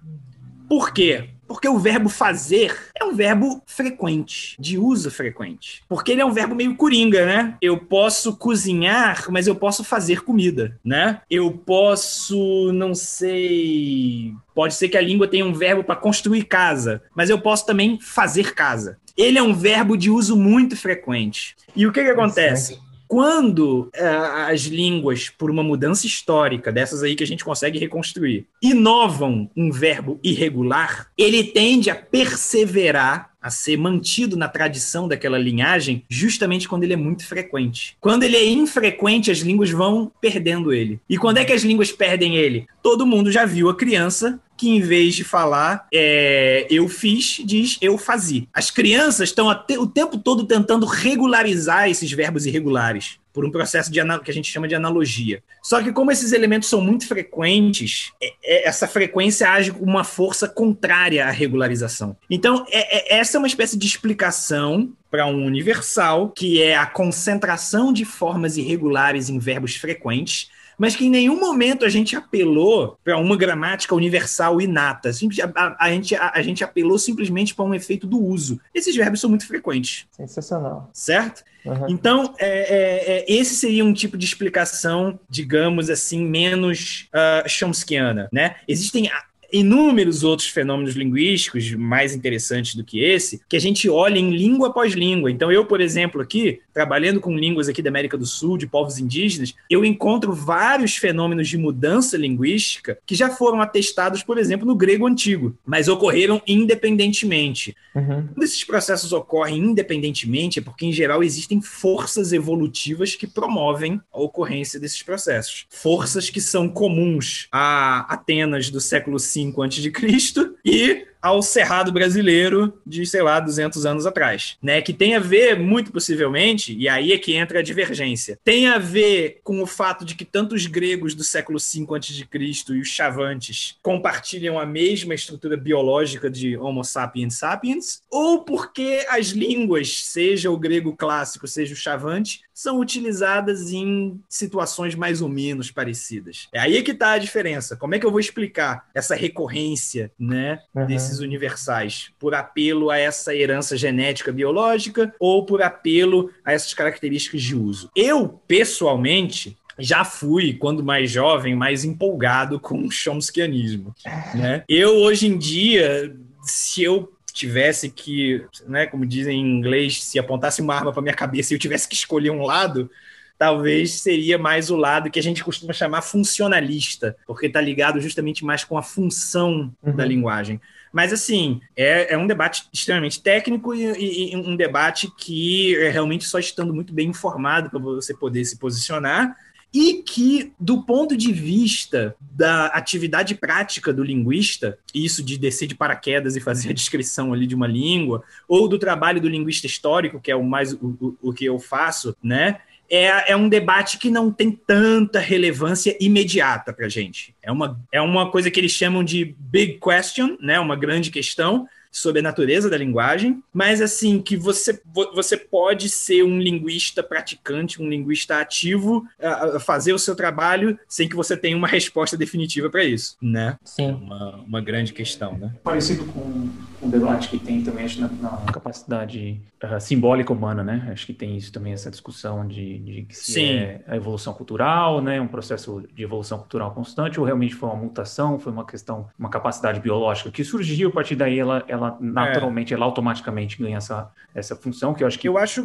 Por quê? Porque o verbo fazer é um verbo frequente, de uso frequente. Porque ele é um verbo meio coringa, né? Eu posso cozinhar, mas eu posso fazer comida, né? Eu posso, não sei. Pode ser que a língua tenha um verbo para construir casa, mas eu posso também fazer casa. Ele é um verbo de uso muito frequente. E o que, que acontece? Quando uh, as línguas, por uma mudança histórica, dessas aí que a gente consegue reconstruir, inovam um verbo irregular, ele tende a perseverar a ser mantido na tradição daquela linhagem, justamente quando ele é muito frequente. Quando ele é infrequente, as línguas vão perdendo ele. E quando é que as línguas perdem ele? Todo mundo já viu a criança que em vez de falar é, eu fiz, diz eu fazia. As crianças estão o tempo todo tentando regularizar esses verbos irregulares por um processo de que a gente chama de analogia. Só que como esses elementos são muito frequentes, é, é, essa frequência age com uma força contrária à regularização. Então, é, é essa é uma espécie de explicação para um universal, que é a concentração de formas irregulares em verbos frequentes, mas que em nenhum momento a gente apelou para uma gramática universal inata. A, a, a, gente, a, a gente apelou simplesmente para um efeito do uso. Esses verbos são muito frequentes. Sensacional. Certo? Uhum. Então, é, é, é, esse seria um tipo de explicação, digamos assim, menos uh, chomskiana, né? Existem inúmeros outros fenômenos linguísticos mais interessantes do que esse, que a gente olha em língua após língua. Então, eu, por exemplo, aqui, trabalhando com línguas aqui da América do Sul, de povos indígenas, eu encontro vários fenômenos de mudança linguística que já foram atestados, por exemplo, no grego antigo, mas ocorreram independentemente. Uhum. Quando esses processos ocorrem independentemente, é porque, em geral, existem forças evolutivas que promovem a ocorrência desses processos. Forças que são comuns a Atenas do século V a.C. e ao Cerrado brasileiro de, sei lá, 200 anos atrás, né? Que tem a ver, muito possivelmente, e aí é que entra a divergência, tem a ver com o fato de que tanto os gregos do século V a.C. e os chavantes compartilham a mesma estrutura biológica de Homo sapiens sapiens, ou porque as línguas, seja o grego clássico, seja o chavante, são utilizadas em situações mais ou menos parecidas. É aí que está a diferença. Como é que eu vou explicar essa recorrência, né, uhum. desses universais? Por apelo a essa herança genética biológica ou por apelo a essas características de uso? Eu, pessoalmente, já fui, quando mais jovem, mais empolgado com o chomskianismo. Né? Eu, hoje em dia, se eu tivesse que, né, como dizem em inglês, se apontasse uma arma para minha cabeça e eu tivesse que escolher um lado, talvez seria mais o lado que a gente costuma chamar funcionalista, porque está ligado justamente mais com a função uhum. da linguagem. Mas, assim, é, é um debate extremamente técnico e, e, um debate que é realmente só estando muito bem informado para você poder se posicionar e que, do ponto de vista da atividade prática do linguista, isso de descer de paraquedas e fazer a descrição ali de uma língua, ou do trabalho do linguista histórico, que é o mais o, o, o que eu faço, né? É, é, um debate que não tem tanta relevância imediata para a gente. É uma, é uma coisa que eles chamam de big question, né? uma grande questão, sobre a natureza da linguagem, mas assim, que você, você pode ser um linguista praticante, um linguista ativo, a, fazer o seu trabalho sem que você tenha uma resposta definitiva para isso, né? Sim. É uma, uma grande questão, né? Parecido com um debate que tem também acho, na, na capacidade uh, simbólica humana, né? Acho que tem isso também, essa discussão de, de que se Sim. é a evolução cultural, né? Um processo de evolução cultural constante, ou realmente foi uma mutação, foi uma questão, uma capacidade biológica que surgiu, a partir daí ela, ela naturalmente, é. ela automaticamente ganha essa, essa função, que eu acho que... Eu acho...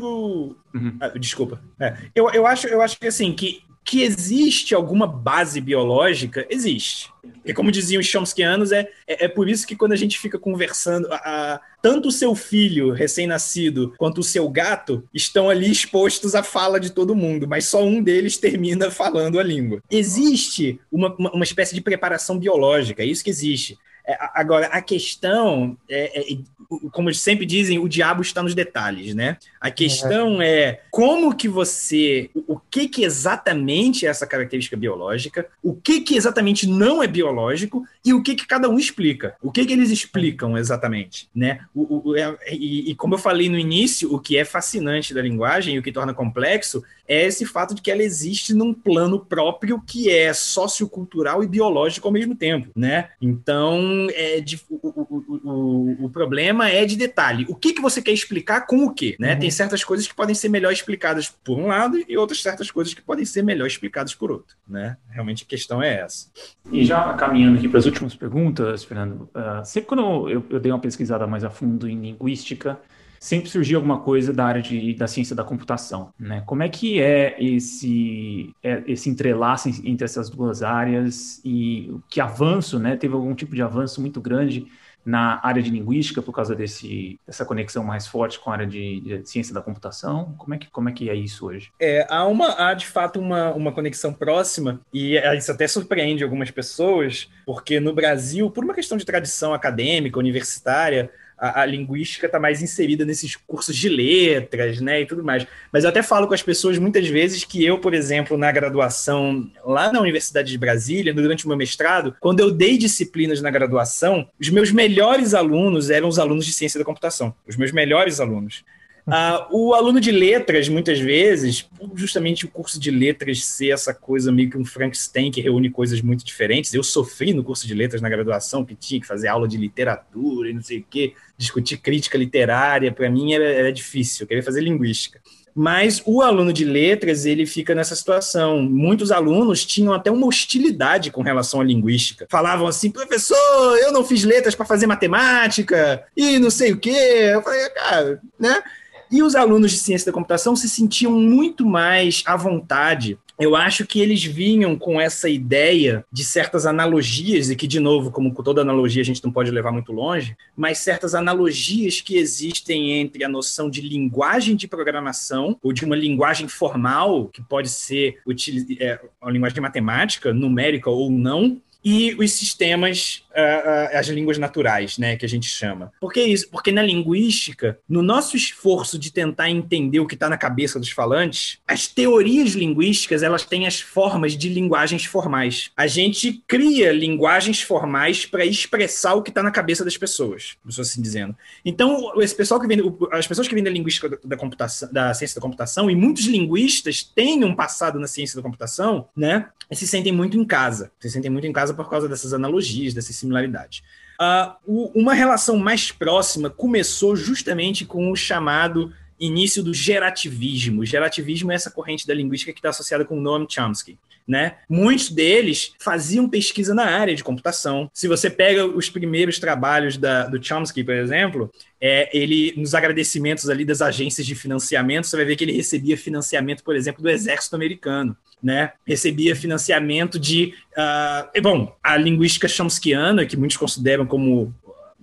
Uhum. Ah, desculpa. É. Eu, eu, acho, eu acho que, assim, que que existe alguma base biológica, existe. E como diziam os chomskyanos, é, é, é, por isso que quando a gente fica conversando, a, a, tanto o seu filho recém-nascido quanto o seu gato estão ali expostos à fala de todo mundo, mas só um deles termina falando a língua. Existe uma, uma, uma espécie de preparação biológica, é isso que existe. É, agora, a questão, é, é, como sempre dizem, o diabo está nos detalhes, né? A questão é, é como que você, o que que exatamente é essa característica biológica, o que que exatamente não é biológico e o que que cada um explica, o que que eles explicam exatamente, né? O, o, é, e, e como eu falei no início, o que é fascinante da linguagem e o que torna complexo é esse fato de que ela existe num plano próprio que é sociocultural e biológico ao mesmo tempo, né? Então, é de, o, o, o, o, problema é de detalhe. O que, que você quer explicar com o quê? Né? Uhum. Tem certas coisas que podem ser melhor explicadas por um lado e outras certas coisas que podem ser melhor explicadas por outro, né? Realmente a questão é essa. E já caminhando aqui para as últimas perguntas, Fernando, uh, sempre quando eu, eu dei uma pesquisada mais a fundo em linguística, sempre surgia alguma coisa da área de, da ciência da computação, né? Como é que é esse, é, esse entrelaço entre essas duas áreas e que avanço, né? Teve algum tipo de avanço muito grande na área de linguística por causa desse, dessa conexão mais forte com a área de, de, ciência da computação? Como é que, como é, que é isso hoje? É, há, uma, há de fato uma, uma conexão próxima e isso até surpreende algumas pessoas, porque no Brasil, por uma questão de tradição acadêmica, universitária, a, a linguística está mais inserida nesses cursos de letras, né, e tudo mais. Mas eu até falo com as pessoas muitas vezes que eu, por exemplo, na graduação lá na Universidade de Brasília, durante o meu mestrado, quando eu dei disciplinas na graduação, os meus melhores alunos eram os alunos de ciência da computação, os meus melhores alunos. Uh, o aluno de letras, muitas vezes, justamente o curso de letras ser essa coisa meio que um Frankenstein que reúne coisas muito diferentes. Eu sofri no curso de letras na graduação, que tinha que fazer aula de literatura e não sei o quê, discutir crítica literária. Para mim era, era difícil, eu queria fazer linguística. Mas o aluno de letras, ele fica nessa situação. Muitos alunos tinham até uma hostilidade com relação à linguística. Falavam assim, professor, eu não fiz letras para fazer matemática e não sei o quê. Eu falei, cara, né? E os alunos de ciência da computação se sentiam muito mais à vontade. Eu acho que eles vinham com essa ideia de certas analogias, e que, de novo, como com toda analogia, a gente não pode levar muito longe, mas certas analogias que existem entre a noção de linguagem de programação, ou de uma linguagem formal, que pode ser é, uma linguagem matemática, numérica ou não, e os sistemas, uh, as línguas naturais, né, que a gente chama. Por que isso? Porque na linguística, no nosso esforço de tentar entender o que está na cabeça dos falantes, as teorias linguísticas elas têm as formas de linguagens formais. A gente cria linguagens formais para expressar o que está na cabeça das pessoas, assim dizendo. Então, esse pessoal que vem, as pessoas que vêm da linguística da computação, da ciência da computação, e muitos linguistas têm um passado na ciência da computação, né, se sentem muito em casa. Se sentem muito em casa por causa dessas analogias, dessas similaridades. Uh, o, uma relação mais próxima começou justamente com o chamado início do gerativismo. Gerativismo é essa corrente da linguística que está associada com Noam Chomsky. Né? Muitos deles faziam pesquisa na área de computação. Se você pega os primeiros trabalhos da, do Chomsky, por exemplo, é, ele nos agradecimentos ali das agências de financiamento, você vai ver que ele recebia financiamento, por exemplo, do exército americano. Né, recebia financiamento de. Uh, bom, a linguística chomskiana, que muitos consideram como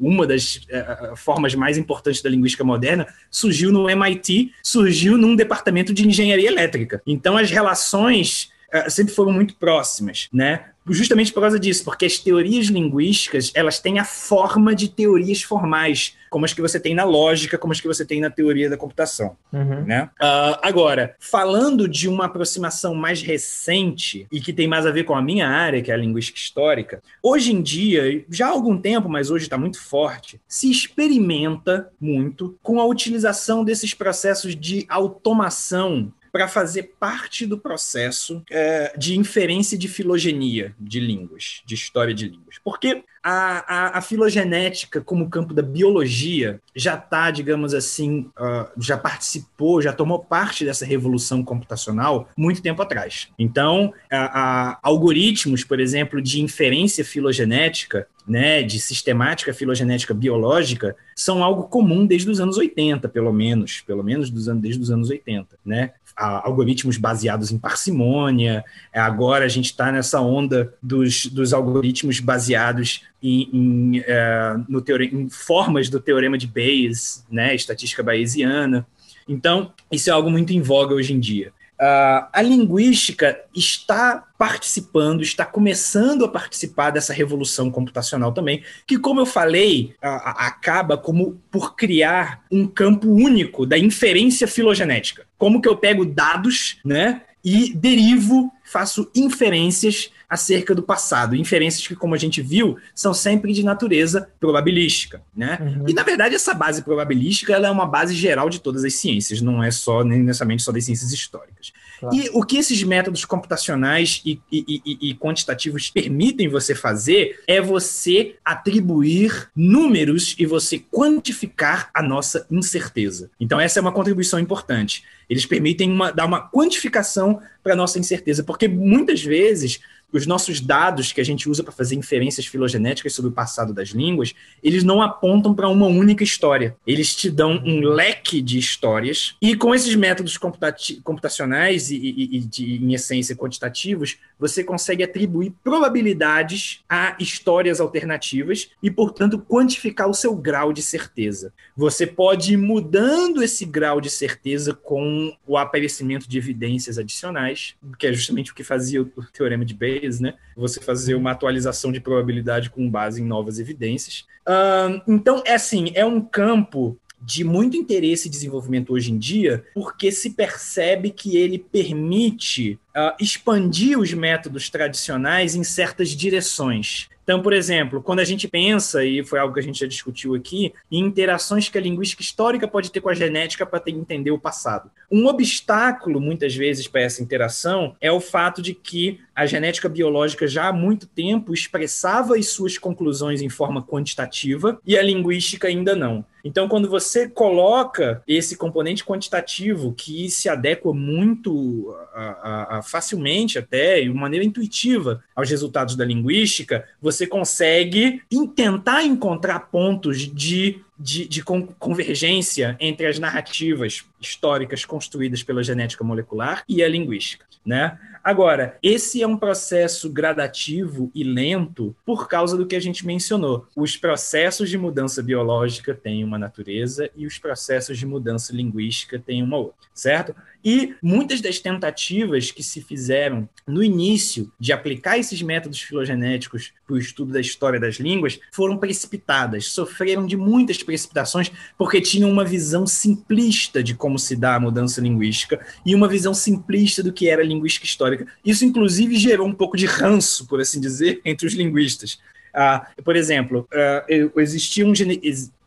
uma das uh, formas mais importantes da linguística moderna, surgiu no MIT, surgiu num departamento de engenharia elétrica. Então, as relações sempre foram muito próximas, né? Justamente por causa disso, porque as teorias linguísticas elas têm a forma de teorias formais, como as que você tem na lógica, como as que você tem na teoria da computação. Uhum. Né? Uh, agora, falando de uma aproximação mais recente e que tem mais a ver com a minha área, que é a linguística histórica, hoje em dia, já há algum tempo, mas hoje está muito forte, se experimenta muito com a utilização desses processos de automação para fazer parte do processo é, de inferência de filogenia de línguas, de história de línguas. Porque a, a, a filogenética, como campo da biologia, já está, digamos assim, uh, já participou, já tomou parte dessa revolução computacional muito tempo atrás. Então, a, algoritmos, por exemplo, de inferência filogenética, né, de sistemática filogenética biológica, são algo comum desde os anos 80, pelo menos, pelo menos dos desde os anos 80, né? Algoritmos baseados em parcimônia. Agora a gente está nessa onda dos, dos algoritmos baseados em, em, é, no teore, em formas do teorema de Bayes, né, estatística bayesiana. Então, isso é algo muito em voga hoje em dia. Uh, a linguística está participando, está começando a participar dessa revolução computacional também, que, como eu falei, uh, acaba como por criar um campo único da inferência filogenética. Como que eu pego dados, né, e derivo, faço inferências acerca do passado. Inferências que, como a gente viu, são sempre de natureza probabilística. Né? Uhum. E, na verdade, essa base probabilística ela é uma base geral de todas as ciências, não é só nem necessariamente só das ciências históricas. Claro. E o que esses métodos computacionais e, e, e, e, quantitativos permitem você fazer é você atribuir números e você quantificar a nossa incerteza. Então, essa é uma contribuição importante. Eles permitem uma, dar uma quantificação para a nossa incerteza, porque muitas vezes os nossos dados que a gente usa para fazer inferências filogenéticas sobre o passado das línguas, eles não apontam para uma única história. Eles te dão um leque de histórias, e com esses métodos computacionais e, e, e de, em essência, quantitativos, você consegue atribuir probabilidades a histórias alternativas e, portanto, quantificar o seu grau de certeza. Você pode ir mudando esse grau de certeza com o aparecimento de evidências adicionais, que é justamente o que fazia o teorema de Bayes né? Você fazer uma atualização de probabilidade com base em novas evidências. Uh, então, é assim, é um campo de muito interesse e desenvolvimento hoje em dia, porque se percebe que ele permite uh, expandir os métodos tradicionais em certas direções. Então, por exemplo, quando a gente pensa, e foi algo que a gente já discutiu aqui, em interações que a linguística histórica pode ter com a genética para entender o passado. Um obstáculo, muitas vezes, para essa interação é o fato de que a genética biológica já há muito tempo expressava as suas conclusões em forma quantitativa e a linguística ainda não. Então, quando você coloca esse componente quantitativo que se adequa muito a, a, a facilmente até, de maneira intuitiva, aos resultados da linguística, você consegue tentar encontrar pontos de de, de, convergência entre as narrativas históricas construídas pela genética molecular e a linguística, né? Agora, esse é um processo gradativo e lento por causa do que a gente mencionou. Os processos de mudança biológica têm uma natureza e os processos de mudança linguística têm uma outra, certo? E muitas das tentativas que se fizeram no início de aplicar esses métodos filogenéticos para o estudo da história das línguas foram precipitadas, sofreram de muitas precipitações porque tinham uma visão simplista de como se dá a mudança linguística e uma visão simplista do que era linguística histórica. Isso, inclusive, gerou um pouco de ranço, por assim dizer, entre os linguistas. Ah, por exemplo, uh, existia um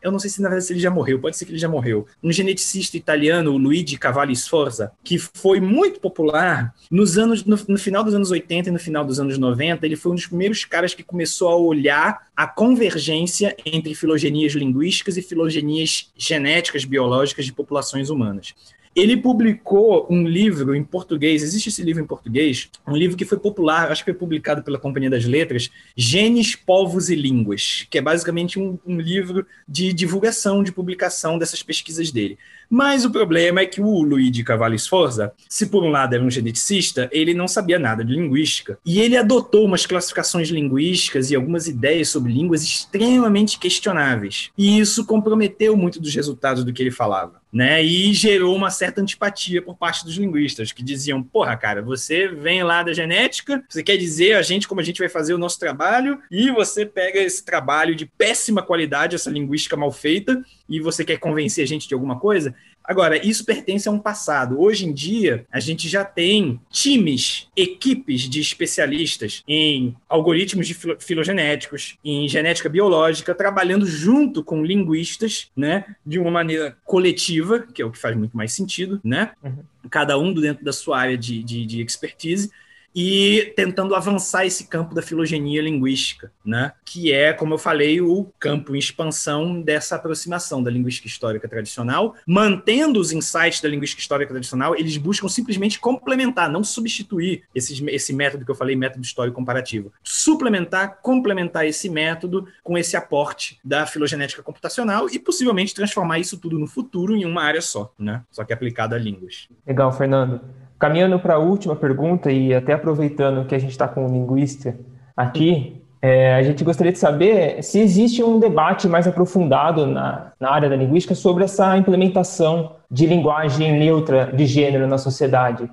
eu não sei se na verdade ele já morreu, pode ser que ele já morreu, um geneticista italiano, o Luigi Cavalli Sforza, que foi muito popular nos anos no, no, final dos anos 80 e no final dos anos 90, ele foi um dos primeiros caras que começou a olhar a convergência entre filogenias linguísticas e filogenias genéticas biológicas de populações humanas. Ele publicou um livro em português, existe esse livro em português, um livro que foi popular, acho que foi publicado pela Companhia das Letras, Genes, Povos e Línguas, que é basicamente um, um livro de divulgação, de publicação dessas pesquisas dele. Mas o problema é que o Luigi Cavalli Sforza, se por um lado era um geneticista, ele não sabia nada de linguística. E ele adotou umas classificações linguísticas e algumas ideias sobre línguas extremamente questionáveis. E isso comprometeu muito dos resultados do que ele falava. Né, e gerou uma certa antipatia por parte dos linguistas, que diziam: porra, cara, você vem lá da genética, você quer dizer a gente como a gente vai fazer o nosso trabalho, e você pega esse trabalho de péssima qualidade, essa linguística mal feita, e você quer convencer a gente de alguma coisa. Agora, isso pertence a um passado. Hoje em dia, a gente já tem times, equipes de especialistas em algoritmos de filogenéticos, em genética biológica, trabalhando junto com linguistas, né, de uma maneira coletiva, que é o que faz muito mais sentido, né? Uhum cada um dentro da sua área de, de, de expertise, e tentando avançar esse campo da filogenia linguística, né? que é, como eu falei, o campo em expansão dessa aproximação da linguística histórica tradicional, mantendo os insights da linguística histórica tradicional, eles buscam simplesmente complementar, não substituir esse, esse método que eu falei, método histórico comparativo. Suplementar, complementar esse método com esse aporte da filogenética computacional e possivelmente transformar isso tudo no futuro em uma área só, né? só que aplicado a línguas. Legal, Fernando. Caminhando para a última pergunta e até aproveitando que a gente está com um linguista aqui, é, a gente gostaria de saber se existe um debate mais aprofundado na, na área da linguística sobre essa implementação de linguagem neutra de gênero na sociedade.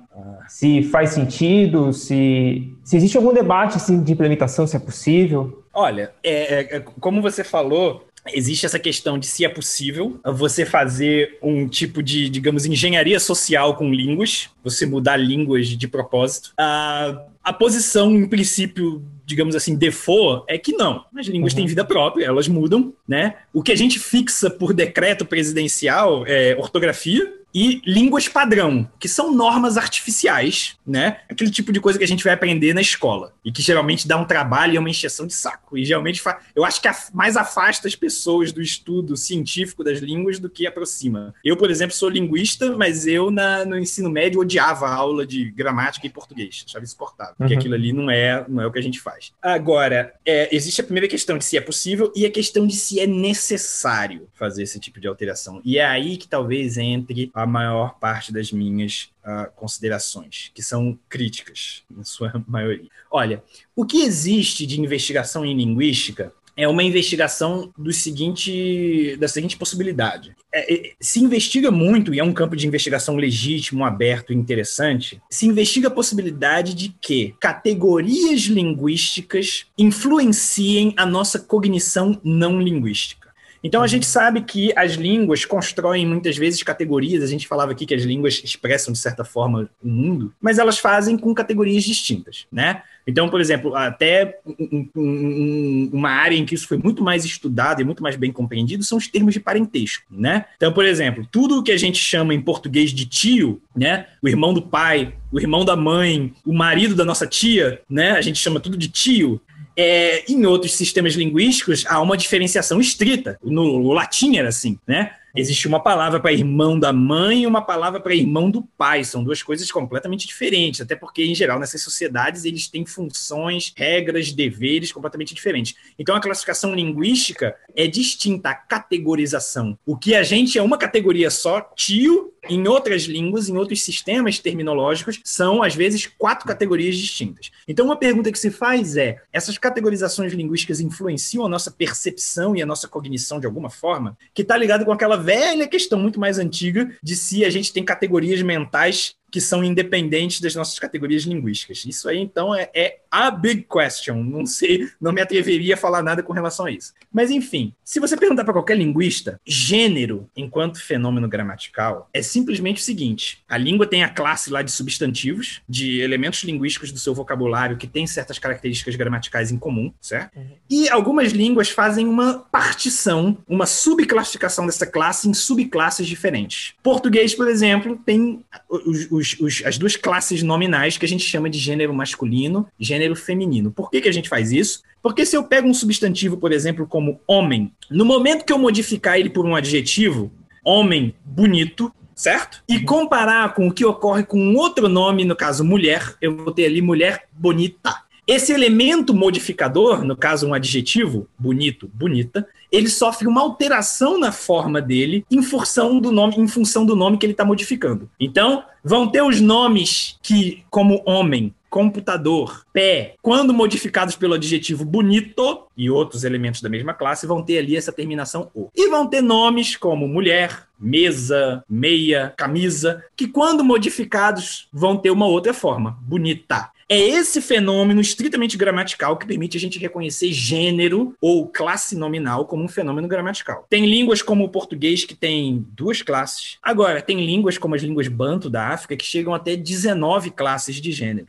Se faz sentido, se, se existe algum debate assim, de implementação, se é possível. Olha, é, é, como você falou, existe essa questão de se é possível você fazer um tipo de, digamos, engenharia social com línguas, você mudar línguas de propósito. A, a posição, em princípio, digamos assim, default, é que não. As línguas uhum. têm vida própria, elas mudam, né? O que a gente fixa por decreto presidencial é ortografia, e línguas padrão, que são normas artificiais, né? Aquele tipo de coisa que a gente vai aprender na escola e que geralmente dá um trabalho e uma encheção de saco. E geralmente eu acho que mais afasta as pessoas do estudo científico das línguas do que aproxima. Eu, por exemplo, sou linguista, mas eu na, no ensino médio odiava a aula de gramática e português, achava insuportável, porque uhum. aquilo ali não é, não é o que a gente faz. Agora, é, existe a primeira questão de se é possível e a questão de se é necessário fazer esse tipo de alteração. E é aí que talvez entre a a maior parte das minhas uh, considerações, que são críticas, na sua maioria. Olha, o que existe de investigação em linguística é uma investigação do seguinte, da seguinte possibilidade. É, é, se investiga muito, e é um campo de investigação legítimo, aberto e interessante, se investiga a possibilidade de que categorias linguísticas influenciem a nossa cognição não linguística. Então a gente sabe que as línguas constroem muitas vezes categorias, a gente falava aqui que as línguas expressam de certa forma o mundo, mas elas fazem com categorias distintas, né? Então, por exemplo, até um, um, uma área em que isso foi muito mais estudado e muito mais bem compreendido são os termos de parentesco, né? Então, por exemplo, tudo o que a gente chama em português de tio, né? O irmão do pai, o irmão da mãe, o marido da nossa tia, né? A gente chama tudo de tio. É, em outros sistemas linguísticos, há uma diferenciação estrita. No, no latim era assim, né? Existe uma palavra para irmão da mãe e uma palavra para irmão do pai. São duas coisas completamente diferentes, até porque, em geral, nessas sociedades eles têm funções, regras, deveres completamente diferentes. Então, a classificação linguística é distinta à categorização. O que a gente é uma categoria só, tio, em outras línguas, em outros sistemas terminológicos, são, às vezes, quatro categorias distintas. Então, uma pergunta que se faz é: essas categorizações linguísticas influenciam a nossa percepção e a nossa cognição de alguma forma? Que está ligado com aquela velha questão muito mais antiga de se a gente tem categorias mentais que são independentes das nossas categorias linguísticas. Isso aí, então, é, é, a big question. Não sei, não me atreveria a falar nada com relação a isso. Mas, enfim, se você perguntar para qualquer linguista, gênero, enquanto fenômeno gramatical, é simplesmente o seguinte: a língua tem a classe lá de substantivos, de elementos linguísticos do seu vocabulário que tem certas características gramaticais em comum, certo? Uhum. E algumas línguas fazem uma partição, uma subclassificação dessa classe em subclasses diferentes. Português, por exemplo, tem os, os os, os, as duas classes nominais que a gente chama de gênero masculino e gênero feminino. Por que, que a gente faz isso? Porque se eu pego um substantivo, por exemplo, como homem, no momento que eu modificar ele por um adjetivo, homem bonito, certo? E uhum. comparar com o que ocorre com um outro nome, no caso mulher, eu vou ter ali mulher bonita. Esse elemento modificador, no caso um adjetivo, bonito, bonita, ele sofre uma alteração na forma dele em função do nome, em função do nome que ele está modificando. Então, vão ter os nomes que, como homem, computador, pé, quando modificados pelo adjetivo bonito e outros elementos da mesma classe, vão ter ali essa terminação o. E vão ter nomes como mulher, mesa, meia, camisa, que quando modificados vão ter uma outra forma, bonita. É esse fenômeno estritamente gramatical que permite a gente reconhecer gênero ou classe nominal como um fenômeno gramatical. Tem línguas como o português que tem duas classes. Agora, tem línguas como as línguas banto da África que chegam até 19 classes de gênero.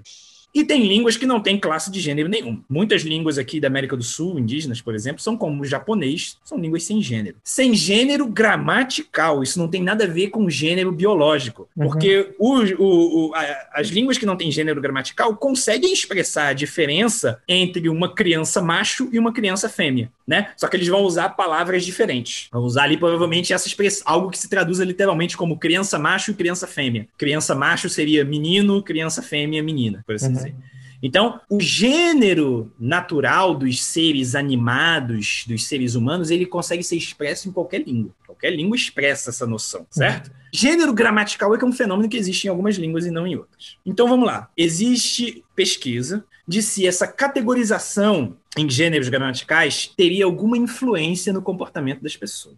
E tem línguas que não têm classe de gênero nenhum. Muitas línguas aqui da América do Sul, indígenas, por exemplo, são como o japonês, são línguas sem gênero. Sem gênero gramatical, isso não tem nada a ver com gênero biológico. Uhum. Porque o, o, o, a, as línguas que não têm gênero gramatical conseguem expressar a diferença entre uma criança macho e uma criança fêmea, né? Só que eles vão usar palavras diferentes. Vão usar ali provavelmente essa expressão, algo que se traduza literalmente como criança macho e criança fêmea. Criança macho seria menino, criança fêmea menina, por assim uhum. dizer. Então, o gênero natural dos seres animados, dos seres humanos, ele consegue ser expresso em qualquer língua. Qualquer língua expressa essa noção, certo? Uhum. Gênero gramatical é, é um fenômeno que existe em algumas línguas e não em outras. Então, vamos lá. Existe pesquisa de se essa categorização em gêneros gramaticais teria alguma influência no comportamento das pessoas.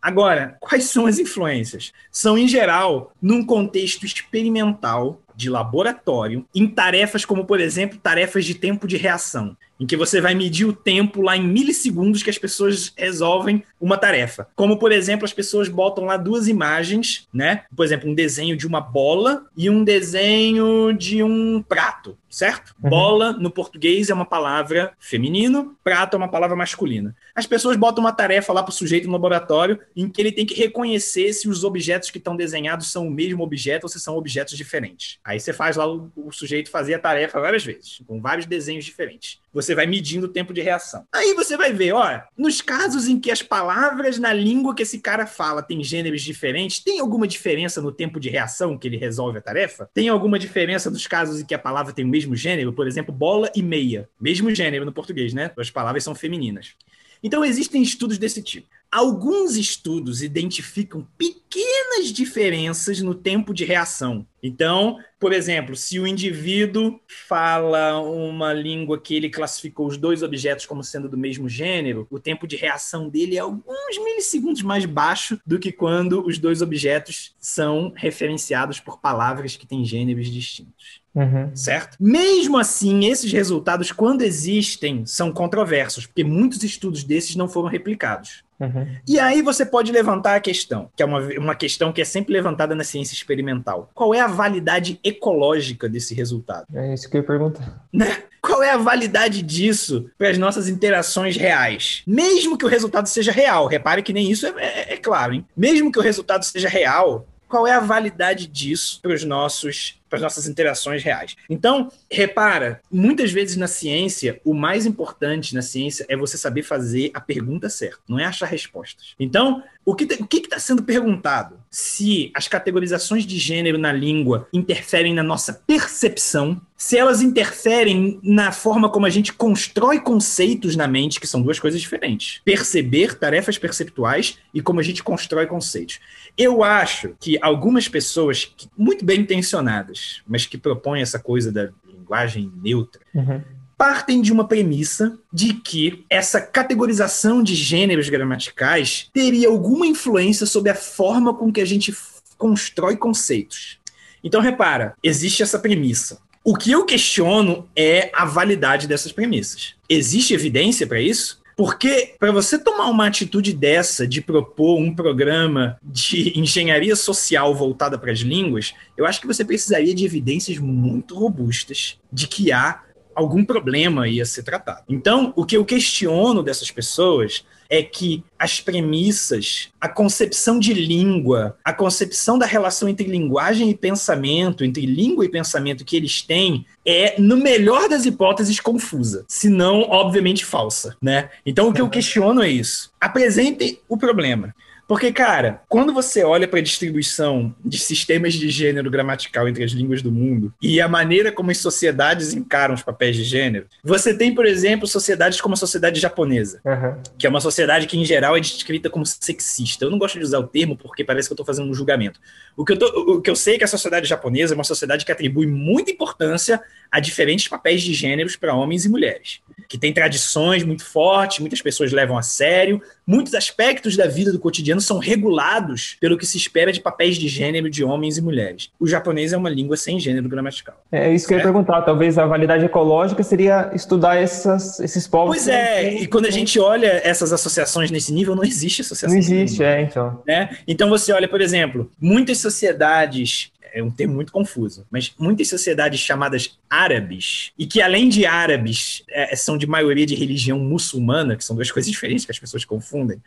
Agora, quais são as influências? São, em geral, num contexto experimental de laboratório, em tarefas como, por exemplo, tarefas de tempo de reação em que você vai medir o tempo lá em milissegundos que as pessoas resolvem uma tarefa. Como, por exemplo, as pessoas botam lá duas imagens, né? Por exemplo, um desenho de uma bola e um desenho de um prato, certo? Uhum. Bola, no português, é uma palavra feminino, prato é uma palavra masculina. As pessoas botam uma tarefa lá para o sujeito no laboratório em que ele tem que reconhecer se os objetos que estão desenhados são o mesmo objeto ou se são objetos diferentes. Aí você faz lá o, o sujeito fazer a tarefa várias vezes, com vários desenhos diferentes. Você vai medindo o tempo de reação. Aí você vai ver, olha, nos casos em que as palavras na língua que esse cara fala têm gêneros diferentes, tem alguma diferença no tempo de reação que ele resolve a tarefa? Tem alguma diferença nos casos em que a palavra tem o mesmo gênero? Por exemplo, bola e meia. Mesmo gênero no português, né? As palavras são femininas. Então, existem estudos desse tipo. Alguns estudos identificam pequenas diferenças no tempo de reação. Então, por exemplo, se o indivíduo fala uma língua que ele classificou os dois objetos como sendo do mesmo gênero, o tempo de reação dele é alguns milissegundos mais baixo do que quando os dois objetos são referenciados por palavras que têm gêneros distintos. Uhum. Certo? Mesmo assim, esses resultados, quando existem, são controversos, porque muitos estudos desses não foram replicados. Uhum. E aí você pode levantar a questão, que é uma, uma questão que é sempre levantada na ciência experimental. Qual é a validade ecológica desse resultado? É isso que eu ia perguntar. Né? Qual é a validade disso para as nossas interações reais? Mesmo que o resultado seja real, repare que nem isso é, é, é claro, hein? Mesmo que o resultado seja real, qual é a validade disso para os nossos para as nossas interações reais. Então, repara, muitas vezes na ciência, o mais importante na ciência é você saber fazer a pergunta certa, não é achar respostas. Então, o que está sendo perguntado? Se as categorizações de gênero na língua interferem na nossa percepção, se elas interferem na forma como a gente constrói conceitos na mente, que são duas coisas diferentes. Perceber tarefas perceptuais e como a gente constrói conceitos. Eu acho que algumas pessoas, muito bem intencionadas, mas que propõem essa coisa da linguagem neutra, uhum. partem de uma premissa de que essa categorização de gêneros gramaticais teria alguma influência sobre a forma com que a gente constrói conceitos. Então, repara, existe essa premissa. O que eu questiono é a validade dessas premissas. Existe evidência para isso? Porque para você tomar uma atitude dessa, de propor um programa de engenharia social voltada para as línguas, eu acho que você precisaria de evidências muito robustas de que há algum problema ia ser tratado. Então, o que eu questiono dessas pessoas é que as premissas, a concepção de língua, a concepção da relação entre linguagem e pensamento, entre língua e pensamento que eles têm, é, no melhor das hipóteses, confusa, se não, obviamente, falsa, né? Então, o que eu questiono é isso. Apresentem o problema. Porque, cara, quando você olha para a distribuição de sistemas de gênero gramatical entre as línguas do mundo e a maneira como as sociedades encaram os papéis de gênero, você tem, por exemplo, sociedades como a sociedade japonesa, uhum. que é uma sociedade que, em geral, é descrita como sexista. Eu não gosto de usar o termo porque parece que eu estou fazendo um julgamento. O que, eu tô, o que eu sei é que a sociedade japonesa é uma sociedade que atribui muita importância a diferentes papéis de gêneros para homens e mulheres, que tem tradições muito fortes, muitas pessoas levam a sério, muitos aspectos da vida do cotidiano são regulados pelo que se espera de papéis de gênero de homens e mulheres. O japonês é uma língua sem gênero gramatical. É isso que eu ia perguntar. Talvez a validade ecológica seria estudar essas, esses povos. Pois é, e quando a gente olha essas associações nesse nível, não existe associação. Não existe, é, então. Né? Então você olha, por exemplo, muitas sociedades é, é um termo muito confuso, mas muitas sociedades chamadas árabes, e que além de árabes, é, são de maioria de religião muçulmana, que são duas coisas diferentes que as pessoas confundem,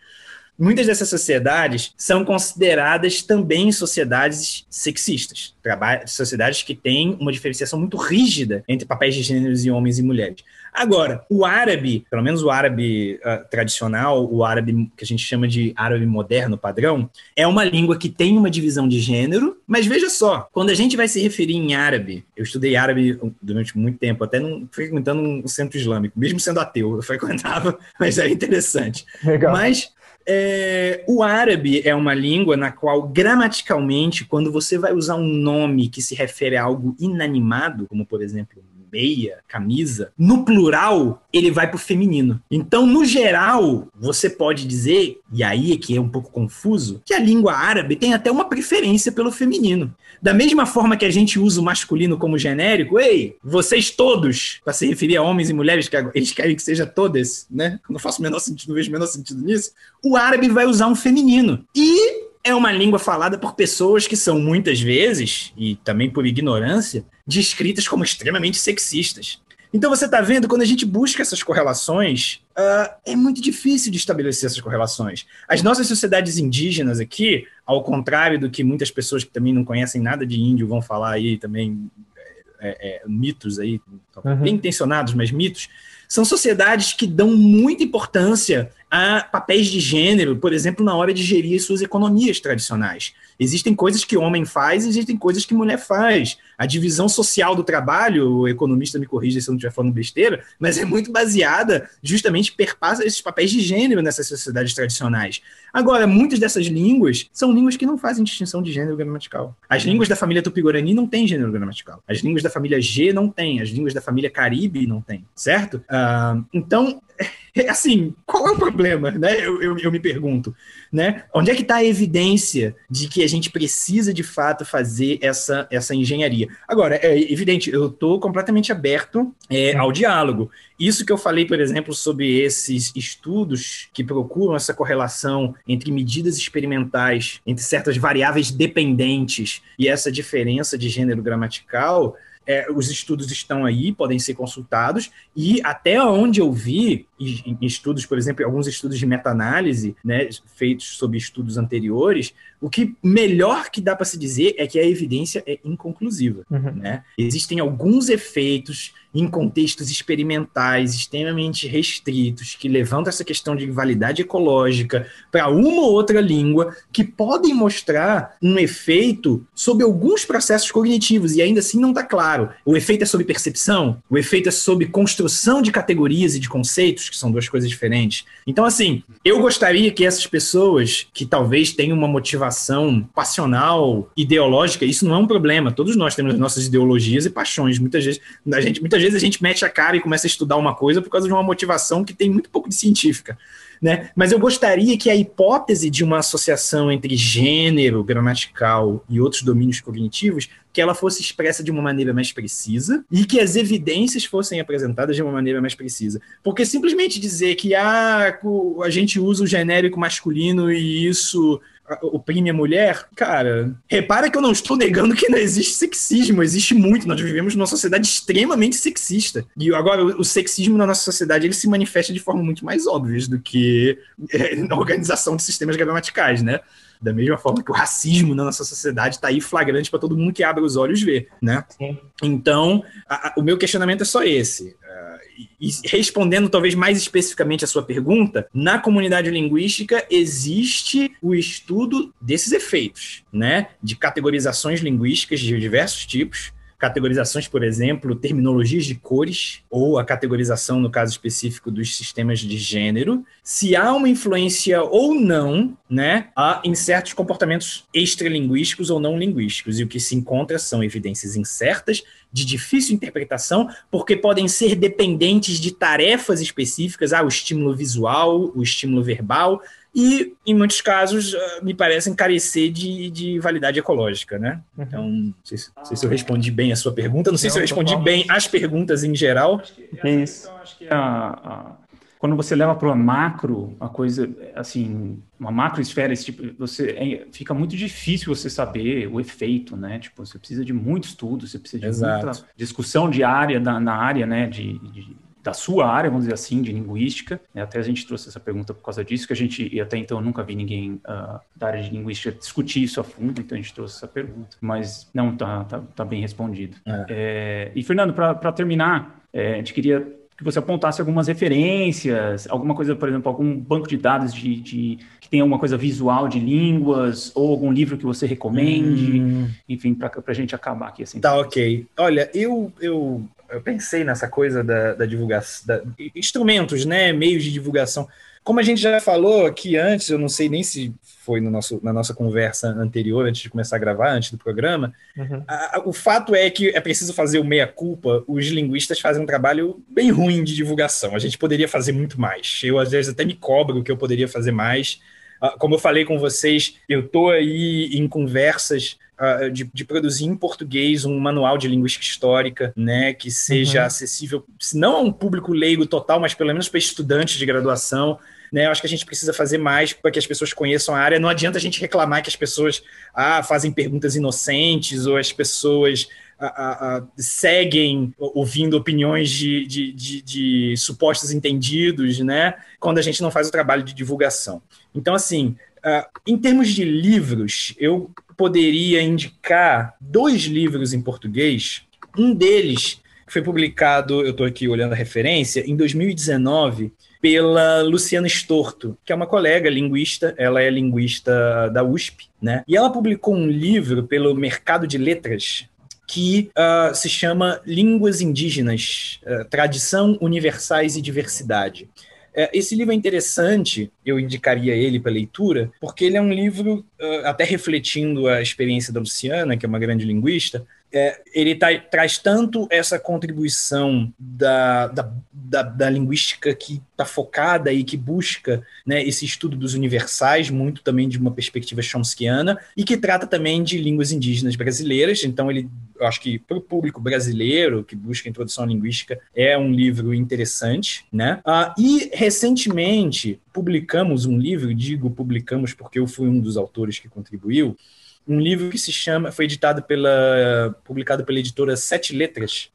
Muitas dessas sociedades são consideradas também sociedades sexistas, sociedades que têm uma diferenciação muito rígida entre papéis de gêneros e homens e mulheres. Agora, o árabe, pelo menos o árabe uh, tradicional, o árabe que a gente chama de árabe moderno padrão, é uma língua que tem uma divisão de gênero, mas veja só, quando a gente vai se referir em árabe, eu estudei árabe durante muito tempo, até não, frequentando um centro islâmico, mesmo sendo ateu, eu frequentava, mas era interessante. Legal. Mas é, o árabe é uma língua na qual, gramaticalmente, quando você vai usar um nome que se refere a algo inanimado, como por exemplo meia, camisa, no plural, ele vai para o feminino. Então, no geral, você pode dizer, e aí é que é um pouco confuso, que a língua árabe tem até uma preferência pelo feminino. Da mesma forma que a gente usa o masculino como genérico, ei, vocês todos, para se referir a homens e mulheres, que eles querem que seja todas, né? Não faço o menor sentido, não vejo o menor sentido nisso. O árabe vai usar um feminino. E é uma língua falada por pessoas que são muitas vezes, e também por ignorância, descritas como extremamente sexistas. Então você está vendo, quando a gente busca essas correlações, uh, é muito difícil de estabelecer essas correlações. As nossas sociedades indígenas aqui, ao contrário do que muitas pessoas que também não conhecem nada de índio vão falar aí também, é, é, mitos aí, uhum. bem intencionados, mas mitos, são sociedades que dão muita importância a papéis de gênero, por exemplo, na hora de gerir suas economias tradicionais. Existem coisas que homem faz, existem coisas que mulher faz. A divisão social do trabalho, o economista me corrija se eu não estiver falando besteira, mas é muito baseada, justamente perpassa esses papéis de gênero nessas sociedades tradicionais. Agora, muitas dessas línguas são línguas que não fazem distinção de gênero gramatical. As línguas da família Tupi-Guarani não têm gênero gramatical. As línguas da família G não têm. As línguas da família Caribe não têm, certo? Uh, então, assim, qual é o problema, né? Eu, eu, eu me pergunto, né? Onde é que está a evidência de que a gente precisa de fato fazer essa, essa engenharia? Agora, é evidente, eu estou completamente aberto é, ao diálogo. Isso que eu falei, por exemplo, sobre esses estudos que procuram essa correlação entre medidas experimentais, entre certas variáveis dependentes e essa diferença de gênero gramatical, é, os estudos estão aí, podem ser consultados, e até onde eu vi, em estudos, por exemplo, alguns estudos de meta-análise, né, feitos sobre estudos anteriores, o que melhor que dá para se dizer é que a evidência é inconclusiva. Uhum. Né? Existem alguns efeitos em contextos experimentais extremamente restritos, que levantam essa questão de validade ecológica para uma ou outra língua, que podem mostrar um efeito sobre alguns processos cognitivos, e ainda assim não está claro. O efeito é sobre percepção, o efeito é sobre construção de categorias e de conceitos, que são duas coisas diferentes. Então, assim, eu gostaria que essas pessoas que talvez tenham uma motivação passional, ideológica, isso não é um problema. Todos nós temos nossas ideologias e paixões. Muitas vezes, a gente, muitas vezes a gente mete a cara e começa a estudar uma coisa por causa de uma motivação que tem muito pouco de científica. Né? Mas eu gostaria que a hipótese de uma associação entre gênero, gramatical e outros domínios cognitivos, que ela fosse expressa de uma maneira mais precisa e que as evidências fossem apresentadas de uma maneira mais precisa. Porque simplesmente dizer que ah, a gente usa o genérico masculino e isso oprime a mulher, cara, repara que eu não estou negando que não existe sexismo, existe muito. Nós vivemos numa sociedade extremamente sexista. E agora, o sexismo na nossa sociedade ele se manifesta de forma muito mais óbvia do que é, na organização de sistemas gramaticais, né? Da mesma forma que o racismo na nossa sociedade está aí flagrante para todo mundo que abre os olhos ver, né? Sim. Então, a, a, o meu questionamento é só esse. Uh, respondendo talvez mais especificamente a sua pergunta, na comunidade linguística existe o estudo desses efeitos, né? De categorizações linguísticas de diversos tipos, categorizações, por exemplo, terminologias de cores, ou a categorização, no caso específico, dos sistemas de gênero, se há uma influência ou não, né, em certos comportamentos extralinguísticos ou não linguísticos. E o que se encontra são evidências incertas de difícil interpretação, porque podem ser dependentes de tarefas específicas, ah, o estímulo visual, o estímulo verbal, e, em muitos casos, ah, me parecem carecer de, de validade ecológica, né? Uhum. Então, não sei, se, não sei, se eu respondi bem a sua pergunta, não sei não, se eu respondi bem as perguntas em geral. É isso. Então, acho que a, a quando você leva para o macro, a coisa, assim, uma macro esfera, esse tipo, você é, fica muito difícil você saber o efeito, né? Tipo, você precisa de muito estudo, você precisa de Exato. muita discussão diária na, na área, né? de, de da sua área, vamos dizer assim, de linguística. Né? Até a gente trouxe essa pergunta por causa disso, que a gente, e até então, nunca vi ninguém uh, da área de linguística discutir isso a fundo, então a gente trouxe essa pergunta. Mas não, tá, tá, tá bem respondido. É. É, e, Fernando, para terminar, é, a gente queria que você apontasse algumas referências, alguma coisa, por exemplo, algum banco de dados de, de que tem alguma coisa visual de línguas, ou algum livro que você recomende, hum. enfim, para a gente acabar aqui assim. Tá, ok. Olha, eu, eu eu pensei nessa coisa da, da divulgação, da, instrumentos, né, meios de divulgação. Como a gente já falou aqui antes, eu não sei nem se foi no nosso, na nossa conversa anterior, antes de começar a gravar, antes do programa, uhum. a, a, o fato é que é preciso fazer o meia-culpa. Os linguistas fazem um trabalho bem ruim de divulgação. A gente poderia fazer muito mais. Eu, às vezes, até me cobro que eu poderia fazer mais. Ah, como eu falei com vocês, eu estou aí em conversas uh, de, de, produzir em português um manual de linguística histórica, né, que seja uhum. acessível, se não a um público leigo total, mas pelo menos para estudantes de graduação. Né, eu acho que a gente precisa fazer mais para que as pessoas conheçam a área. Não adianta a gente reclamar que as pessoas ah, fazem perguntas inocentes ou as pessoas a, a, a, seguem ouvindo opiniões de, de, de, de, supostos entendidos, né? Quando a gente não faz o trabalho de divulgação. Então, assim, em termos de livros, eu poderia indicar dois livros em português. Um deles foi publicado, eu estou aqui olhando a referência, em 2019, pela Luciana Storto, que é uma colega linguista, ela é linguista da USP, né? E ela publicou um livro pelo Mercado de Letras que uh, se chama Línguas Indígenas, uh, Tradição, Universais e Diversidade. É, esse livro é interessante, eu indicaria ele para leitura, porque ele é um livro, até refletindo a experiência da Luciana, que é uma grande linguista, é, ele tá, traz tanto essa contribuição da, da, da, da linguística que está focada e que busca né, esse estudo dos universais, muito também de uma perspectiva chomskiana, e que trata também de línguas indígenas brasileiras. Então, ele, eu acho que para o público brasileiro que busca introdução à linguística, é um livro interessante. Né? Ah, e, recentemente, publicamos um livro, digo publicamos porque eu fui um dos autores que contribuiu, um livro que se chama, foi editado pela, publicado pela editora Sete Letras,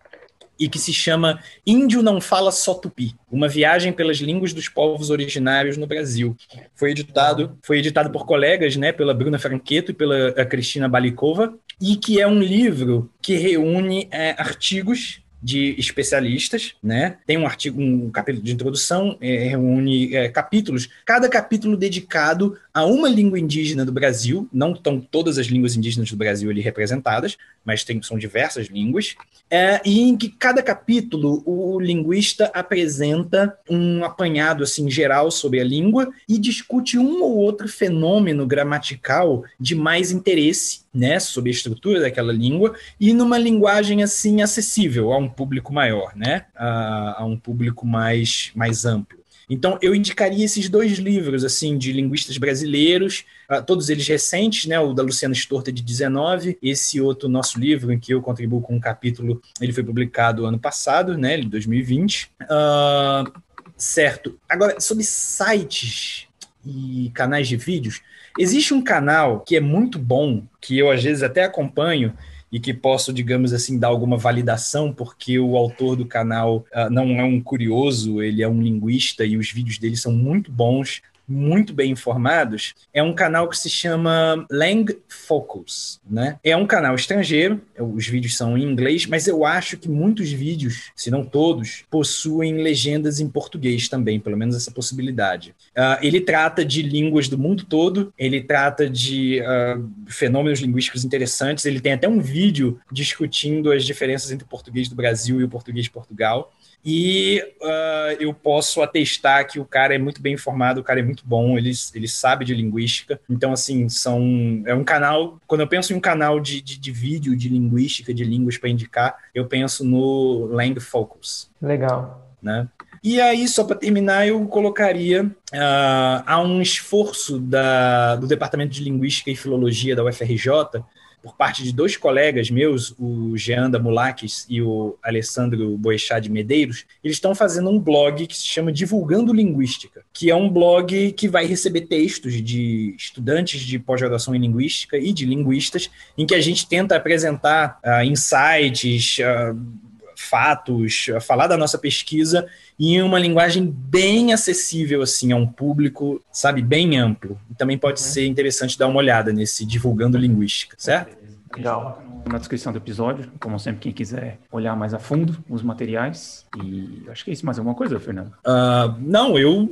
e que se chama Índio Não Fala Só Tupi, uma viagem pelas línguas dos povos originários no Brasil. Foi editado, foi editado por colegas, né, pela Bruna Franqueto e pela Cristina Balikova, e que é um livro que reúne é, artigos de especialistas, né? Tem um artigo, um capítulo de introdução, é, reúne é, capítulos, cada capítulo dedicado a uma língua indígena do Brasil, não estão todas as línguas indígenas do Brasil ali representadas, mas tem, são diversas línguas, é, e em que cada capítulo o linguista apresenta um apanhado assim geral sobre a língua e discute um ou outro fenômeno gramatical de mais interesse, né, sobre a estrutura daquela língua e numa linguagem assim acessível a um público maior, né, a, a um público mais mais amplo. Então, eu indicaria esses dois livros, assim, de linguistas brasileiros, uh, todos eles recentes, né? O da Luciana Storta, de 19, esse outro nosso livro, em que eu contribuo com um capítulo, ele foi publicado ano passado, né? Em 2020. Uh, certo. Agora, sobre sites e canais de vídeos, existe um canal que é muito bom, que eu às vezes até acompanho, e que posso, digamos assim, dar alguma validação, porque o autor do canal uh, não é um curioso, ele é um linguista e os vídeos dele são muito bons muito bem informados, é um canal que se chama Lang Focus, né? É um canal estrangeiro, os vídeos são em inglês, mas eu acho que muitos vídeos, se não todos, possuem legendas em português também, pelo menos essa possibilidade. Uh, ele trata de línguas do mundo todo, ele trata de uh, fenômenos linguísticos interessantes, ele tem até um vídeo discutindo as diferenças entre o português do Brasil e o português de Portugal. E uh, eu posso atestar que o cara é muito bem informado, o cara é muito bom, ele, ele sabe de linguística. Então, assim, são é um canal. Quando eu penso em um canal de, de, de vídeo de linguística, de línguas para indicar, eu penso no Lang Focus. Legal. Né? E aí, só para terminar, eu colocaria uh, há um esforço da, do Departamento de Linguística e Filologia da UFRJ por parte de dois colegas meus, o Jean Damulakis e o Alessandro Boechat de Medeiros, eles estão fazendo um blog que se chama Divulgando Linguística, que é um blog que vai receber textos de estudantes de pós-graduação em linguística e de linguistas, em que a gente tenta apresentar uh, insights, uh, fatos, falar da nossa pesquisa em uma linguagem bem acessível assim a um público, sabe, bem amplo. E também pode uhum. ser interessante dar uma olhada nesse divulgando linguística, certo? Legal. Na descrição do episódio, como sempre, quem quiser olhar mais a fundo os materiais. E acho que é isso. Mais alguma coisa, Fernando? Uh, não, eu,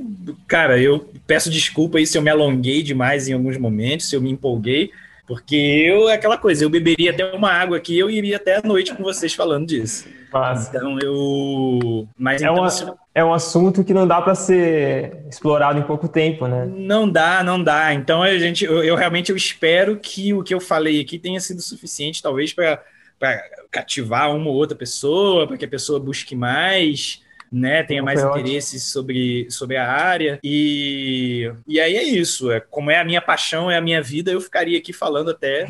cara, eu peço desculpa aí se eu me alonguei demais em alguns momentos, se eu me empolguei. Porque eu, é aquela coisa, eu beberia até uma água aqui eu iria até a noite com vocês falando disso. Mas, então eu. Mas é, então, uma, é um assunto que não dá para ser explorado em pouco tempo, né? Não dá, não dá. Então a gente, eu, eu realmente eu espero que o que eu falei aqui tenha sido suficiente, talvez, para cativar uma ou outra pessoa, para que a pessoa busque mais né, tenha mais interesse sobre, sobre a área. E, e aí é isso. É, como é a minha paixão, é a minha vida, eu ficaria aqui falando até.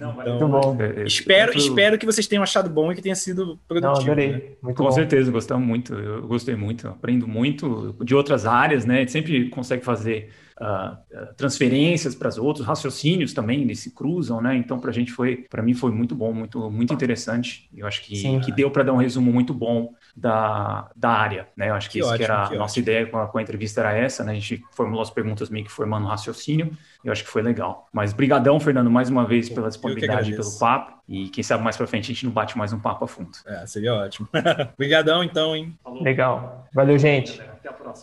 Não, então, Muito bom. É, é, espero, muito... espero que vocês tenham achado bom e que tenha sido produtivo. Não, adorei. Né? Muito Com bom. certeza, gostamos muito. Eu gostei muito, aprendo muito de outras áreas, né? A gente sempre consegue fazer uh, transferências para os outros, raciocínios também eles se cruzam, né? Então para a gente foi, para mim foi muito bom, muito muito interessante. Eu acho que, que deu para dar um resumo muito bom da, da área, né? Eu acho que, que isso ótimo, que era que a nossa ideia com a, com a, entrevista era essa, né? A gente formulou as perguntas meio que formando raciocínio. Eu acho que foi legal. Mas brigadão, Fernando, mais uma vez pela disponibilidade e pelo papo. E quem sabe mais para frente a gente não bate mais um papo a fundo. É, seria ótimo. Brigadão então, hein? Falou. Legal. Valeu, gente. Até a próxima.